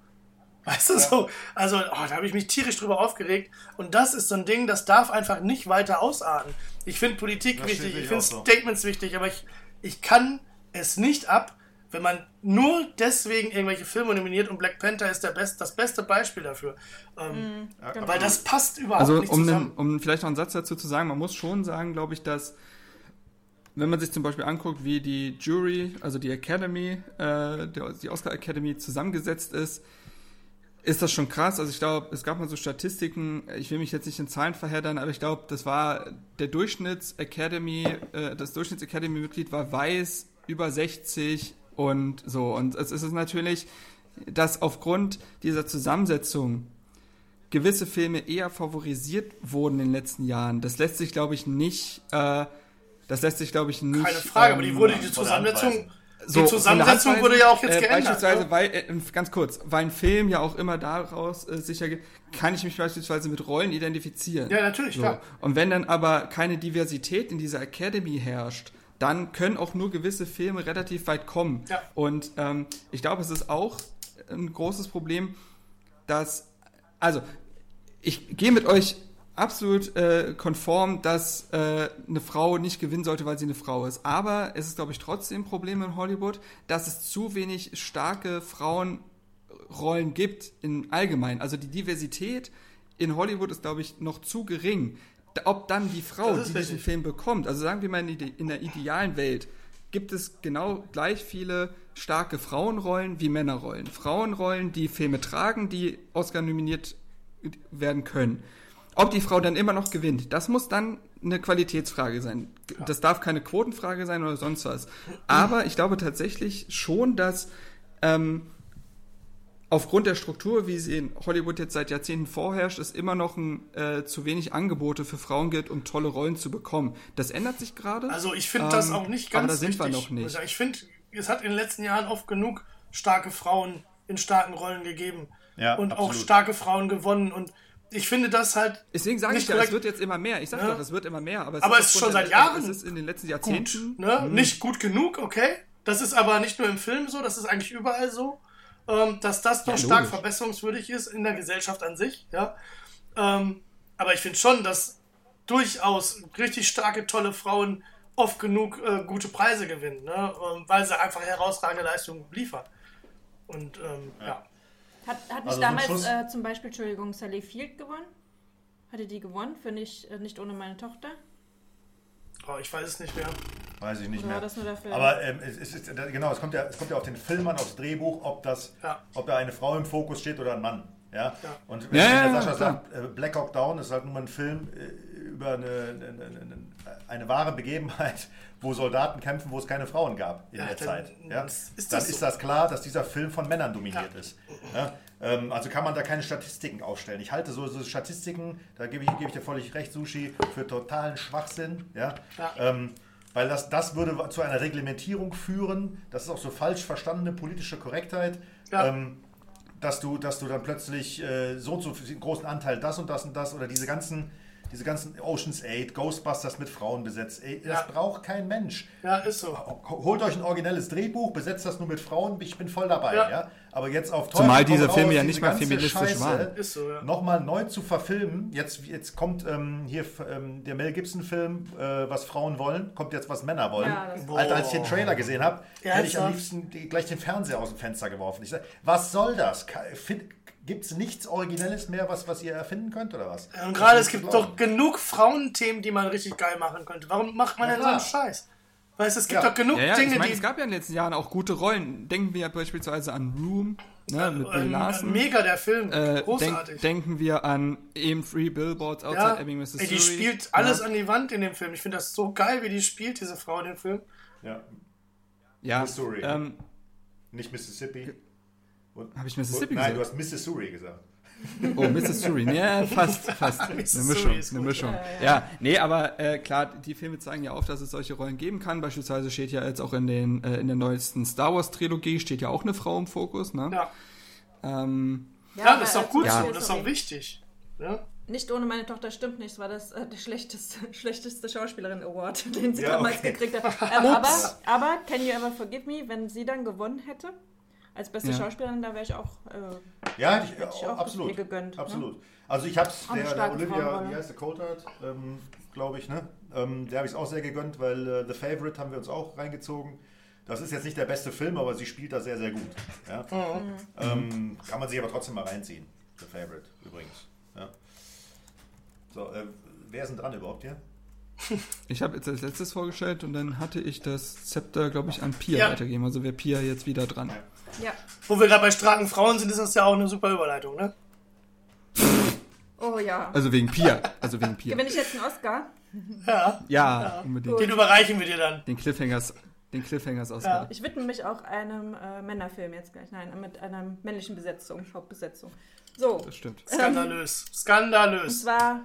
Weißt du ja. so? Also, oh, da habe ich mich tierisch drüber aufgeregt. Und das ist so ein Ding, das darf einfach nicht weiter ausarten. Ich finde Politik das wichtig, ich finde so. Statements wichtig, aber ich, ich kann es nicht ab, wenn man nur deswegen irgendwelche Filme nominiert und Black Panther ist der best, das beste Beispiel dafür. Ähm, mhm, weil das passt überhaupt also, nicht um zusammen. Den, um vielleicht noch einen Satz dazu zu sagen, man muss schon sagen, glaube ich, dass wenn man sich zum Beispiel anguckt, wie die Jury, also die Academy, äh, die Oscar Academy zusammengesetzt ist, ist das schon krass. Also ich glaube, es gab mal so Statistiken, ich will mich jetzt nicht in Zahlen verheddern, aber ich glaube, das war der Durchschnitts Academy, äh, das Durchschnitts Academy Mitglied war weiß, über 60 und so. Und es ist natürlich, dass aufgrund dieser Zusammensetzung gewisse Filme eher favorisiert wurden in den letzten Jahren. Das lässt sich, glaube ich, nicht, äh, das lässt sich, glaube ich, nicht. Keine Frage, ähm, aber die wurde die Zusammensetzung so, die Zusammensetzung wurde ja auch jetzt äh, geändert. Beispielsweise, ne? weil, äh, ganz kurz, weil ein Film ja auch immer daraus äh, sicher kann ich mich beispielsweise mit Rollen identifizieren. Ja, natürlich, so. klar. Und wenn dann aber keine Diversität in dieser Academy herrscht, dann können auch nur gewisse Filme relativ weit kommen. Ja. Und ähm, ich glaube, es ist auch ein großes Problem, dass, also, ich gehe mit euch absolut äh, konform, dass äh, eine Frau nicht gewinnen sollte, weil sie eine Frau ist. Aber es ist, glaube ich, trotzdem ein Problem in Hollywood, dass es zu wenig starke Frauenrollen gibt in allgemein. Also die Diversität in Hollywood ist, glaube ich, noch zu gering. Ob dann die Frau, die diesen Film bekommt, also sagen wir mal in, in der idealen Welt, gibt es genau gleich viele starke Frauenrollen wie Männerrollen. Frauenrollen, die Filme tragen, die Oscar nominiert werden können. Ob die Frau dann immer noch gewinnt, das muss dann eine Qualitätsfrage sein. Das darf keine Quotenfrage sein oder sonst was. Aber ich glaube tatsächlich schon, dass ähm, aufgrund der Struktur, wie sie in Hollywood jetzt seit Jahrzehnten vorherrscht, es immer noch ein, äh, zu wenig Angebote für Frauen gibt, um tolle Rollen zu bekommen. Das ändert sich gerade. Also ich finde ähm, das auch nicht ganz Aber da sind richtig. wir noch nicht. Also ich finde, es hat in den letzten Jahren oft genug starke Frauen in starken Rollen gegeben. Ja, und absolut. auch starke Frauen gewonnen und ich finde das halt. Deswegen sage ich ja, es wird jetzt immer mehr. Ich sage ja. doch, es wird immer mehr. Aber es aber ist, ist schon seit Jahren. Es ist in den letzten Jahrzehnten. Gut, ne? mhm. Nicht gut genug, okay. Das ist aber nicht nur im Film so, das ist eigentlich überall so. Ähm, dass das noch ja, stark verbesserungswürdig ist in der Gesellschaft an sich. Ja? Ähm, aber ich finde schon, dass durchaus richtig starke, tolle Frauen oft genug äh, gute Preise gewinnen, ne? Ähm, weil sie einfach herausragende Leistungen liefern. Und ähm, ja. ja. Hat, hat nicht also damals äh, zum Beispiel, Entschuldigung, Sally Field gewonnen? Hatte die gewonnen für nicht, äh, nicht ohne meine Tochter? Oh, ich weiß es nicht mehr. Weiß ich nicht Oder mehr. Das nur der Film? Aber ähm, es, ist, genau, es kommt, ja, es kommt ja auf den Film an, aufs Drehbuch, ob, das, ja. ob da eine Frau im Fokus steht oder ein Mann. Ja? ja. Und wenn, ja, der Sascha sagt, äh, Black Hawk Down ist halt nur mal ein Film äh, über eine, eine, eine, eine, wahre Begebenheit, wo Soldaten kämpfen, wo es keine Frauen gab in ja, der dann, Zeit. Ja? Ist dann so? ist das klar, dass dieser Film von Männern dominiert ist. Ähm, also kann man da keine Statistiken aufstellen. Ich halte so, so Statistiken, da gebe ich, gebe ich dir völlig recht, Sushi, für totalen Schwachsinn. Ja? Ähm, weil das, das würde zu einer Reglementierung führen. Das ist auch so falsch verstandene politische Korrektheit. Ja. Ähm, dass du, dass du dann plötzlich äh, so und so großen Anteil das und das und das oder diese ganzen, diese ganzen Oceans 8, Ghostbusters mit Frauen besetzt. Ey, das Ja. braucht kein Mensch. Ja, ist so. Holt euch ein originelles Drehbuch, besetzt das nur mit Frauen, ich bin voll dabei. Ja. Ja. Aber jetzt auf Zumal Teufel komm diese Filme ja nicht mal feministisch waren. Ist so, ja. Nochmal neu zu verfilmen. Jetzt, jetzt kommt ähm, hier ähm, der Mel Gibson-Film, äh, was Frauen wollen, kommt jetzt, was Männer wollen. Ja, das- Alter, als ich den Trailer gesehen habe, hätte ich am liebsten die, gleich den Fernseher aus dem Fenster geworfen. Ich sag, was soll das? Gibt es nichts Originelles mehr, was, was ihr erfinden könnt oder was? Und gerade es gibt doch genug Frauenthemen, die man richtig geil machen könnte. Warum macht man Ja, denn so einen. Scheiß? Weißt du, es gibt Ja. doch genug Ja, ja, Dinge, ich meine, die. es gab ja in den letzten Jahren auch gute Rollen. Denken wir beispielsweise an Room, ne, mit Bill ähm, Larson. mega der Film. Äh, Großartig. denk, denken wir an eben Three Billboards Outside ja, Ebbing, ey, Mississippi. die spielt alles ja. an die Wand in dem Film. Ich finde das so geil, wie die spielt, diese Frau in dem Film. Ja, Ja, Missouri. ähm, nicht Mississippi. Habe ich Mississippi Nein, gesagt? du hast Missouri gesagt. [laughs] Oh, Missouri. Ja, [laughs] fast, fast. Eine Mischung, ist eine. Mischung. Ja, nee, aber äh, klar, die Filme zeigen ja auf, dass es solche Rollen geben kann. Beispielsweise steht ja jetzt auch in, den, äh, in der neuesten Star Wars Trilogie steht ja auch eine Frau im Fokus, ne? Ja, Ähm, ja das ist auch gut Ja. so. Das ist auch wichtig. Ja? Nicht ohne meine Tochter stimmt nicht. Das war das äh, der schlechteste, [laughs] schlechteste Schauspielerin-Award, den sie Ja, damals okay. gekriegt hat. Ähm, aber, aber Can You Ever Forgive Me, wenn sie dann gewonnen hätte, als beste Ja. Schauspielerin, da wäre ich auch. Äh, Ja, hätte ich, Hätte ich oh, auch absolut. gegönnt, ne? absolut. Also ich habe es, der, der Olivia, wie heißt der, Coulthard, ähm, glaube ich, ne? Ähm, der habe ich es auch sehr gegönnt, weil äh, The Favorite haben wir uns auch reingezogen. Das ist jetzt nicht der beste Film, aber sie spielt da sehr, sehr gut. Ja? Ähm, kann man sich aber trotzdem mal reinziehen. The Favorite übrigens. Ja. So, äh, wer ist denn dran überhaupt hier? ich habe jetzt als letztes vorgestellt und dann hatte ich das Zepter, glaube ich, an Pia Ja. weitergegeben. Also wäre Pia jetzt wieder dran. ja. Wo wir gerade bei starken Frauen sind, ist das ja auch eine super Überleitung, ne? Oh ja. Also wegen Pia. Also wegen Pia. Gewinne ich jetzt einen Oscar? Ja. Ja, unbedingt. Den überreichen wir dir dann. Den Cliffhangers, den Cliffhangers Oscar. Ich widme mich auch einem äh, Männerfilm jetzt gleich. Nein, mit einer männlichen Besetzung, Hauptbesetzung. So, Das stimmt. Skandalös. und Skandalös. zwar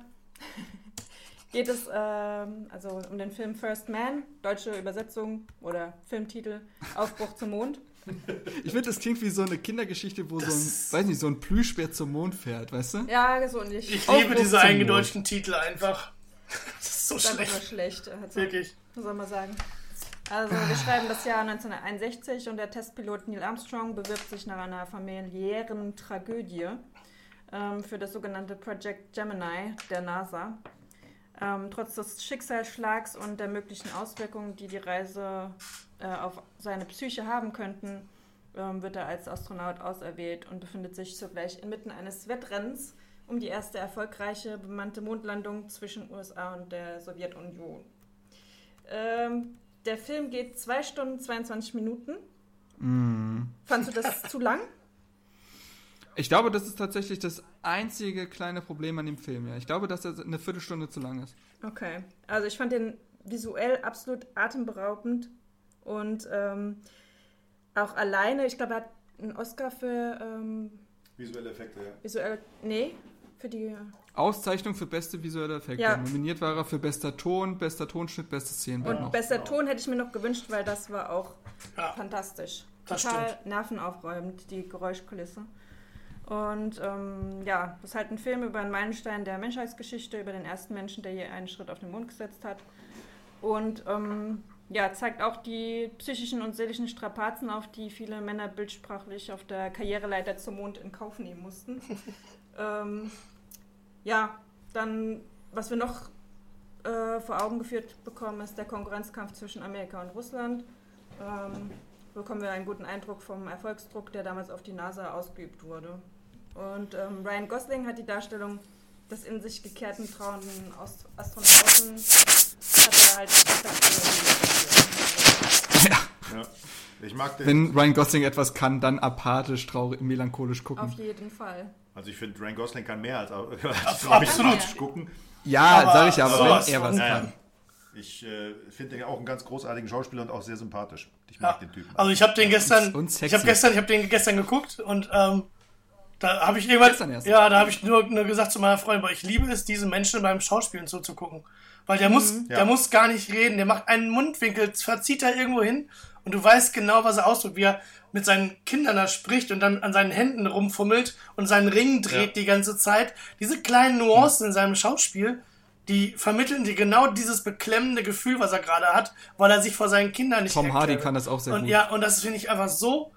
[laughs] geht es ähm, also um den Film First Man, deutsche Übersetzung oder Filmtitel Aufbruch zum Mond. Ich finde, das klingt wie so eine Kindergeschichte, wo so ein, weiß nicht, so ein Plüschbär zum Mond fährt, weißt du? Ja, so und ich. Liebe diese eingedeutschten Titel einfach. [laughs] Das ist so Das ist schlecht. einfach schlecht. Also, Wirklich. Was soll man sagen? Also, wir schreiben das Jahr 1961 und der Testpilot Neil Armstrong bewirbt sich nach einer familiären Tragödie ähm, für das sogenannte Project Gemini der NASA. Ähm, trotz des Schicksalsschlags und der möglichen Auswirkungen, die die Reise äh, auf seine Psyche haben könnten, ähm, wird er als Astronaut auserwählt und befindet sich zugleich inmitten eines Wettrennens um die erste erfolgreiche bemannte Mondlandung zwischen USA und der Sowjetunion. Ähm, der Film geht 2 Stunden 22 Minuten. Fandst du das [laughs] zu lang? Ich glaube, das ist tatsächlich das einzige kleine Problem an dem Film. Ja. Ich glaube, dass er eine Viertelstunde zu lang ist. Okay. Also ich fand den visuell absolut atemberaubend und ähm, auch alleine, ich glaube, er hat einen Oscar für ähm, Visuelle Effekte, ja. visuelle, nee, für die, Auszeichnung für beste visuelle Effekte. Ja. Nominiert war er für bester Ton, bester Tonschnitt, bestes Szenenbild und noch. bester Ton hätte ich mir noch gewünscht, weil das war auch Ja. fantastisch. Das Total stimmt. nervenaufreibend, die Geräuschkulisse. Und ähm, ja, das ist halt ein Film über einen Meilenstein der Menschheitsgeschichte, über den ersten Menschen, der je einen Schritt auf den Mond gesetzt hat. Und ähm, ja, zeigt auch die psychischen und seelischen Strapazen auf, die viele Männer bildsprachlich auf der Karriereleiter zum Mond in Kauf nehmen mussten. [laughs] ähm, ja, dann, was wir noch äh, vor Augen geführt bekommen, ist der Konkurrenzkampf zwischen Amerika und Russland. Ähm, bekommen wir einen guten Eindruck vom Erfolgsdruck, der damals auf die NASA ausgeübt wurde. Und ähm, Ryan Gosling hat die Darstellung des in sich gekehrten, trauernden Aus- Astronauten hat er halt [laughs] ja. Ich mag den. Wenn Ryan Gosling etwas kann, dann apathisch, traurig, melancholisch gucken. Auf jeden Fall. Also ich finde, Ryan Gosling kann mehr als, [laughs] als Absolut. dramatisch gucken. ja, Aber sag ich ja, aber sowas wenn er was kann. Ich äh, finde den auch einen ganz großartigen Schauspieler und auch sehr sympathisch. Ich mag Ja. den Typen. Also ich habe den gestern, Und ich habe gestern, ich habe den gestern geguckt und ähm, da habe ich irgendwann, Gestern erst. ja, da habe ich nur, nur gesagt zu meiner Freundin, ich liebe es, diesen Menschen beim Schauspielen zuzugucken, weil der muss, Ja. der muss gar nicht reden, der macht einen Mundwinkel, verzieht er irgendwo hin und du weißt genau, was er ausdrückt, wie er mit seinen Kindern da spricht und dann an seinen Händen rumfummelt und seinen Ring dreht Ja. die ganze Zeit. Diese kleinen Nuancen in seinem Schauspiel, die vermitteln dir genau dieses beklemmende Gefühl, was er gerade hat, weil er sich vor seinen Kindern nicht Tom Hardy erklärt. kann das auch sehr und, gut. Ja, und das finde ich einfach so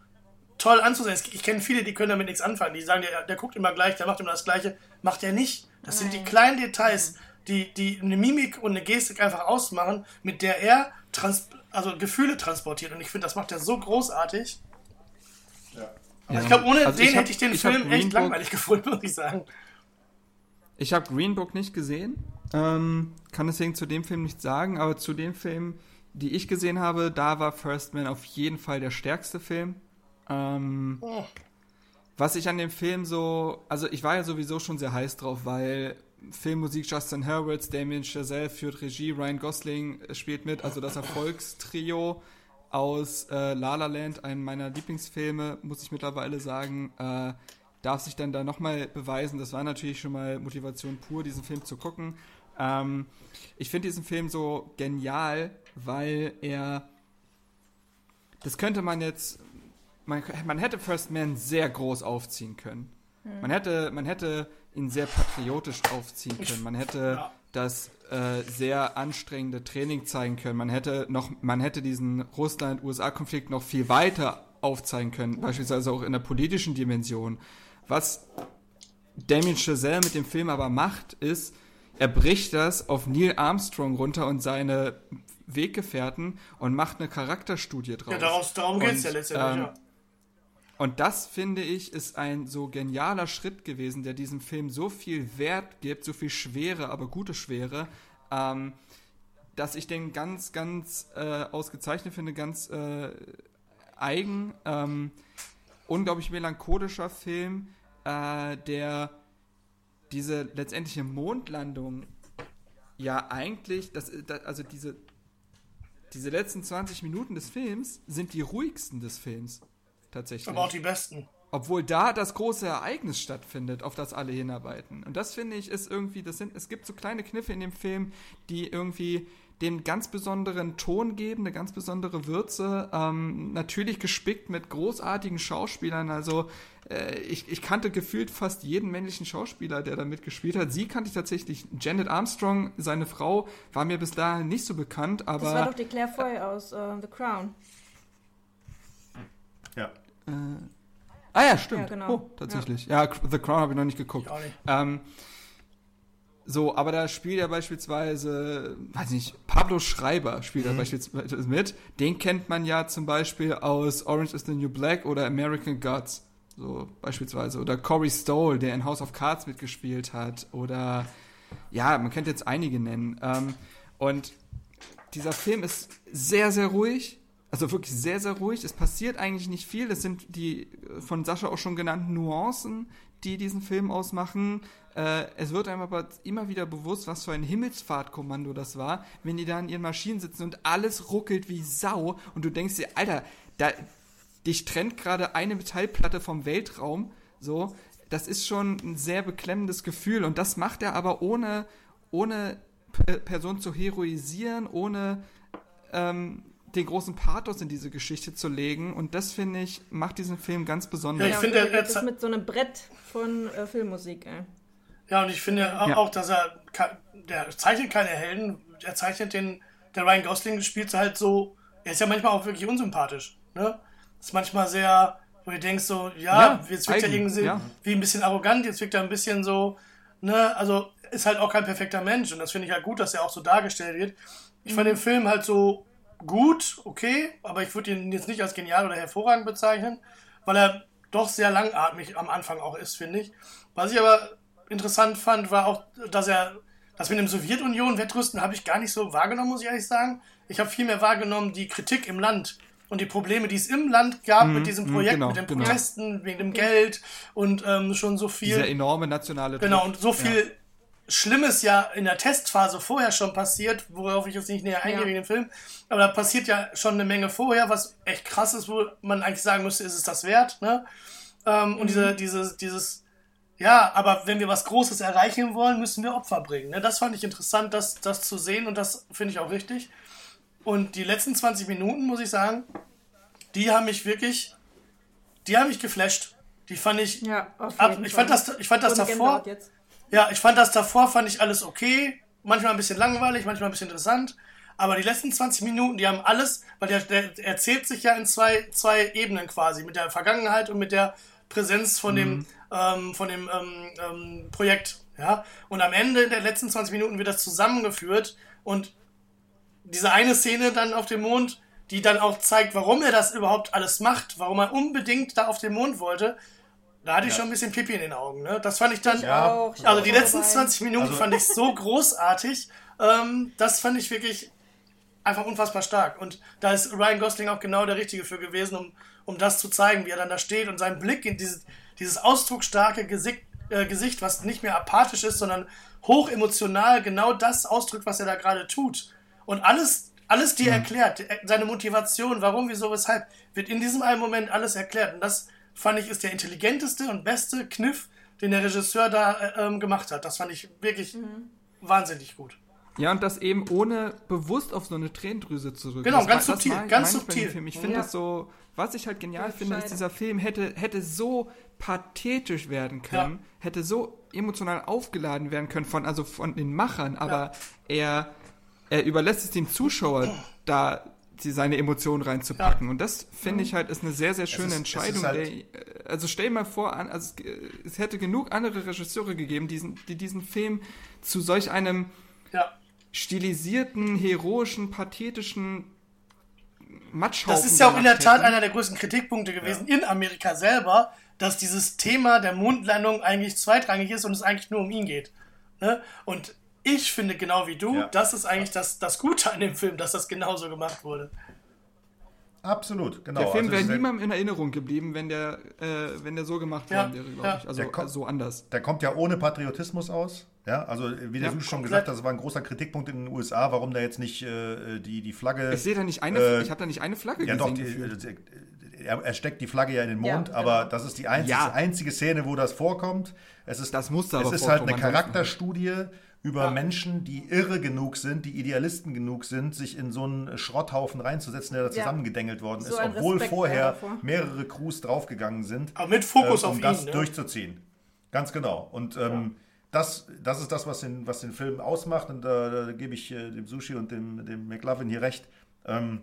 toll anzusehen. Ich kenne viele, die können damit nichts anfangen. Die sagen, der, der guckt immer gleich, der macht immer das Gleiche. Macht er nicht. Das sind die kleinen Details, die, die eine Mimik und eine Gestik einfach ausmachen, mit der er trans also Gefühle transportiert. Und ich finde, das macht er so großartig. Ja. Ich glaube, ohne Also den ich hab- hätte ich den ich Film Green echt Book- langweilig [laughs] gefunden, muss ich sagen. Ich habe Green Book nicht gesehen, ähm, kann deswegen zu dem Film nichts sagen, aber zu den Filmen, die ich gesehen habe, da war First Man auf jeden Fall der stärkste Film. Ähm, Oh. Was ich an dem Film so, also ich war ja sowieso schon sehr heiß drauf, weil Filmmusik Justin Hurwitz, Damien Chazelle führt Regie, Ryan Gosling spielt mit, also das Erfolgstrio aus äh, La La Land, einem meiner Lieblingsfilme, muss ich mittlerweile sagen, äh, darf sich dann da nochmal beweisen. Das war natürlich schon mal Motivation pur, diesen Film zu gucken. Ähm, ich finde diesen Film so genial, weil er, das könnte man jetzt, man, man hätte First Man sehr groß aufziehen können. Man hätte, man hätte ihn sehr patriotisch aufziehen können. Man hätte Ja. das äh, sehr anstrengende Training zeigen können. Man hätte noch, man hätte diesen Russland-USA-Konflikt noch viel weiter aufzeigen können, beispielsweise auch in der politischen Dimension. Was Damien Chazelle mit dem Film aber macht, ist, er bricht das auf Neil Armstrong runter und seine Weggefährten und macht eine Charakterstudie draus. Ja, daraus, darum geht es ja letztendlich. ähm, ja. Und das, finde ich, ist ein so genialer Schritt gewesen, der diesem Film so viel Wert gibt, so viel Schwere, aber gute Schwere, ähm, dass ich den ganz, ganz äh, ausgezeichnet finde, ganz äh, eigen, ähm, unglaublich melancholischer Film, äh, der diese letztendliche Mondlandung ja eigentlich, das, das, also diese, diese letzten 20 Minuten des Films sind die ruhigsten des Films. Tatsächlich. Aber auch die besten. Obwohl da das große Ereignis stattfindet, auf das alle hinarbeiten. Und das finde ich ist irgendwie, das sind, es gibt so kleine Kniffe in dem Film, die irgendwie dem ganz besonderen Ton geben, eine ganz besondere Würze. Ähm, natürlich gespickt mit großartigen Schauspielern. Also äh, ich, ich kannte gefühlt fast jeden männlichen Schauspieler, der da mitgespielt hat. Sie kannte ich tatsächlich. Janet Armstrong, seine Frau, war mir bis dahin nicht so bekannt, aber. Das war doch die Claire Foy aus äh, The Crown. Ja. Ah ja, stimmt. Ja, genau. Oh, tatsächlich. Ja, The Crown habe ich noch nicht geguckt. Ich auch nicht. Ähm, so, aber da spielt ja beispielsweise, weiß nicht, Pablo Schreiber spielt Mhm. da beispielsweise mit. Den kennt man ja zum Beispiel aus Orange is the New Black oder American Gods. So beispielsweise. Oder Corey Stoll, der in House of Cards mitgespielt hat. Oder ja, man könnte jetzt einige nennen. Ähm, und dieser Film ist sehr, sehr ruhig. Also wirklich sehr, sehr ruhig. Es passiert eigentlich nicht viel. Es sind die äh, von Sascha auch schon genannten Nuancen, die diesen Film ausmachen. Äh, es wird einem aber immer wieder bewusst, was für ein Himmelsfahrtkommando das war, wenn die da in ihren Maschinen sitzen und alles ruckelt wie Sau und du denkst dir, Alter, da, dich trennt gerade eine Metallplatte vom Weltraum. So, das ist schon ein sehr beklemmendes Gefühl und das macht er aber ohne, ohne P Person zu heroisieren, ohne ähm, den großen Pathos in diese Geschichte zu legen. Und das, finde ich, macht diesen Film ganz besonders. Ja, ich finde, und er- er das ze- mit so einem Brett von äh, Filmmusik, ey. Ja, und ich finde auch, Ja. auch, dass er, der zeichnet keine Helden, er zeichnet den, der Ryan Gosling spielt halt so, er ist ja manchmal auch wirklich unsympathisch, ne? Ist manchmal sehr, wo du denkst so, ja, Ja, jetzt wirkt er irgendwie ja. wie ein bisschen arrogant, jetzt wirkt er ein bisschen so, ne, also ist halt auch kein perfekter Mensch und das finde ich halt gut, dass er auch so dargestellt wird. Ich fand den Film halt so gut, okay, aber ich würde ihn jetzt nicht als genial oder hervorragend bezeichnen, weil er doch sehr langatmig am Anfang auch ist, finde ich. Was ich aber interessant fand, war auch, dass er das mit dem Sowjetunion Wettrüsten habe ich gar nicht so wahrgenommen, muss ich ehrlich sagen. Ich habe viel mehr wahrgenommen die Kritik im Land und die Probleme, die es im Land gab mit diesem mhm, Projekt, genau, mit den genau. Protesten, wegen dem Geld und ähm, schon so viel. Dieser enorme nationale Druck. Genau, und so viel Schlimmes ja in der Testphase vorher schon passiert, worauf ich jetzt nicht näher eingehe Ja. wegen dem Film. Aber da passiert ja schon eine Menge vorher, was echt krass ist, wo man eigentlich sagen müsste, ist es das wert, ne? Ähm, Und diese, dieses, dieses, ja, aber wenn wir was Großes erreichen wollen, müssen wir Opfer bringen. Ne? Das fand ich interessant, das, das zu sehen und das finde ich auch richtig. Und die letzten 20 Minuten, muss ich sagen, die haben mich wirklich, die haben mich geflasht. Die fand ich Ja, auf Ab, jeden ich Fall. fand das, ich fand das Und davor, Jetzt. Ja, ich fand das davor, fand ich alles okay. manchmal ein bisschen langweilig, manchmal ein bisschen interessant. Aber die letzten 20 Minuten, die haben alles, weil der, der erzählt sich ja in zwei, zwei Ebenen quasi, mit der Vergangenheit und mit der Präsenz von dem, ähm, von dem ähm, ähm, Projekt. Ja? Und am Ende der letzten 20 Minuten wird das zusammengeführt und diese eine Szene dann auf dem Mond, die dann auch zeigt, warum er das überhaupt alles macht, warum er unbedingt da auf den Mond wollte, da hatte ich schon ein bisschen Pipi in den Augen. Ne? Das fand ich dann. Ja. auch, ich also auch die letzten dabei. 20 Minuten Also- fand ich so großartig. Ähm, das fand ich wirklich einfach unfassbar stark. Und da ist Ryan Gosling auch genau der Richtige für gewesen, um, um das zu zeigen, wie er dann da steht und seinen Blick in dieses, dieses ausdrucksstarke Gesicht, äh, Gesicht, was nicht mehr apathisch ist, sondern hoch emotional genau das ausdrückt, was er da gerade tut. Und alles, alles dir erklärt, äh, seine Motivation, warum, wieso, weshalb, wird in diesem einen Moment alles erklärt. Und das fand ich ist der intelligenteste und beste Kniff, den der Regisseur da äh, ähm, gemacht hat. Das fand ich wirklich wahnsinnig gut. Ja, und das eben ohne bewusst auf so eine Tränendrüse zurück. Genau, das ganz war- subtil, ganz subtil. Film. Ich finde Ja. das so, was ich halt genial Ja, finde, ist, dieser Film hätte, hätte so pathetisch werden können, Ja. hätte so emotional aufgeladen werden können von, also von den Machern, aber er, er überlässt es dem Zuschauer, da die, seine Emotionen reinzupacken. Und das finde ich halt ist eine sehr, sehr schöne ist- Entscheidung. halt- der, also stell dir mal vor, also es, hätte genug andere Regisseure gegeben, diesen, die diesen Film zu solch einem Ja. stilisierten, heroischen, pathetischen Matschhaufen Das ist ja auch in der Tat hätten. einer der größten Kritikpunkte gewesen in Amerika selber, dass dieses Thema der Mondlandung eigentlich zweitrangig ist und es eigentlich nur um ihn geht. Ne? Und ich finde genau wie du, Ja. das ist eigentlich das, das Gute an dem Film, dass das genauso gemacht wurde. Absolut, genau. Der Film Also wäre niemandem in Erinnerung geblieben, wenn der, äh, wenn der so gemacht Ja, worden wäre, glaube ja. ich. Also kommt- so anders. Der kommt ja ohne Patriotismus aus. Ja, also wie der Ja, du schon gesagt hast, das war ein großer Kritikpunkt in den USA, warum da jetzt nicht äh, die, die Flagge. Ich sehe da nicht eine, Äh, ich habe da nicht eine Flagge ja, doch, gesehen. die, gefühlt. äh, er, er steckt die Flagge ja in den Ja, Mond, genau. aber das ist die einzige, Ja. einzige Szene, wo das vorkommt. Es ist, Das musste aber Es ist halt eine vorkommen, ansonsten- Über Menschen, die irre genug sind, die Idealisten genug sind, sich in so einen Schrotthaufen reinzusetzen, der da Ja. zusammengedengelt worden So ist, obwohl Respekt vorher mehrere Crews draufgegangen sind. Aber mit Fokus äh, um auf das ihn. Ne? durchzuziehen. Ganz genau. Und ähm, das, das ist das, was den, was den Film ausmacht. Und da, da gebe ich äh, dem Sushi und dem, dem McLovin hier recht. Ähm,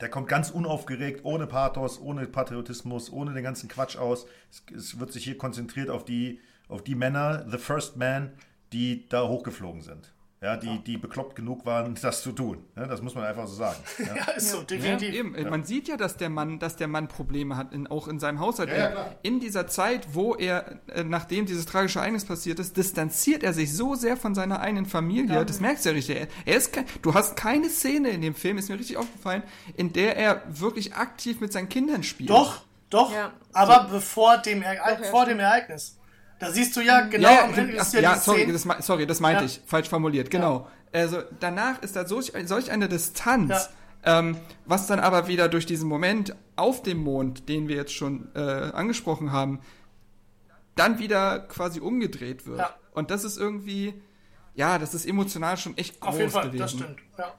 der kommt ganz unaufgeregt, ohne Pathos, ohne Patriotismus, ohne den ganzen Quatsch aus. Es, es wird sich hier konzentriert auf die, auf die Männer, The First Man, die da hochgeflogen sind. Ja, die, die bekloppt genug waren, [laughs] das zu tun. Ja, das muss man einfach so sagen. [laughs] Ja. Ja, ist so, Ja, definitiv. eben. Man sieht ja, dass der Mann, dass der Mann Probleme hat, in, auch in seinem Haushalt. Ja, ja, in dieser Zeit, wo er, äh, nachdem dieses tragische Ereignis passiert ist, distanziert er sich so sehr von seiner eigenen Familie. Das merkst du ja richtig. Er, er ist kein, du hast keine Szene in dem Film, ist mir richtig aufgefallen, in der er wirklich aktiv mit seinen Kindern spielt. Doch, doch, Ja. aber bevor dem, Ereign- Doch, ja, vor stimmt. dem Ereignis. Da siehst du ja genau ja, am Ende ach, ja, ja sorry, das, sorry, das meinte Ja. ich. Falsch formuliert, genau. Also danach ist da solch, solch eine Distanz, ähm, was dann aber wieder durch diesen Moment auf dem Mond, den wir jetzt schon äh, angesprochen haben, dann wieder quasi umgedreht wird. Und das ist irgendwie, ja, das ist emotional schon echt groß Auf jeden Fall, gewesen. das stimmt. Ja.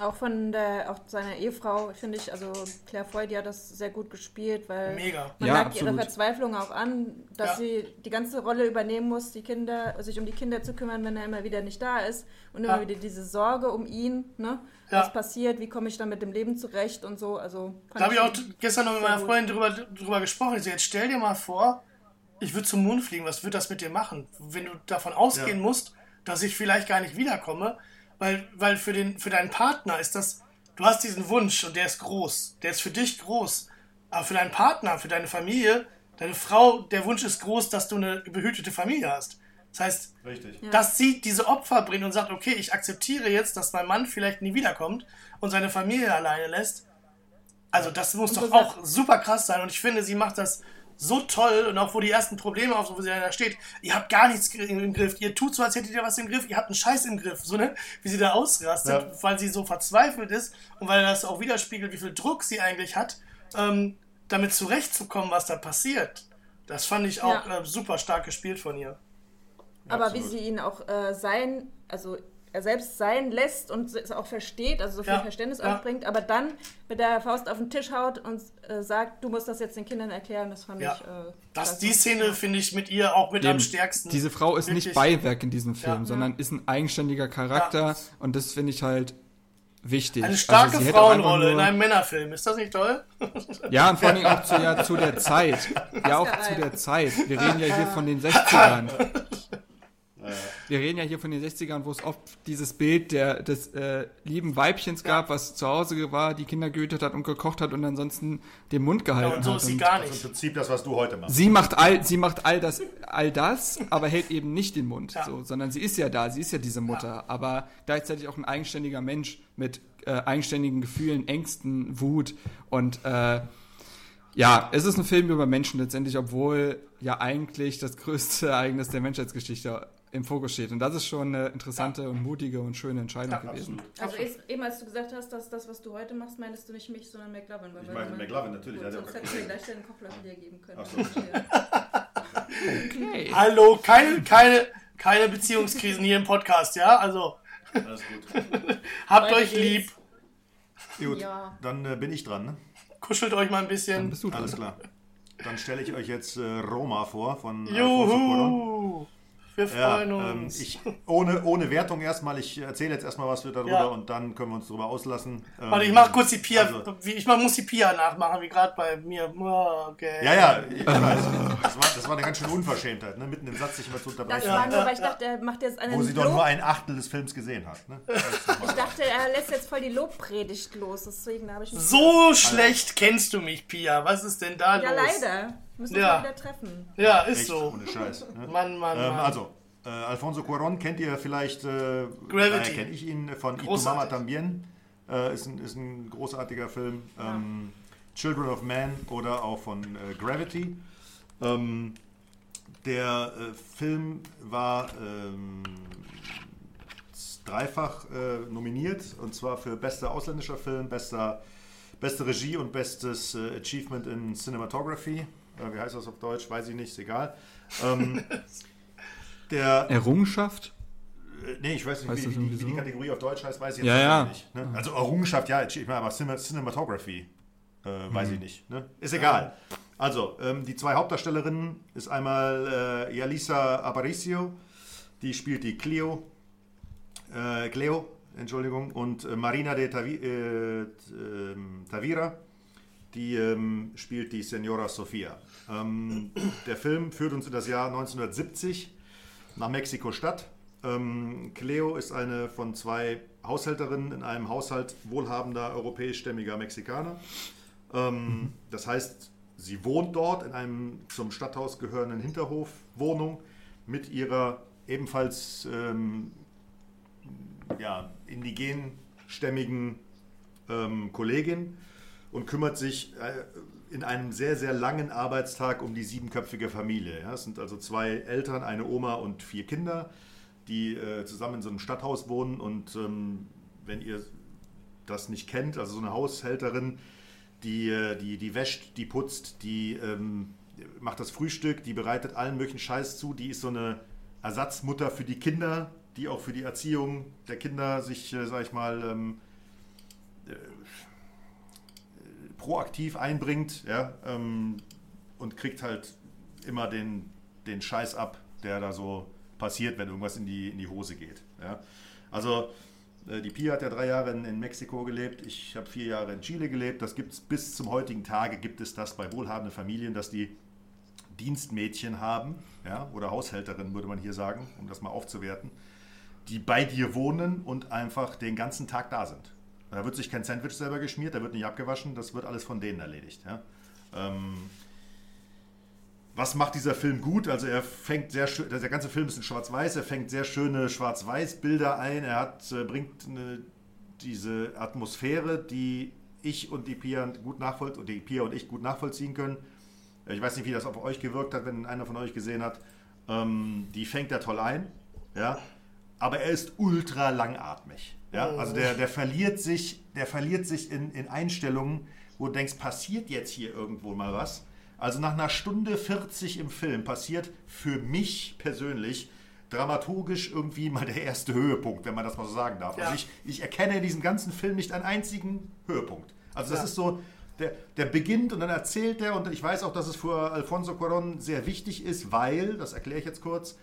Auch von der, auch seiner Ehefrau, finde ich, also Claire Foy, die hat das sehr gut gespielt, weil Mega. man Ja, merkt ihre absolut. Verzweiflung auch an, dass Ja. sie die ganze Rolle übernehmen muss, die Kinder, sich um die Kinder zu kümmern, wenn er immer wieder nicht da ist und immer Ja. wieder diese Sorge um ihn, ne? Ja. Was passiert, wie komme ich dann mit dem Leben zurecht und so, also Da habe ich auch gestern noch mit meiner. Freundin drüber, drüber gesprochen. Ich so, jetzt stell dir mal vor, ich würde zum Mond fliegen. Was wird das mit dir machen? Wenn du davon ausgehen Ja. musst, dass ich vielleicht gar nicht wiederkomme, weil, weil für, den, für deinen Partner ist das, du hast diesen Wunsch und der ist groß. Der ist für dich groß. Aber für deinen Partner, für deine Familie, deine Frau, der Wunsch ist groß, dass du eine behütete Familie hast. Das heißt, Richtig. dass sie diese Opfer bringt und sagt, okay, ich akzeptiere jetzt, dass mein Mann vielleicht nie wiederkommt und seine Familie alleine lässt. Also das muss Und doch auch super krass sein und ich finde, sie macht das so toll und auch wo die ersten Probleme auf, wo sie da steht, ihr habt gar nichts im Griff, ihr tut so, als hättet ihr was im Griff, ihr habt einen Scheiß im Griff, so ne, wie sie da ausrastet, Ja. weil sie so verzweifelt ist und weil das auch widerspiegelt, wie viel Druck sie eigentlich hat, ähm, damit zurechtzukommen, was da passiert. Das fand ich auch Ja. äh, super stark gespielt von ihr. Aber Absolut. wie sie ihn auch äh, sein, also er selbst sein lässt und es auch versteht, also so viel Ja, Verständnis ja. aufbringt, aber dann mit der Faust auf den Tisch haut und äh, sagt, du musst das jetzt den Kindern erklären, das fand Ja. ich. Äh, Das, die Szene finde ich mit ihr auch mit am Eben, stärksten. Diese Frau ist nicht Wirklich. Beiwerk in diesem Film, Ja. sondern ist ein eigenständiger Charakter Ja. und das finde ich halt wichtig. Eine starke Also auch einfach Frauenrolle in einem Männerfilm. Ist das nicht toll? [laughs] Ja, und vor allem auch zu, ja, zu der Zeit. Ja, auch zu der Zeit. Wir reden ja hier von den 60ern. [laughs] Wir reden ja hier von den 60ern, wo es oft dieses Bild der, des äh, lieben Weibchens gab, was zu Hause war, die Kinder gehütet hat und gekocht hat und ansonsten den Mund Ja, gehalten und so hat. ist sie Und gar Also im nicht. Prinzip das, was du heute machst. sie macht all, sie macht all das, all das, aber hält eben nicht den Mund, Ja. so, sondern sie ist ja da, sie ist ja diese Mutter, aber gleichzeitig auch ein eigenständiger Mensch mit äh, eigenständigen Gefühlen, Ängsten, Wut und äh, ja, es ist ein Film über Menschen letztendlich, obwohl ja eigentlich das größte Ereignis der Menschheitsgeschichte im Fokus steht. Und das ist schon eine interessante und mutige und schöne Entscheidung gewesen. Also eben als du gesagt hast, dass das, was du heute machst, meinst du nicht mich, sondern McLovin. Weil Ich mal- McLovin, natürlich, Gut, sonst ja hätten keinen wir gleich den Kochlöffel dir geben können. Ach so. [laughs] Okay. [laughs] Hallo, keine, keine, keine Beziehungskrisen hier im Podcast, ja? Also, Alles gut. [laughs] habt euch geht's. lieb, Gut, Ja. dann äh, bin ich dran. Ne? kuschelt euch mal ein Dann bisschen. bist du dran. Alles klar. Dann stelle ich euch jetzt äh, Roma vor von Alfonso Cuarón. Wir Ja, freuen ähm, uns. ich, ohne, ohne Wertung erstmal. Ich erzähle jetzt erstmal was darüber Ja. und dann können wir uns darüber auslassen. Ähm, Warte, ich mach kurz die Pia. also- wie, ich mach, muss die Pia nachmachen, wie gerade bei mir. Okay. Ja, ja, ich weiß. Das war, das war eine ganz schöne Unverschämtheit, ne? mitten im Satz sich immer zu Das unterbrechen, war nur, weil ich dachte, er macht jetzt einen wo sie doch Lob. nur ein Achtel des Films gesehen hat. Ne? Das [laughs] Ich dachte, er lässt jetzt voll die Lobpredigt los, deswegen habe ich. So schlecht kennst du mich, Pia. Was ist denn da Ja, los? leider. Müssen wir Ja. uns mal wieder treffen. Ja, ist echt so. ohne Scheiß. Ne? [laughs] Mann, Mann, Ähm, Mann. also, äh, Alfonso Cuarón kennt ihr vielleicht, äh, Gravity. kenne ich ihn von Großartig. Mama Tambien. Äh, ist, ein, ist ein großartiger Film. Ähm, Children of Man oder auch von äh, Gravity. Ähm, der äh, Film war ähm, dreifach äh, nominiert und zwar für bester ausländischer Film, bester, beste Regie und bestes äh, Achievement in Cinematography. Äh, wie heißt das auf Deutsch? Weiß ich nicht, ist egal. Ähm, [laughs] der, Errungenschaft? äh, nee, ich weiß nicht, Heißt wie, wie, die, wie die? Kategorie auf Deutsch heißt, weiß ich jetzt Ja, ja. nicht. Ne? Also Errungenschaft, ja, ich meine, aber Cine- Cinematography, äh, weiß ich nicht. Ne? Ist egal. Also, ähm, die zwei Hauptdarstellerinnen ist einmal äh, Yalisa Aparicio, die spielt die Cleo, äh, Cleo, Entschuldigung, und äh, Marina de Tavi, äh, ähm, Tavira, die ähm, spielt die Senora Sofia. Ähm, der Film führt uns in das Jahr 1970 nach Mexiko-Stadt. Ähm, Cleo ist eine von zwei Haushälterinnen in einem Haushalt wohlhabender europäischstämmiger Mexikaner. Ähm, Das heißt, sie wohnt dort in einem zum Stadthaus gehörenden Hinterhofwohnung mit ihrer ebenfalls ähm, ja, indigenstämmigen ähm, Kollegin und kümmert sich äh, in einem sehr, sehr langen Arbeitstag um die siebenköpfige Familie. Ja, es sind also zwei Eltern, eine Oma und vier Kinder, die äh, zusammen in so einem Stadthaus wohnen. Und ähm, wenn ihr das nicht kennt, also so eine Haushälterin, die, äh, die, die wäscht, die putzt, die ähm, macht das Frühstück, die bereitet allen möglichen Scheiß zu, die ist so eine Ersatzmutter für die Kinder, die auch für die Erziehung der Kinder sich, äh, sag ich mal, ähm, proaktiv einbringt ja, ähm, und kriegt halt immer den, den Scheiß ab, der da so passiert, wenn irgendwas in die, in die Hose geht. Ja. Also äh, die Pia hat ja drei Jahre in, in Mexiko gelebt, ich habe vier Jahre in Chile gelebt. Das gibt es bis zum heutigen Tage, gibt es das bei wohlhabenden Familien, dass die Dienstmädchen haben, ja, oder Haushälterinnen würde man hier sagen, um das mal aufzuwerten, die bei dir wohnen und einfach den ganzen Tag da sind. Da wird sich kein Sandwich selber geschmiert, da wird nicht abgewaschen, das wird alles von denen erledigt. Ja. Ähm, was macht dieser Film gut? Also er fängt sehr schön, der ganze Film ist in Schwarz-Weiß, er fängt sehr schöne Schwarz-Weiß-Bilder ein, er hat, äh, bringt eine, diese Atmosphäre, die ich und die Pia gut nachvollziehen, die Pia und ich gut nachvollziehen können. Ich weiß nicht, wie das auf euch gewirkt hat, wenn einer von euch gesehen hat. Ähm, die fängt er toll ein, ja, aber er ist ultra langatmig. Ja, also der, der verliert sich, der verliert sich in, in Einstellungen, wo du denkst, passiert jetzt hier irgendwo mal was. Also nach einer Stunde 40 im Film passiert für mich persönlich dramaturgisch irgendwie mal der erste Höhepunkt, wenn man das mal so sagen darf. Ja. Also ich, ich erkenne in diesem ganzen Film nicht einen einzigen Höhepunkt. Also das Ja. ist so, der, der beginnt und dann erzählt er und ich weiß auch, dass es für Alfonso Cuarón sehr wichtig ist, weil, das erkläre ich jetzt kurz,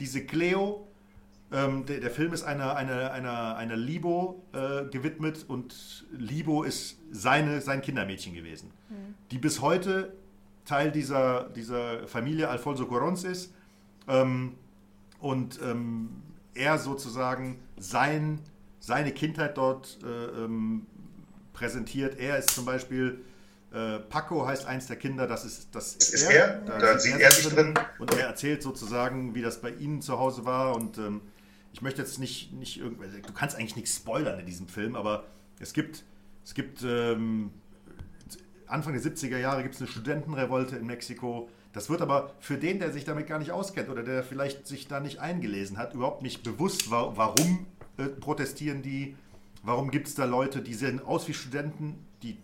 diese Cleo, ähm, der, der Film ist einer, einer, einer, einer Libo äh, gewidmet und Libo ist seine, sein Kindermädchen gewesen, die bis heute Teil dieser, dieser Familie Alfonso Cuarons ist ähm, und ähm, er sozusagen sein, seine Kindheit dort äh, ähm, präsentiert. Er ist zum Beispiel, äh, Paco heißt eins der Kinder, das ist, das ist, ist er. Da sieht er sich drin. Und er erzählt sozusagen, wie das bei ihnen zu Hause war. Und ähm, ich möchte jetzt nicht, nicht irgendwie, du kannst eigentlich nichts spoilern in diesem Film, aber es gibt, es gibt ähm, Anfang der 70er Jahre gibt es eine Studentenrevolte in Mexiko. Das wird aber für den, der sich damit gar nicht auskennt oder der vielleicht sich da nicht eingelesen hat, überhaupt nicht bewusst, wa warum äh, protestieren die, warum gibt es da Leute, die sehen aus wie Studenten, die,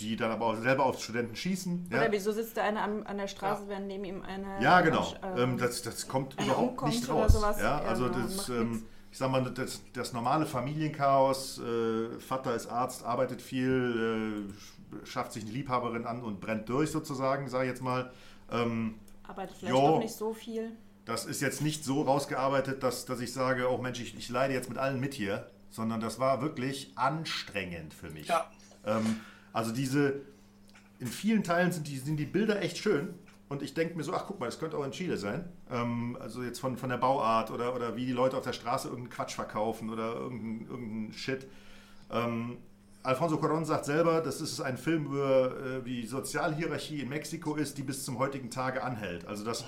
die dann aber auch selber auf Studenten schießen. Ja? Oder wieso sitzt da einer an, an der Straße, wenn neben ihm eine. Ja, genau. äh, Ähm, das, das kommt einer überhaupt nicht oder raus. sowas. Ja, Ja, also das, ähm, ich sag mal, das, das normale Familienchaos, äh, Vater ist Arzt, arbeitet viel, äh, schafft sich eine Liebhaberin an und brennt durch sozusagen, sage ich jetzt mal. Ähm, arbeitet vielleicht Jo. auch nicht so viel. das ist jetzt nicht so rausgearbeitet, dass, dass ich sage, oh Mensch, ich, ich leide jetzt mit allen mit hier, sondern das war wirklich anstrengend für mich. Ja. Ähm, also diese, in vielen Teilen sind die, sind die Bilder echt schön. Und ich denke mir so, ach guck mal, das könnte auch in Chile sein. Ähm, also jetzt von, von der Bauart oder, oder wie die Leute auf der Straße irgendeinen Quatsch verkaufen oder irgendeinen irgendein Shit. Ähm, Alfonso Cuarón sagt selber, das ist ein Film über äh, wie Sozialhierarchie in Mexiko ist, die bis zum heutigen Tage anhält. Also dass,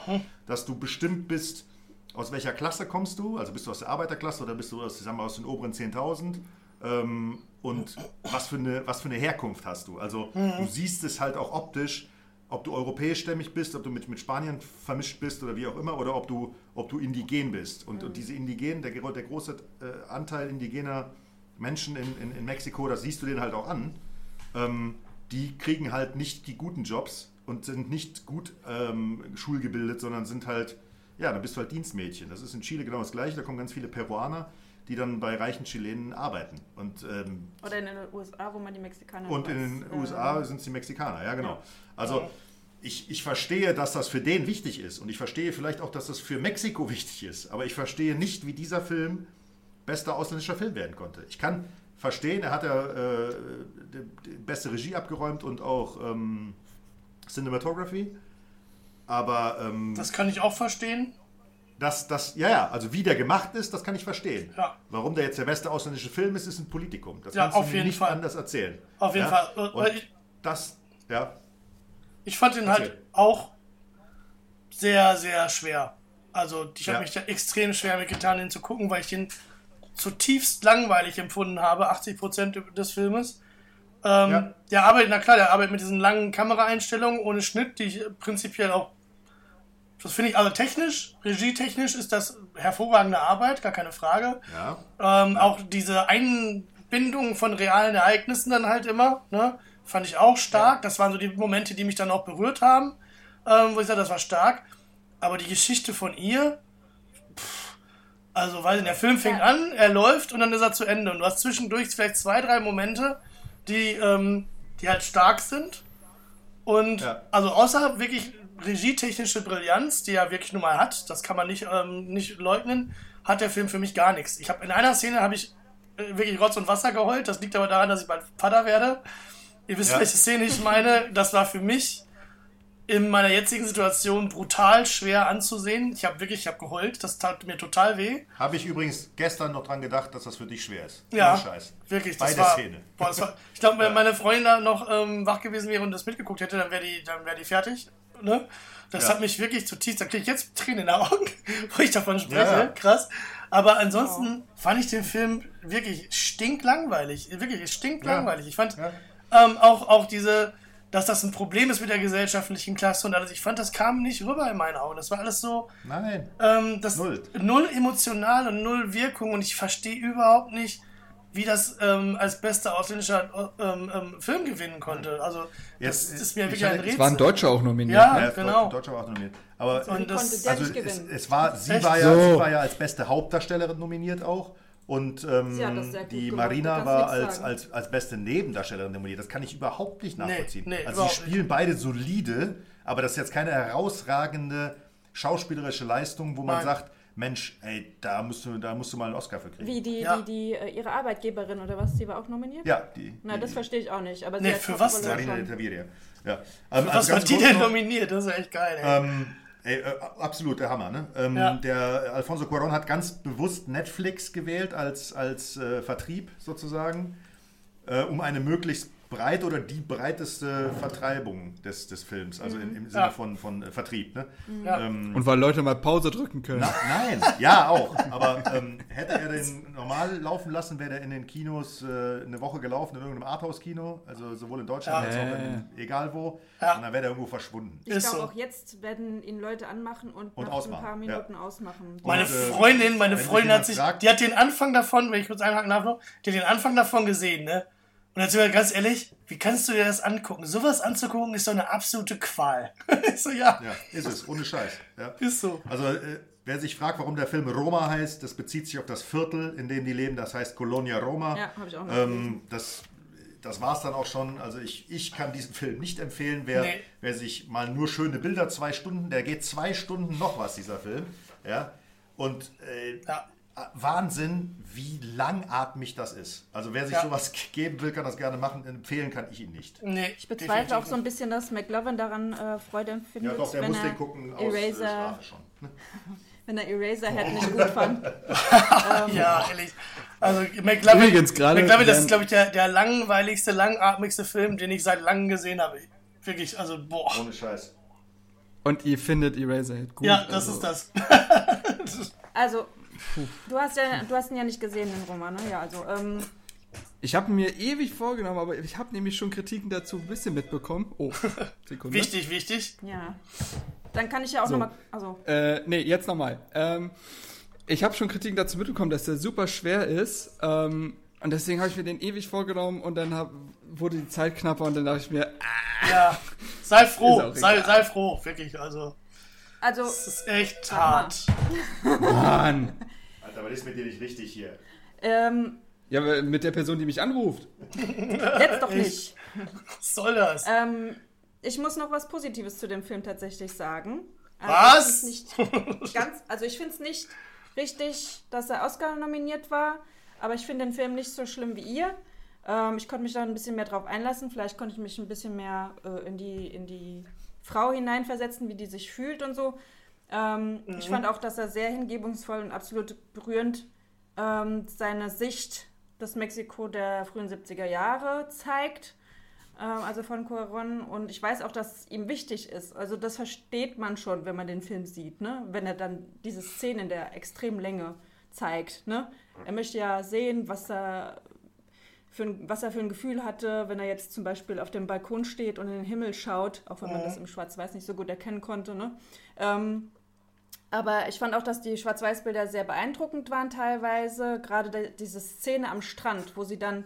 dass du bestimmt bist, aus welcher Klasse kommst du? Also bist du aus der Arbeiterklasse oder bist du aus, sagen wir, aus den oberen 10.000? Ähm, und was für, eine, was für eine Herkunft hast du? Also du siehst es halt auch optisch, ob du europäischstämmig bist, ob du mit, mit Spaniern vermischt bist oder wie auch immer, oder ob du, ob du indigen bist. Und, und diese Indigenen, der, der große äh, Anteil indigener Menschen in, in, in Mexiko, das siehst du denen halt auch an, ähm, die kriegen halt nicht die guten Jobs und sind nicht gut ähm, schulgebildet, sondern sind halt, ja, dann bist du halt Dienstmädchen. Das ist in Chile genau das gleiche, da kommen ganz viele Peruaner, die dann bei reichen Chilenen arbeiten. Und ähm, Oder in den USA, wo man die Mexikaner. und in den äh, USA sind es die Mexikaner, ja genau. Also ich, ich verstehe, dass das für den wichtig ist und ich verstehe vielleicht auch, dass das für Mexiko [laughs] wichtig ist, aber ich verstehe nicht, wie dieser Film bester ausländischer Film werden konnte. Ich kann verstehen, er hat ja äh, die, die beste Regie abgeräumt und auch ähm, Cinematography, aber ähm, Das kann ich auch verstehen. Das, das, ja, ja, also wie der gemacht ist, das kann ich verstehen. Ja. Warum der jetzt der beste ausländische Film ist, ist ein Politikum. Das Ja, kannst du auf jeden nicht Fall. anders erzählen. Auf jeden ja? Fall. Äh, Und weil ich- das, ja, Ich fand ihn halt auch sehr, sehr schwer. Also ich habe mich da extrem schwer mit getan, ihn zu gucken, weil ich ihn zutiefst langweilig empfunden habe, 80% des Filmes. Ähm. Der arbeitet, na klar, der arbeitet mit diesen langen Kameraeinstellungen ohne Schnitt, die ich prinzipiell auch, das finde ich, also technisch, regietechnisch ist das hervorragende Arbeit, gar keine Frage. ja. Ähm, auch diese Einbindung von realen Ereignissen dann halt immer, ne, fand ich auch stark. Das waren so die Momente, die mich dann auch berührt haben, ähm, wo ich sage, das war stark. Aber die Geschichte von ihr, pff, also weiß ich, nicht, der Film fängt Ja. an, er läuft und dann ist er zu Ende. Und du hast zwischendurch vielleicht zwei, drei Momente, die, ähm, die halt stark sind. Und Ja. also außer wirklich regietechnische Brillanz, die er wirklich nun mal hat, das kann man nicht, ähm, nicht leugnen, hat der Film für mich gar nichts. Ich habe in einer Szene habe ich äh, wirklich Rotz und Wasser geheult. Das liegt aber daran, dass ich bald Vater werde. Ihr wisst, Ja. welche Szene ich meine. Das war für mich in meiner jetzigen Situation brutal schwer anzusehen. Ich habe wirklich, ich habe geheult. Das tat mir total weh. Habe ich übrigens gestern noch dran gedacht, dass das für dich schwer ist. Ja, Scheiß. wirklich. Bei der war, Szene. Boah, war, ich glaube, wenn meine Freundin da noch ähm, wach gewesen wäre und das mitgeguckt hätte, dann wäre die, dann wäre die fertig. Ne? Das Ja. hat mich wirklich zutiefst. Da kriege ich jetzt Tränen in den Augen, [laughs] wo ich davon spreche. Ja, ja. Krass. Aber ansonsten fand ich den Film wirklich stinklangweilig. Wirklich stinklangweilig. Ich fand Ja. ähm, auch, auch diese, dass das ein Problem ist mit der gesellschaftlichen Klasse und alles. Ich fand, das kam nicht rüber in meinen Augen. Das war alles so. Nein. Ähm, das Null. null emotional und null Wirkung und ich verstehe überhaupt nicht, wie das ähm, als bester ausländischer ähm, ähm, Film gewinnen konnte. Also Jetzt- das ist mir ich wirklich ein hatte- Rätsel. Es waren Deutsche auch nominiert. Ja, ne? Ja, genau. Deutscher war auch nominiert. Aber Und Wie das, konnte der also nicht es, es war, sie Echt? war, ja, So. sie war ja als beste Hauptdarstellerin nominiert auch. Und ähm, die gemacht, Marina war als, als, als beste Nebendarstellerin nominiert. Das kann ich überhaupt nicht nachvollziehen. nee, also überhaupt sie spielen beide solide, aber das ist jetzt keine herausragende schauspielerische Leistung, wo man Nein. sagt, Mensch, ey, da musst du, da musst du mal einen Oscar für kriegen. Wie die, Ja. wie die äh, ihre Arbeitgeberin oder was, die war auch nominiert? Ja, die. Na, die, das verstehe ich auch nicht. Aber Nee, sie hat für was denn? Marina de. Taviria. Ja. Ähm, was also war ganz die denn noch- nominiert? Das ist echt geil, ey. Ähm, ey, äh, absolut der Hammer, ne? Ähm, Ja. Der Alfonso Cuarón hat ganz bewusst Netflix gewählt als, als äh, Vertrieb sozusagen, äh, um eine möglichst breite oder die breiteste Vertreibung des, des Films, also in, im Sinne Ja. von, von äh, Vertrieb. Ne? Ja. Ähm, Und weil Leute mal Pause drücken können. na, nein, ja auch. Aber ähm, hätte er den normal laufen lassen, wäre der in den Kinos äh, eine Woche gelaufen, in irgendeinem Arthouse-Kino, also sowohl in Deutschland Ja. als auch in, egal wo. Ja. Und dann wäre der irgendwo verschwunden. Ich glaube, so. auch jetzt werden ihn Leute anmachen und, Und nach ausmachen, ein paar ja. Minuten ausmachen. Meine Und, äh, Freundin, meine Freundin hat sich, fragt- die hat den Anfang davon, wenn ich kurz einhaken darf noch, die hat den Anfang davon gesehen, ne? Und jetzt sind wir ganz ehrlich, wie kannst du dir das angucken? Sowas anzugucken ist doch eine absolute Qual. [laughs] ich so, ja, Ja, ist es, ohne Scheiß. Ja. ist so. Also, äh, wer sich fragt, warum der Film Roma heißt, das bezieht sich auf das Viertel, in dem die leben, das heißt Colonia Roma. Ja, habe ich auch noch ähm, Das, das war es dann auch schon. Also, ich, ich kann diesen Film nicht empfehlen. Wer, Nee. wer sich mal nur schöne Bilder, zwei Stunden, der geht zwei Stunden noch was, dieser Film. Ja. Und äh, Ja. Wahnsinn, wie langatmig das ist. Also, wer sich Ja. sowas [laughs] geben will, kann das gerne machen. Empfehlen kann ich ihn nicht. Nee, Ich bezweifle auch so ein bisschen, dass McLovin daran äh, Freude Ja, empfindet, doch, der wenn, muss er den gucken aus Eraser, Strafe schon. [laughs] wenn er Eraserhead nicht gut fand. [laughs] Ja, ehrlich. Also McLovin, Übrigens, gerade McLovin das ist, glaube ich, der, der langweiligste, langatmigste Film, den ich seit langem gesehen habe. Wirklich, also, boah. Ohne Scheiß. Und ihr findet Eraserhead gut. Ja, das also. ist das. Also, du hast ja, du hast ihn ja nicht gesehen, den Roman, ne? Ja, also, ähm, Ich habe mir ewig vorgenommen, aber ich habe nämlich schon Kritiken dazu ein bisschen mitbekommen. Oh, [laughs] Sekunde. Wichtig, wichtig. ja. Dann kann ich ja auch So. nochmal, also, Äh, nee, jetzt nochmal. Ähm, ich habe schon Kritiken dazu mitbekommen, dass der super schwer ist. Ähm, und deswegen habe ich mir den ewig vorgenommen und dann hab, wurde die Zeit knapper und dann dachte ich mir, ah, Ja, sei froh, sei, sei froh, wirklich. Also, also, es ist echt hart. Mann. Alter, was ist mit dir nicht richtig hier? ähm, Ja, aber mit der Person, die mich anruft. jetzt doch nicht. Was soll das? Ähm, ich muss noch was Positives zu dem Film tatsächlich sagen. Also Was? Ich ganz, also ich finde es nicht richtig, dass er Oscar nominiert war, aber ich finde den Film nicht so schlimm wie ihr. Ähm, ich konnte mich da ein bisschen mehr drauf einlassen. Vielleicht konnte ich mich ein bisschen mehr äh, in, die, in die Frau hineinversetzen, wie die sich fühlt und so. Ähm, Ich fand auch, dass er sehr hingebungsvoll und absolut berührend ähm, seine Sicht des Mexiko der frühen 70er Jahre zeigt ähm, also von Cuaron. Und ich weiß auch, dass es ihm wichtig ist. Also das versteht man schon, wenn man den Film sieht, ne? Wenn er dann diese Szene in der extremen Länge zeigt, ne? Er möchte ja sehen, was er für ein, was er für ein Gefühl hatte, wenn er jetzt zum Beispiel auf dem Balkon steht und in den Himmel schaut, auch wenn man das im Schwarz-Weiß nicht so gut erkennen konnte, ne? Ähm, aber ich fand auch, dass die Schwarz-Weiß-Bilder sehr beeindruckend waren teilweise. Gerade de- diese Szene am Strand, wo sie dann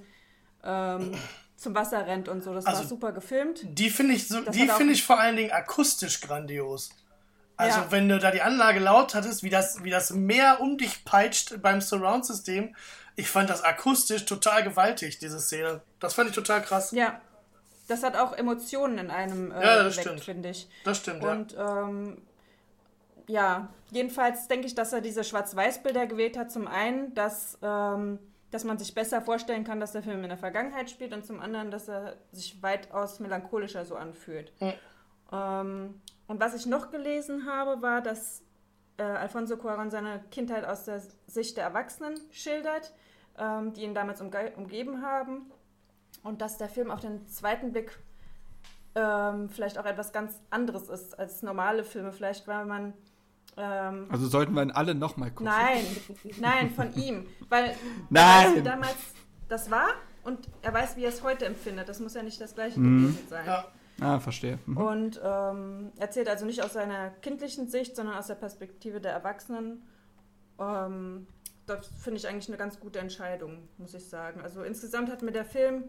ähm, [clears throat] zum Wasser rennt und so. Das war Also- super gefilmt. Die finde ich, so, die finde ich vor allen Dingen akustisch grandios. Also Ja. wenn du da die Anlage laut hattest, wie das, wie das Meer um dich peitscht beim Surround-System, ich fand das akustisch total gewaltig, diese Szene. Das fand ich total krass. Ja. Das hat auch Emotionen in einem äh, Ja, das geweckt, stimmt. finde ich. Das stimmt, ja. Und ähm, ja, jedenfalls denke ich, dass er diese Schwarz-Weiß-Bilder gewählt hat. Zum einen, dass, ähm, dass man sich besser vorstellen kann, dass der Film in der Vergangenheit spielt und zum anderen, dass er sich weitaus melancholischer so anfühlt. Ähm, und was ich noch gelesen habe, war, dass äh, Alfonso Cuarón seine Kindheit aus der Sicht der Erwachsenen schildert, ähm, die ihn damals umge umgeben haben. Und dass der Film auf den zweiten Blick ähm, vielleicht auch etwas ganz anderes ist als normale Filme. Vielleicht, weil man. Ähm, Also sollten wir ihn alle nochmal gucken. nein, nein, von ihm. Weil [laughs] Nein. er weiß, wie damals das war und er weiß, wie er es heute empfindet. Das muss ja nicht das gleiche gewesen sein. Ja. Ah, verstehe. Mhm. Und ähm, erzählt also nicht aus seiner kindlichen Sicht, sondern aus der Perspektive der Erwachsenen. Ähm, das finde ich eigentlich eine ganz gute Entscheidung, muss ich sagen. Also insgesamt hat mir der Film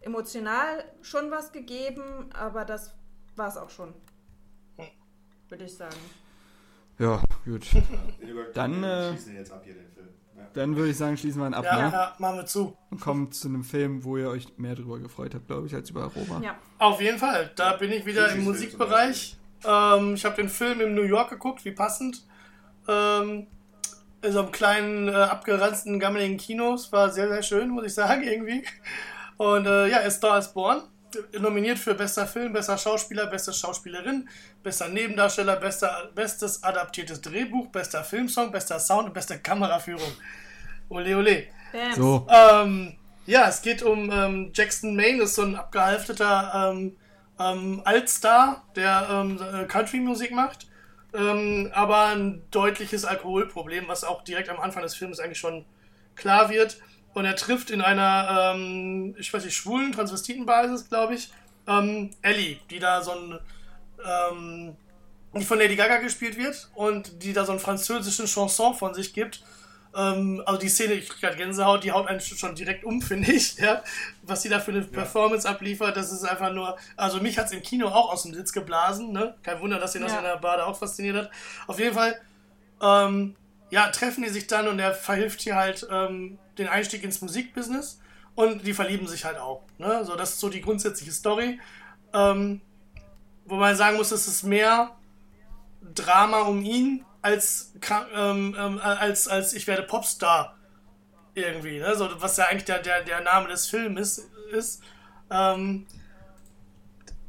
emotional schon was gegeben, aber das war es auch schon. Würde ich sagen. Ja, gut. Dann, äh, jetzt ab hier den Film. Ja. Dann würde ich sagen, schließen wir ihn ab Ja, ne? ja, machen wir zu. und kommen zu einem Film, wo ihr euch mehr drüber gefreut habt, glaube ich, als über Roma. Ja. Auf jeden Fall. Da bin ich wieder im Musikbereich. Ähm, ich habe den Film in New York geguckt, wie passend. Ähm, in so einem kleinen, äh, abgeranzten, gammeligen Kino. Es war sehr, sehr schön, muss ich sagen, [laughs] irgendwie. Und äh, ja, A Star is Born. Nominiert für bester Film, bester Schauspieler, beste Schauspielerin, bester Nebendarsteller, bester, bestes adaptiertes Drehbuch, bester Filmsong, bester Sound und beste Kameraführung. Ole, ole. Bams. So, Ähm, ja, es geht um ähm, Jackson Maine, ist so ein abgehalfterter ähm, ähm, Altstar, der ähm, äh, Country-Musik macht, ähm, aber ein deutliches Alkoholproblem, was auch direkt am Anfang des Films eigentlich schon klar wird. Und er trifft in einer, ähm, ich weiß nicht, schwulen Transvestitenbasis, glaube ich, ähm, Ellie, die da so ein, ähm, die von Lady Gaga gespielt wird und die da so einen französischen Chanson von sich gibt. Ähm, also die Szene, ich krieg grad Gänsehaut, die haut einen schon direkt um, [laughs] finde ich. Ja? Was sie da für eine Performance abliefert, das ist einfach nur. Also mich hat es im Kino auch aus dem Sitz geblasen. Ne? Kein Wunder, dass ihn das Ja. in der Bade auch fasziniert hat. Auf jeden Fall, ähm, ja, treffen die sich dann und er verhilft hier halt ähm, den Einstieg ins Musikbusiness und die verlieben sich halt auch. Ne? So, das ist so die grundsätzliche Story. Ähm, wo man sagen muss, es ist mehr Drama um ihn als, ähm, ähm, als, als ich werde Popstar irgendwie, ne? so, was ja eigentlich der, der, der Name des Films ist. Ähm,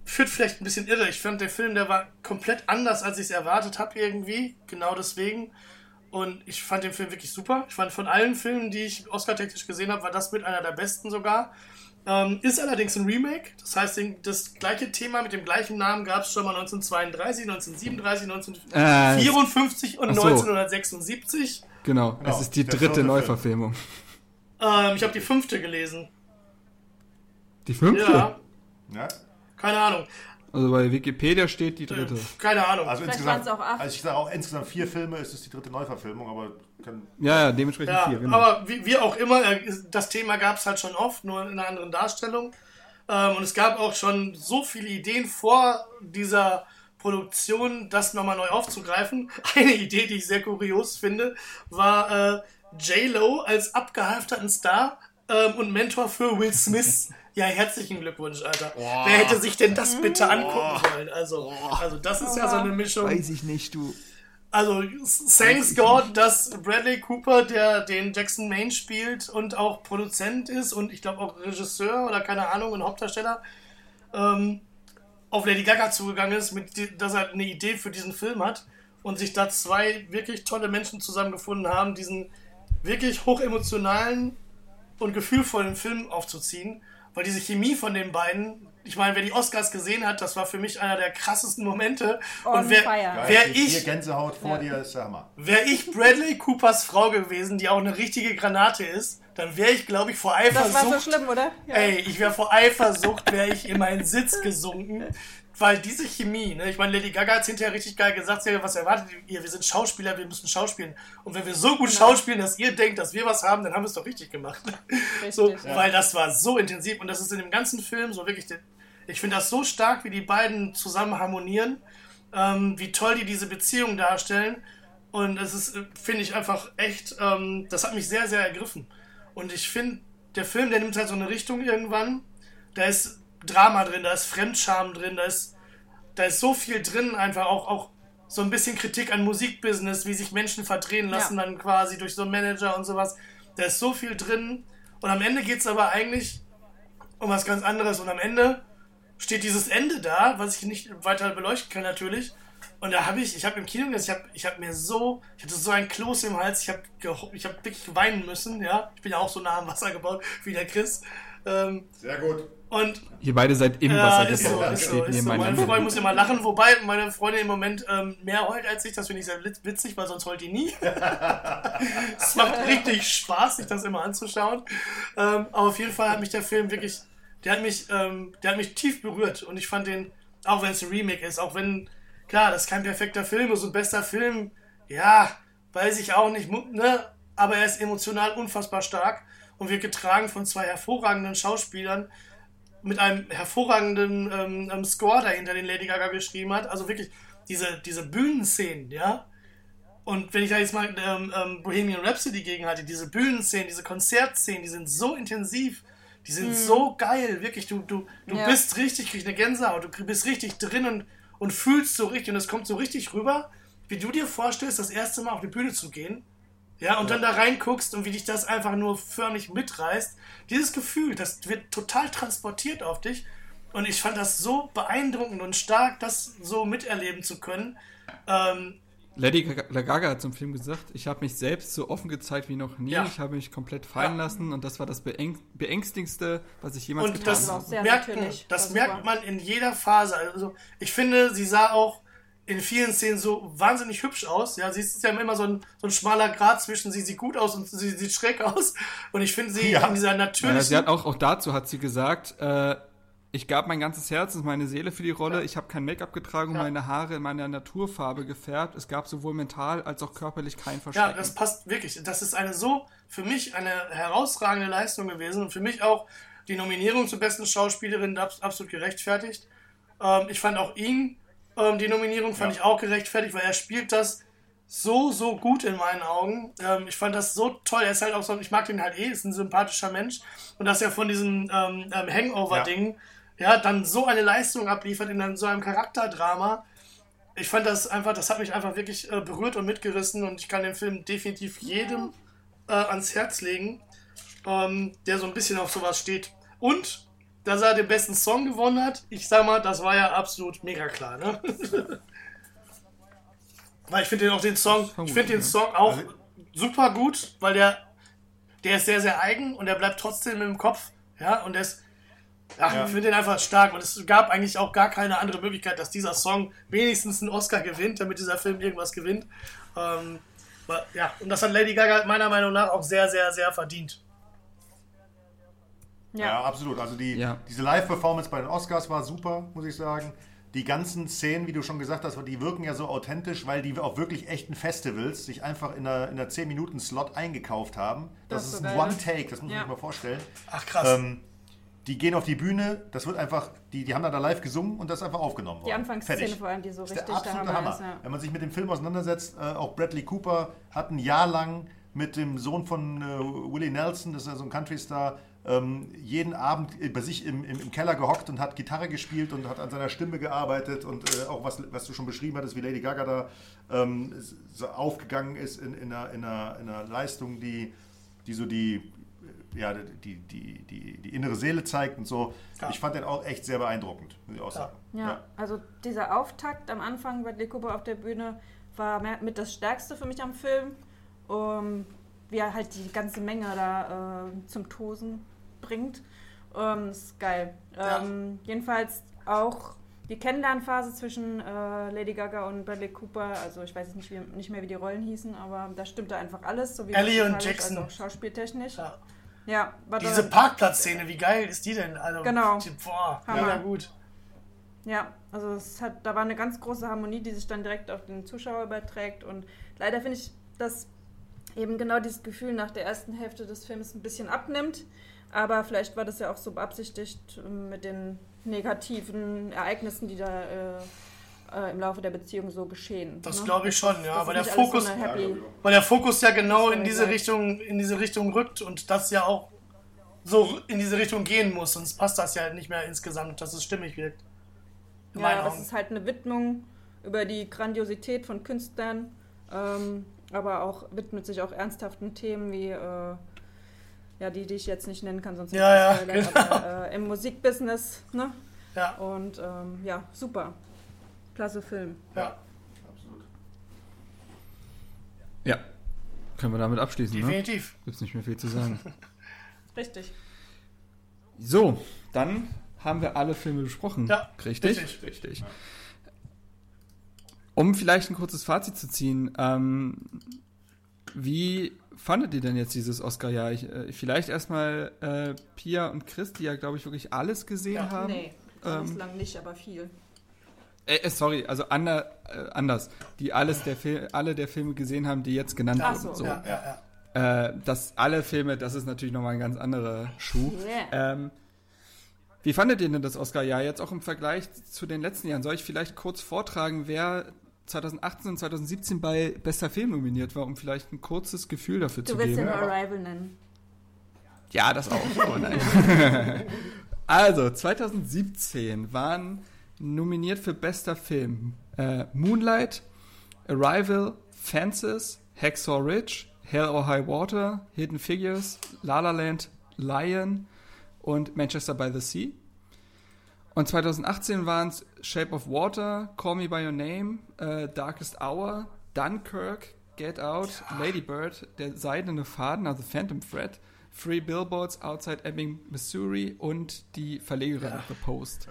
führt vielleicht ein bisschen irre. Ich fand der Film, der war komplett anders, als ich es erwartet habe irgendwie. Genau deswegen. Und ich fand den Film wirklich super. Ich fand von allen Filmen, die ich Oscar-technisch gesehen habe, war das mit einer der besten sogar. Ähm, ist allerdings ein Remake. Das heißt, das gleiche Thema mit dem gleichen Namen gab es schon mal 1932, 1937, Äh, 1954 und ach so. 1976. genau. Genau, Es ist die dritte Neuverfilmung. Ähm, ich habe die fünfte gelesen. Die fünfte? Ja, Ja? keine Ahnung. Also bei Wikipedia steht die dritte. Keine Ahnung. Also Vielleicht insgesamt, auch acht. also ich sage auch insgesamt vier Filme, ist es die dritte Neuverfilmung, aber kann, Ja, ja, dementsprechend Ja, vier, genau. aber wie, wie auch immer, äh, das Thema gab es halt schon oft, nur in einer anderen Darstellung. Ähm, und es gab auch schon so viele Ideen vor dieser Produktion, das nochmal neu aufzugreifen. [laughs] Eine Idee, die ich sehr kurios finde, war äh, J-Lo als abgehalfterten Star ähm, und Mentor für Will Smith. [laughs] Ja, herzlichen Glückwunsch, Alter. Wer hätte sich denn das bitte angucken wollen? Also, also das ist ja so eine Mischung. Weiß ich nicht, du. Also, thanks God, dass Bradley Cooper, der den Jackson Maine spielt und auch Produzent ist und ich glaube auch Regisseur oder keine Ahnung und Hauptdarsteller, ähm, auf Lady Gaga zugegangen ist, mit dass er eine Idee für diesen Film hat und sich da zwei wirklich tolle Menschen zusammengefunden haben, diesen wirklich hochemotionalen und gefühlvollen Film aufzuziehen, weil diese Chemie von den beiden, ich meine, wer die Oscars gesehen hat, das war für mich einer der krassesten Momente. On und wer, fire. wer hier ich Gänsehaut vor dir ist der Hammer. Wäre ich Bradley Coopers Frau gewesen, die auch eine richtige Granate ist, dann wäre ich, glaube ich, vor Das war so Eifersucht. schlimm, oder? Ja. Ey, ich wäre vor Eifersucht, wäre ich in meinen Sitz gesunken. Weil diese Chemie, ne, ich meine, Lady Gaga hat hinterher richtig geil gesagt, sie hat, was erwartet ihr? Wir sind Schauspieler, wir müssen schauspielen. Und wenn wir so gut schauspielen, dass ihr denkt, dass wir was haben, dann haben wir es doch richtig gemacht. So, Richtig. Weil das war so intensiv und das ist in dem ganzen Film so wirklich, ich finde das so stark, wie die beiden zusammen harmonieren, ähm, wie toll die diese Beziehung darstellen. Und es ist, finde ich einfach echt, ähm, das hat mich sehr, sehr ergriffen. Und ich finde, der Film, der nimmt halt so eine Richtung irgendwann. Da ist Drama drin, da ist Fremdscham drin, da ist, da ist so viel drin, einfach auch, auch so ein bisschen Kritik an Musikbusiness, wie sich Menschen verdrehen lassen, Ja. dann quasi durch so einen Manager und sowas. Da ist so viel drin. Und am Ende geht es aber eigentlich um was ganz anderes. Und am Ende steht dieses Ende da, was ich nicht weiter beleuchten kann natürlich. Und da habe ich, ich habe im Kino gesessen, ich habe ich hab mir so, ich hatte so ein Kloß im Hals, ich habe ich hab wirklich weinen müssen, ja. Ich bin ja auch so nah am Wasser gebaut wie der Chris. Ähm, Sehr gut. Und Ihr beide seid im ja, Wasser ist so, gebaut. ist so, ist so. Meine nebeneinander. Freundin muss immer lachen, wobei meine Freundin im Moment ähm, mehr heult als ich. Das finde ich sehr witz- witzig, weil sonst heult die nie. [laughs] es macht richtig Spaß, sich das immer anzuschauen. Ähm, aber auf jeden Fall hat mich der Film wirklich, der hat mich, ähm, der hat mich tief berührt. Und ich fand den, auch wenn es ein Remake ist, auch wenn, klar, das kein perfekter Film ist und bester Film, ja, weiß ich auch nicht, ne? aber er ist emotional unfassbar stark und wird getragen von zwei hervorragenden Schauspielern mit einem hervorragenden ähm, ähm, Score dahinter, den Lady Gaga geschrieben hat. Also wirklich diese, diese Bühnenszenen, ja. Und wenn ich da jetzt mal ähm, ähm, Bohemian Rhapsody gegen hatte, diese Bühnenszenen, diese Konzertszenen, die sind so intensiv, die sind mhm. so geil, wirklich. Du, du, du ja. bist richtig, kriegst eine Gänsehaut, du bist richtig drin und, und fühlst so richtig und es kommt so richtig rüber, wie du dir vorstellst, das erste Mal auf die Bühne zu gehen ja, und dann da reinguckst und wie dich das einfach nur förmlich mitreißt. Dieses Gefühl, das wird total transportiert auf dich. Und ich fand das so beeindruckend und stark, das so miterleben zu können. Ähm, Lady Gaga hat zum Film gesagt, ich habe mich selbst so offen gezeigt wie noch nie. Ja. Ich habe mich komplett fallen ja. lassen und das war das Beäng beängstigste, was ich jemals und getan habe. Und das, merkt, das merkt man in jeder Phase. Also ich finde, sie sah auch in vielen Szenen so wahnsinnig hübsch aus. Ja, sie ist ja immer so ein, so ein schmaler Grad zwischen sie sieht gut aus und sie sieht schräg aus. Und ich finde sie ja. in dieser natürlichen. Ja, sie hat auch, auch dazu hat sie gesagt, äh, ich gab mein ganzes Herz und meine Seele für die Rolle. Ja. Ich habe kein Make-up getragen und ja. meine Haare in meiner Naturfarbe gefärbt. Es gab sowohl mental als auch körperlich kein Verstecken. Ja, das passt wirklich. Das ist eine so, für mich eine herausragende Leistung gewesen und für mich auch die Nominierung zur besten Schauspielerin absolut gerechtfertigt. Ähm, ich fand auch ihn ähm, die Nominierung fand ja. ich auch gerechtfertigt, weil er spielt das so, so gut in meinen Augen. Ähm, ich fand das so toll. Er ist halt auch so, ich mag den halt eh, ist ein sympathischer Mensch. Und dass er von diesem ähm, ähm, Hangover-Ding, ja. ja. dann so eine Leistung abliefert in so einem Charakterdrama. Ich fand das einfach, das hat mich einfach wirklich äh, berührt und mitgerissen und ich kann den Film definitiv jedem äh, ans Herz legen, ähm, der so ein bisschen auf sowas steht. Und dass er den besten Song gewonnen hat, ich sag mal, das war ja absolut mega klar, ne? weil ich finde auch den Song, ich finde den Song auch also- super gut, weil der, der ist sehr, sehr eigen und der bleibt trotzdem im Kopf, ja, und der ist, ach, ja. ich finde den einfach stark und es gab eigentlich auch gar keine andere Möglichkeit, dass dieser Song wenigstens einen Oscar gewinnt, damit dieser Film irgendwas gewinnt. Ähm, ja, und das hat Lady Gaga meiner Meinung nach auch sehr, sehr, sehr verdient. Ja, ja absolut. Also die, ja. diese Live-Performance bei den Oscars war super, muss ich sagen. Die ganzen Szenen, wie du schon gesagt hast, die wirken ja so authentisch, weil die auf wirklich echten Festivals sich einfach in einer, in einer 10-Minuten-Slot eingekauft haben. Das, das ist, so ein One-Take, das muss man sich mal vorstellen. Ach krass. Ähm, die gehen auf die Bühne, das wird einfach, die, die haben da live gesungen und das ist einfach aufgenommen worden. Die Anfangsszene vor allem, die so richtig der absolute Hammer, Hammer. Ist, ja. Wenn man sich mit dem Film auseinandersetzt, äh, auch Bradley Cooper hat ein Jahr lang mit dem Sohn von äh, Willie Nelson, das ist ja so ein Country-Star, jeden Abend bei sich im, im, im, Keller gehockt und hat Gitarre gespielt und hat an seiner Stimme gearbeitet und äh, auch was, was du schon beschrieben hattest, wie Lady Gaga da ähm, so aufgegangen ist in, in, einer, in, einer, in einer Leistung, die, die so die, ja, die, die, die, die innere Seele zeigt und so. Ja. Ich fand den auch echt sehr beeindruckend, muss ich auch sagen. Ja. ja, also dieser Auftakt am Anfang bei Cooper auf der Bühne war mit das Stärkste für mich am Film. Um, wie er halt die ganze Menge da äh, zum Tosen bringt. Ähm, ist geil. Ja. Ähm, jedenfalls auch die Kennenlernphase zwischen äh, Lady Gaga und Bradley Cooper, also ich weiß nicht, wie, nicht mehr, wie die Rollen hießen, aber da stimmte einfach alles, so wie Ellie und Jackson. Also schauspieltechnisch. Ja. Ja, Diese Parkplatzszene, wie geil ist die denn? Also, genau. Die, boah, ja, gut. Ja, also es hat, da war eine ganz große Harmonie, die sich dann direkt auf den Zuschauer überträgt. Und leider finde ich, dass eben genau dieses Gefühl nach der ersten Hälfte des Films ein bisschen abnimmt. Aber vielleicht war das ja auch so beabsichtigt ähm, mit den negativen Ereignissen, die da äh, äh, im Laufe der Beziehung so geschehen. Das ne? glaube ich schon, ja. Weil der, Fokus, so weil der Fokus ja genau in diese, Richtung, in diese Richtung rückt und das ja auch so in diese Richtung gehen muss, sonst passt das ja nicht mehr insgesamt, dass es stimmig wirkt. Ja, das ist halt eine Widmung über die Grandiosität von Künstlern, ähm, aber auch widmet sich auch ernsthaften Themen wie äh, ja, die, die ich jetzt nicht nennen kann, sonst ja, ja, genau. aber, äh, im Musikbusiness, ne? Ja. Und ähm, ja, super. Klasse Film. Ja, absolut. Ja, können wir damit abschließen, ne? Definitiv. Ne? Gibt es nicht mehr viel zu sagen. [laughs] Richtig. So, dann haben wir alle Filme besprochen. Ja, richtig? Richtig. richtig. Um vielleicht ein kurzes Fazit zu ziehen, ähm, wie fandet ihr denn jetzt dieses Oscar-Jahr? Äh, vielleicht erstmal äh, Pia und Chris, die ja, glaube ich, wirklich alles gesehen ja, haben. Nee, ähm, bislang nicht, aber viel. Äh, äh sorry, also ander, äh, anders. Die alles der alle der Filme gesehen haben, die jetzt genannt Ach wurden. So, so. Ja, ja, ja. Äh, dass alle Filme, das ist natürlich nochmal ein ganz anderer Schuh. Yeah. Ähm, wie fandet ihr denn das Oscar-Jahr jetzt auch im Vergleich zu den letzten Jahren? Soll ich vielleicht kurz vortragen, wer 2018 und 2017 bei bester Film nominiert war, um vielleicht ein kurzes Gefühl dafür Du zu willst geben? den Arrival nennen. Ja, das auch. [laughs] Nein. [laughs] also, 2017 waren nominiert für bester Film äh, Moonlight, Arrival, Fences, Hacksaw Ridge, Hell or High Water, Hidden Figures, La La Land, Lion und Manchester by the Sea. Und 2018 waren es Shape of Water, Call Me by Your Name, äh, Darkest Hour, Dunkirk, Get Out, Lady Bird, Der Seidene Faden, also Phantom Thread, Free Billboards Outside Ebbing, Missouri und die Verlegerin of The Post.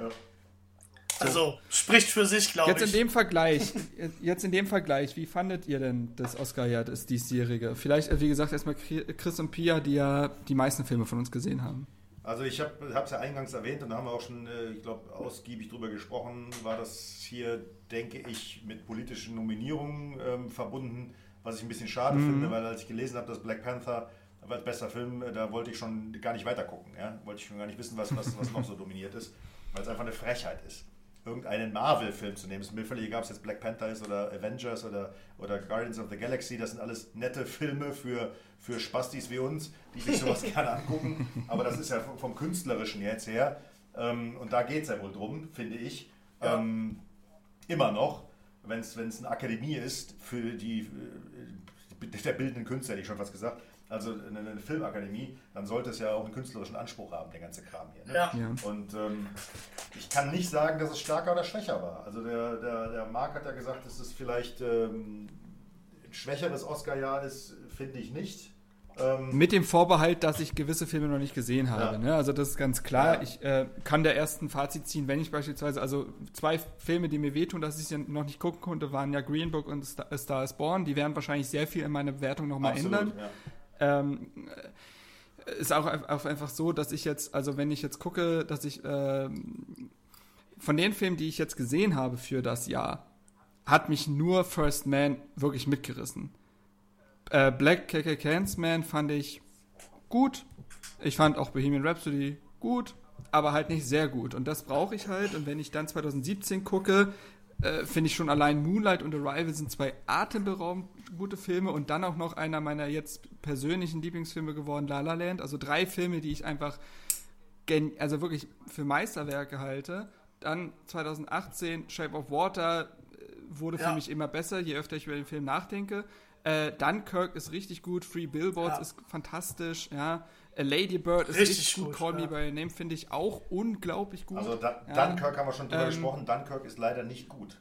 Also, spricht für sich, glaube Jetzt in ich. dem Vergleich, jetzt in dem Vergleich, wie fandet ihr denn das Oscar-Jahr, das diesjährige? Vielleicht, äh, wie gesagt, erstmal Chris und Pia, die ja die meisten Filme von uns gesehen haben. Also ich habe es ja eingangs erwähnt und da haben wir auch schon, äh, ich glaube, ausgiebig drüber gesprochen, war das hier, denke ich, mit politischen Nominierungen ähm, verbunden, was ich ein bisschen schade finde, weil als ich gelesen habe, dass Black Panther als bester Film, äh, da wollte ich schon gar nicht weiter gucken. Ja? Wollte ich schon gar nicht wissen, was, was, was noch so [laughs] dominiert ist, weil es einfach eine Frechheit ist. Irgendeinen Marvel-Film zu nehmen, es ist mir völlig egal, ob es jetzt Black Panther ist oder Avengers oder, oder Guardians of the Galaxy, das sind alles nette Filme für, für Spastis wie uns, die sich sowas [laughs] gerne angucken. Aber das ist ja vom, vom Künstlerischen jetzt her. Ähm, und da geht es ja wohl drum, finde ich. Ja. Ähm, immer noch, wenn es eine Akademie ist für die, äh, der bildenden Künstler, hätte ich schon fast gesagt, also eine, eine Filmakademie, dann sollte es ja auch einen künstlerischen Anspruch haben, der ganze Kram hier. Ne? Ja. Ja. Und ähm, ich kann nicht sagen, dass es stärker oder schwächer war. Also der, der, der Marc hat ja gesagt, dass es vielleicht ähm, ein schwächeres Oscar-Jahr ist, finde ich nicht. Ähm, Mit dem Vorbehalt, dass ich gewisse Filme noch nicht gesehen habe. Ja. Ne? Also das ist ganz klar. Ja. Ich äh, kann der ersten Fazit ziehen, wenn ich beispielsweise, also zwei Filme, die mir wehtun, dass ich sie noch nicht gucken konnte, waren ja Green Book und Star, Star is Born. Die werden wahrscheinlich sehr viel in meiner Bewertung nochmal ändern. ja. Ähm, äh, ist auch, auch einfach so, dass ich jetzt, also wenn ich jetzt gucke, dass ich ähm, von den Filmen, die ich jetzt gesehen habe für das Jahr, hat mich nur First Man wirklich mitgerissen. Äh, Black KK Clansman fand ich gut. Ich fand auch Bohemian Rhapsody gut, aber halt nicht sehr gut. Und das brauche ich halt. Und wenn ich dann 2017 gucke, äh, finde ich schon allein Moonlight und Arrival sind zwei atemberaubend gute Filme und dann auch noch einer meiner jetzt persönlichen Lieblingsfilme geworden, La La Land. Also drei Filme, die ich einfach also wirklich für Meisterwerke halte. Dann 2018 Shape of Water äh, wurde für Ja. mich immer besser, je öfter ich über den Film nachdenke. Äh, Dunkirk ist richtig gut, Free Billboards Ja. ist fantastisch, ja. A Lady Bird ist Richtig richtig, gut, gut, Call Me ja. By Your Name finde ich auch unglaublich gut. Also da, Ja. Dunkirk haben wir schon drüber Ähm, gesprochen. Dunkirk ist leider nicht gut.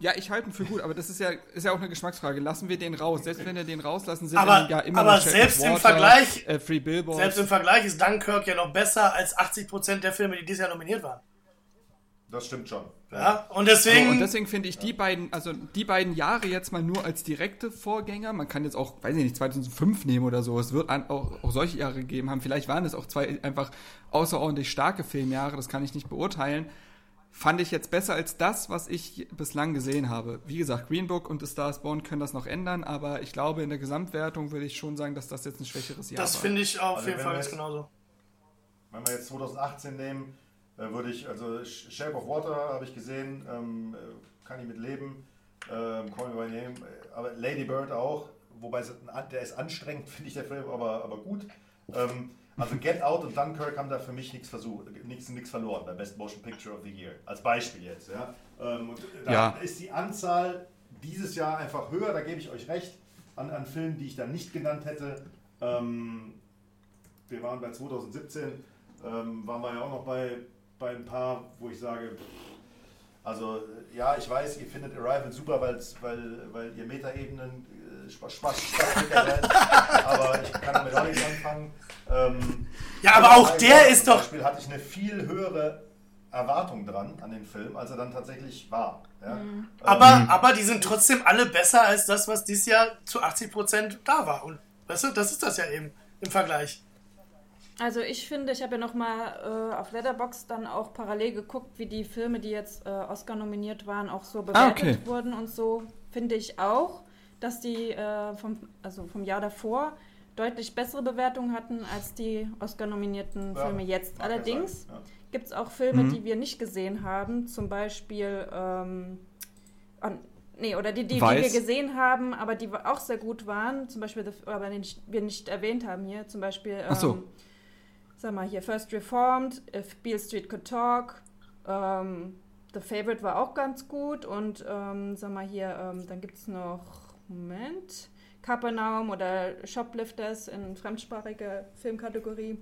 Ja, ich halte ihn für gut, aber das ist ja, ist ja auch eine Geschmacksfrage. Lassen wir den raus. Selbst wenn wir den rauslassen, sind Aber- wir ja immer aber noch selbst of im Water, Vergleich- äh, Free Billboards. Selbst im Vergleich ist Dunkirk ja noch besser als 80% der Filme, die dieses Jahr nominiert waren. Das stimmt schon. Ja? Und So, deswegen, und deswegen finde ich die beiden, also die beiden Jahre jetzt mal nur als direkte Vorgänger. Man kann jetzt auch, weiß ich nicht, 2005 nehmen oder so. Es wird an, auch, auch solche Jahre gegeben haben. Vielleicht waren es auch zwei einfach außerordentlich starke Filmjahre. Das kann ich nicht beurteilen. Fand ich jetzt besser als das, was ich bislang gesehen habe. Wie gesagt, Green Book und The Stars Born können das noch ändern, aber ich glaube, in der Gesamtwertung würde ich schon sagen, dass das jetzt ein schwächeres Jahr das war. finde ich auf Also jeden Fall jetzt- genauso. Wenn wir jetzt 2018 nehmen, äh, würde ich, also Sh- Shape of Water habe ich gesehen, ähm, äh, kann ich mit leben. Ähm, Call Me By Name, äh, aber Lady Bird auch, wobei der ist anstrengend, [laughs] finde ich der Film, aber, aber gut. Ähm, also Get Out und Dunkirk haben da für mich nichts versucht, nichts, nichts verloren bei Best Motion Picture of the Year. Als Beispiel jetzt. Ja. Ähm, und da Ja. ist die Anzahl dieses Jahr einfach höher, da gebe ich euch recht, an, an Filmen, die ich da nicht genannt hätte. Ähm, wir waren bei 2017, ähm, waren wir ja auch noch bei, bei ein paar, wo ich sage, also ja, ich weiß, ihr findet Arrival super, weil's, weil, weil ihr Metaebenen äh, Spaß, Spaß, Spaß seid, aber ich kann damit auch nichts anfangen. Ähm, Ja, aber auch Arrival der ist zum doch- Beispiel hatte ich eine viel höhere Erwartung dran an den Film, als er dann tatsächlich war. Ja? Ähm, Aber, aber die sind trotzdem alle besser als das, was dieses Jahr zu 80% da war. Und weißt du, das ist das ja eben im Vergleich. Also ich finde, ich habe ja nochmal äh, auf Letterboxd dann auch parallel geguckt, wie die Filme, die jetzt äh, Oscar nominiert waren, auch so bewertet Ah, okay. wurden und so, finde ich auch, dass die äh, vom, also vom Jahr davor deutlich bessere Bewertungen hatten als die Oscar-nominierten Ja, Filme jetzt. Allerdings ja. gibt es auch Filme, Mhm. die wir nicht gesehen haben, zum Beispiel, ähm, ah, nee, oder die, die, die wir gesehen haben, aber die auch sehr gut waren, zum Beispiel, aber den wir nicht erwähnt haben hier, zum Beispiel, ähm, Ach so. Sag mal hier, First Reformed, If Beale Street Could Talk, ähm, The Favorite war auch ganz gut und ähm, sag mal hier, ähm, dann gibt es noch, Moment, Capernaum oder Shoplifters in fremdsprachiger Filmkategorie.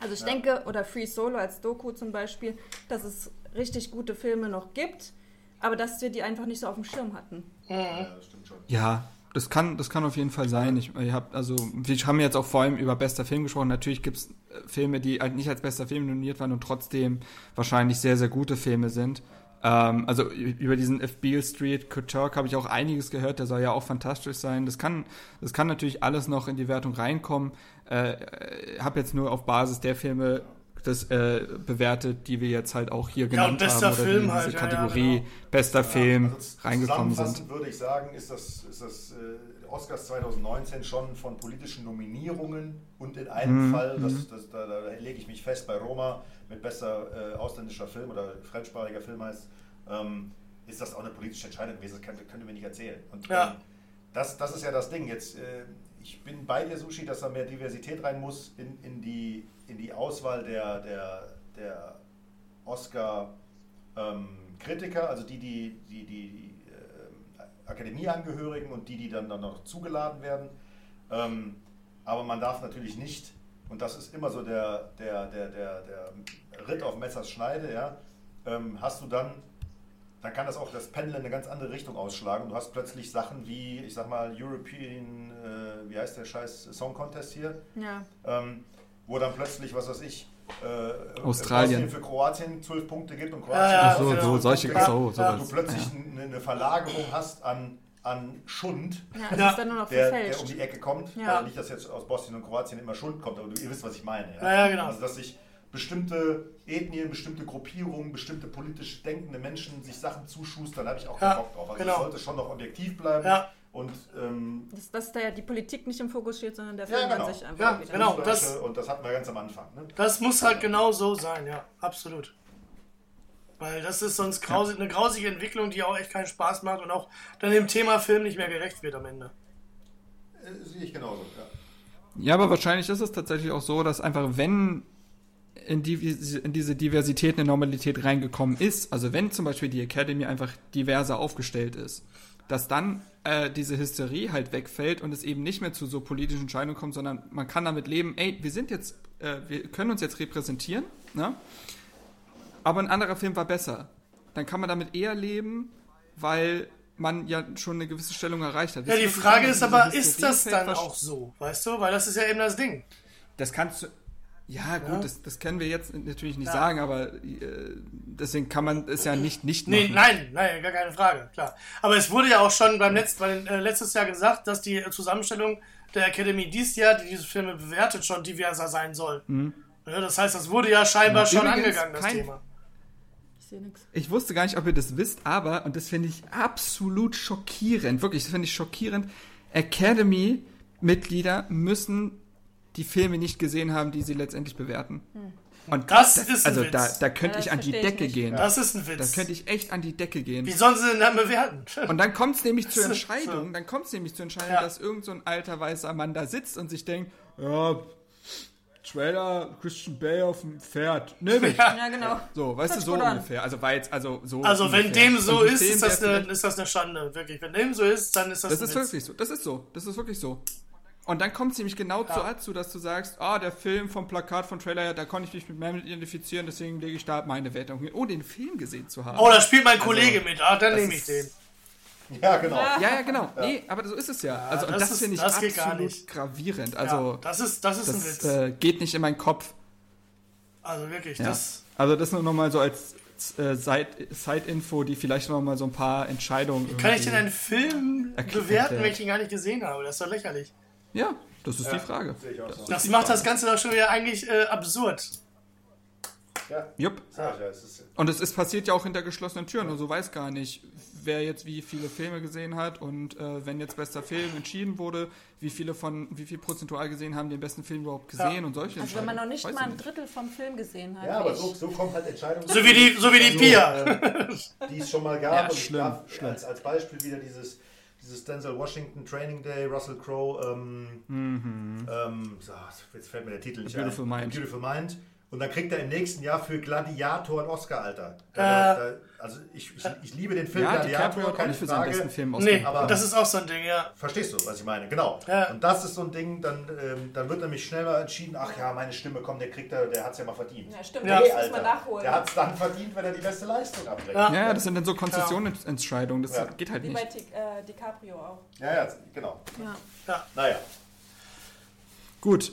Also ich denke, oder Free Solo als Doku zum Beispiel, dass es richtig gute Filme noch gibt, aber dass wir die einfach nicht so auf dem Schirm hatten. Ja, das stimmt schon. Ja, das kann, das kann auf jeden Fall sein. Ich, ich hab, also, wir haben jetzt auch vor allem über bester Film gesprochen. Natürlich gibt es Filme, die halt nicht als bester Film nominiert waren und trotzdem wahrscheinlich sehr, sehr gute Filme sind. Ähm, also über diesen If Beale Street Talk habe ich auch einiges gehört. Der soll ja auch fantastisch sein. Das kann, das kann natürlich alles noch in die Wertung reinkommen. Äh, äh, habe jetzt nur auf Basis der Filme das äh, bewertet, die wir jetzt halt auch hier Ja, genannt bester haben oder Film die in diese halt, ja, ja, Kategorie genau. bester Film also reingekommen sind. zusammenfassend würde ich sagen, ist das, ist das äh, Oscars 2019 schon von politischen Nominierungen und in einem Mhm, Fall, das, das, da, da lege ich mich fest, bei Roma mit bester äh, ausländischer Film oder fremdsprachiger Film heißt, ähm, ist das auch eine politische Entscheidung gewesen. Das kann, können wir nicht erzählen. Und Ja. ähm, das, das ist ja das Ding. Jetzt, äh, ich bin bei dir, Sushi, dass da mehr Diversität rein muss in, in, die, in die Auswahl der, der, der Oscar-Kritiker, also die, die, die, die äh, Akademieangehörigen und die, die dann, dann noch zugeladen werden. Ähm, aber man darf natürlich nicht, und das ist immer so der, der, der, der, der Ritt auf Messers Schneide, ja, ähm, hast du dann dann kann das auch das Pendel in eine ganz andere Richtung ausschlagen. Du hast plötzlich Sachen wie, ich sag mal, European, äh, wie heißt der scheiß Song Contest hier, Ja. ähm, wo dann plötzlich, was weiß ich, äh, Australien. Bosnien für Kroatien zwölf Punkte gibt und Ja, Kroatien ja, Ach so, ja. so, solche, Punkte so, gibt. sowas. du plötzlich eine, eine Verlagerung hast an, an Schund, Ja, es Ja. ist dann nur noch der, der um die Ecke kommt. Ja. Also nicht, dass jetzt aus Bosnien und Kroatien immer Schund kommt, aber du, ihr wisst, was ich meine. Ja, ja, genau. Also, dass sich bestimmte Ethnien, bestimmte Gruppierungen, bestimmte politisch denkende Menschen sich Sachen zuschustern, da habe ich auch Ja, keinen Bock drauf. Also, genau. es sollte schon noch objektiv bleiben. Und ähm, dass, dass da ja die Politik nicht im Fokus steht, sondern der Film Ja, genau. an sich einfach Ja, wieder. genau. das- und das hatten wir ganz am Anfang. Ne? Das muss halt genau so sein, ja, absolut. Weil das ist sonst grausig, eine grausige Entwicklung, die auch echt keinen Spaß macht und auch dann dem Thema Film nicht mehr gerecht wird am Ende. Äh, Sehe ich genauso. Ja. Ja, aber wahrscheinlich ist es tatsächlich auch so, dass einfach, wenn in, die, in diese Diversität eine Normalität reingekommen ist, also wenn zum Beispiel die Academy einfach diverser aufgestellt ist, dass dann äh, diese Hysterie halt wegfällt und es eben nicht mehr zu so politischen Entscheidungen kommt, sondern man kann damit leben, ey, wir sind jetzt, äh, wir können uns jetzt repräsentieren, ne? aber ein anderer Film war besser. Dann kann man damit eher leben, weil man ja schon eine gewisse Stellung erreicht hat. Ja, die Frage ist aber, ist das dann auch so, weißt du? Weil das ist ja eben das Ding. Das kannst du. Ja, gut, Ja. Das, das können wir jetzt natürlich nicht Ja. sagen, aber äh, deswegen kann man es ja nicht nicht machen. Nee, nein, nein, gar keine Frage, klar. Aber es wurde ja auch schon beim letzten, bei, äh, letztes Jahr gesagt, dass die Zusammenstellung der Academy dieses Jahr, die diese Filme bewertet, schon diverser sein soll. Ja, das heißt, das wurde ja scheinbar Ja, schon angegangen, das Thema. Ich sehe nichts. Ich wusste gar nicht, ob ihr das wisst, aber, und das finde ich absolut schockierend, wirklich, das finde ich schockierend, Academy-Mitglieder müssen die Filme nicht gesehen haben, die sie letztendlich bewerten. Und Das ist ein also Witz. da, da könnte Ja, ich das an die Decke gehen. Das ist ein Da Witz. könnte ich echt an die Decke gehen. Wie sollen sie denn dann bewerten? Und dann kommt es nämlich zur So. Entscheidung, dann kommt es nämlich zur Entscheidung, Ja. dass irgend so ein alter weißer Mann da sitzt und sich denkt, ja, Trailer, Christian Bale auf dem Pferd, nehme [laughs] ich. Ja, genau. So, weißt du, Hört so gut an. ungefähr. Also war jetzt, also so. Also wenn ungefähr. dem so ist, ist das, der eine, ist das eine Schande, wirklich. Wenn dem so ist, dann ist das, Das ein ist Witz. wirklich so. Das ist so. Das ist wirklich so. Und dann kommt es nämlich genau dazu, dass du sagst, ah, der Film vom Plakat, vom Trailer, da konnte ich mich mit mehr identifizieren, deswegen lege ich da meine Wertung hin. Oh, den Film gesehen zu haben. Oh, da spielt mein Kollege mit. Ah, dann nehme ich den. Ja, genau. ja, ja, genau. Nee, aber so ist es ja. also, und das das, ist- finde ich das absolut nicht. gravierend. Ja, Also, das ist, das ist ein das Witz. äh, geht nicht in meinen Kopf. also wirklich, Ja. das. Also das nur nochmal so als äh, Side- Side-Info, die vielleicht nochmal so ein paar Entscheidungen. Kann ich denn einen Film bewerten, ja. wenn ich ihn gar nicht gesehen habe? Das ist doch lächerlich. Ja, das ist die Frage. Auch so. Das macht das Ganze doch schon wieder eigentlich äh, absurd. Ja, Jupp. ja, Und es ist passiert ja auch hinter geschlossenen Türen. Und so weiß gar nicht, wer jetzt wie viele Filme gesehen hat und äh, wenn jetzt bester Film entschieden wurde, wie viele von, wie viel prozentual gesehen haben den besten Film überhaupt gesehen Ja. und solche Also wenn man noch nicht mal ein Drittel vom Film gesehen hat. Ja, aber so, so kommt halt Entscheidung. So wie die, so wie die Pia. äh, die es schon mal gab. Ja, und ich schlimm, darf schlimm. Als, als Beispiel wieder dieses, dieses Denzel Washington Training Day, Russell Crowe, ähm, ähm, so, jetzt fällt mir der Titel nicht Mhm. Beautiful ein. Mind. Beautiful Mind. Und dann kriegt er im nächsten Jahr für Gladiator einen Oscar, Alter. Äh. Da, da, also ich, ich, ich liebe den Film Ja, DiCaprio Gladiator, auch keine nicht für seinen Frage. besten Film Nee. Aber- das ist auch so ein Ding, ja. Verstehst du, was ich meine? Genau. Ja. Und das ist so ein Ding, dann, ähm, dann wird nämlich schneller entschieden, ach ja, meine Stimme, komm, der kriegt er, der hat es ja mal verdient. Ja, stimmt, Ja. muss man Alter, nachholen. der hat es dann verdient, wenn er die beste Leistung abbringt. Ja. Ja, das sind dann so Konzessionsentscheidungen, das Ja. geht halt Wie nicht. bei Di äh, DiCaprio auch. Ja, ja, genau. Ja. Naja. Gut.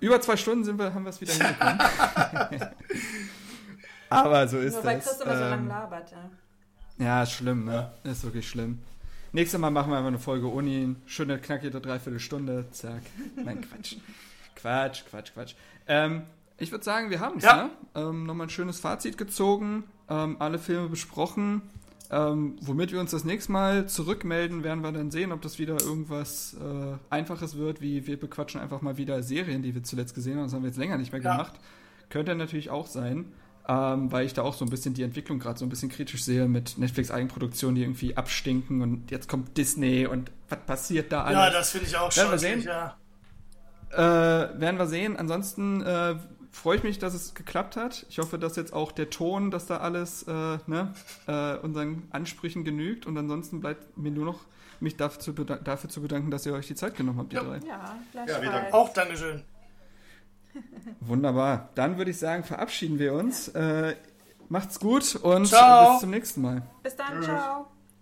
Über zwei Stunden sind wir, haben wir es wieder [laughs] hinbekommen. [laughs] Aber so ist Nur weil das. Christopher so lange Ähm, labert, ja. ja, ist schlimm, ne? Ist wirklich schlimm. Nächstes Mal machen wir einfach eine Folge Uni. Schöne, knackige Dreiviertelstunde. Zack. Nein, Quatsch. [laughs] Quatsch, Quatsch, Quatsch. Ähm, ich würde sagen, wir haben es, Ja. ne? Ähm, Nochmal ein schönes Fazit gezogen. Ähm, alle Filme besprochen. Ähm, womit wir uns das nächste Mal zurückmelden, werden wir dann sehen, ob das wieder irgendwas äh, Einfaches wird, wie wir bequatschen einfach mal wieder Serien, die wir zuletzt gesehen haben. Das haben wir jetzt länger nicht mehr Ja. gemacht. Könnte natürlich auch sein, ähm, weil ich da auch so ein bisschen die Entwicklung gerade so ein bisschen kritisch sehe mit Netflix-Eigenproduktionen, die irgendwie abstinken und jetzt kommt Disney und was passiert da alles? Ja, das finde ich auch Werden wir sehen. ja. Äh, werden wir sehen. Ansonsten äh, freue ich mich, dass es geklappt hat. Ich hoffe, dass jetzt auch der Ton, dass da alles äh, ne, äh, unseren Ansprüchen genügt. Und ansonsten bleibt mir nur noch mich dafür zu, bedanken, dass ihr euch die Zeit genommen habt, ihr Ja. drei. Ja, Ja, gleichfalls. wieder Auch Dankeschön. [laughs] Wunderbar. Dann würde ich sagen, verabschieden wir uns. Äh, macht's gut und Ciao. bis zum nächsten Mal. Bis dann, ciao.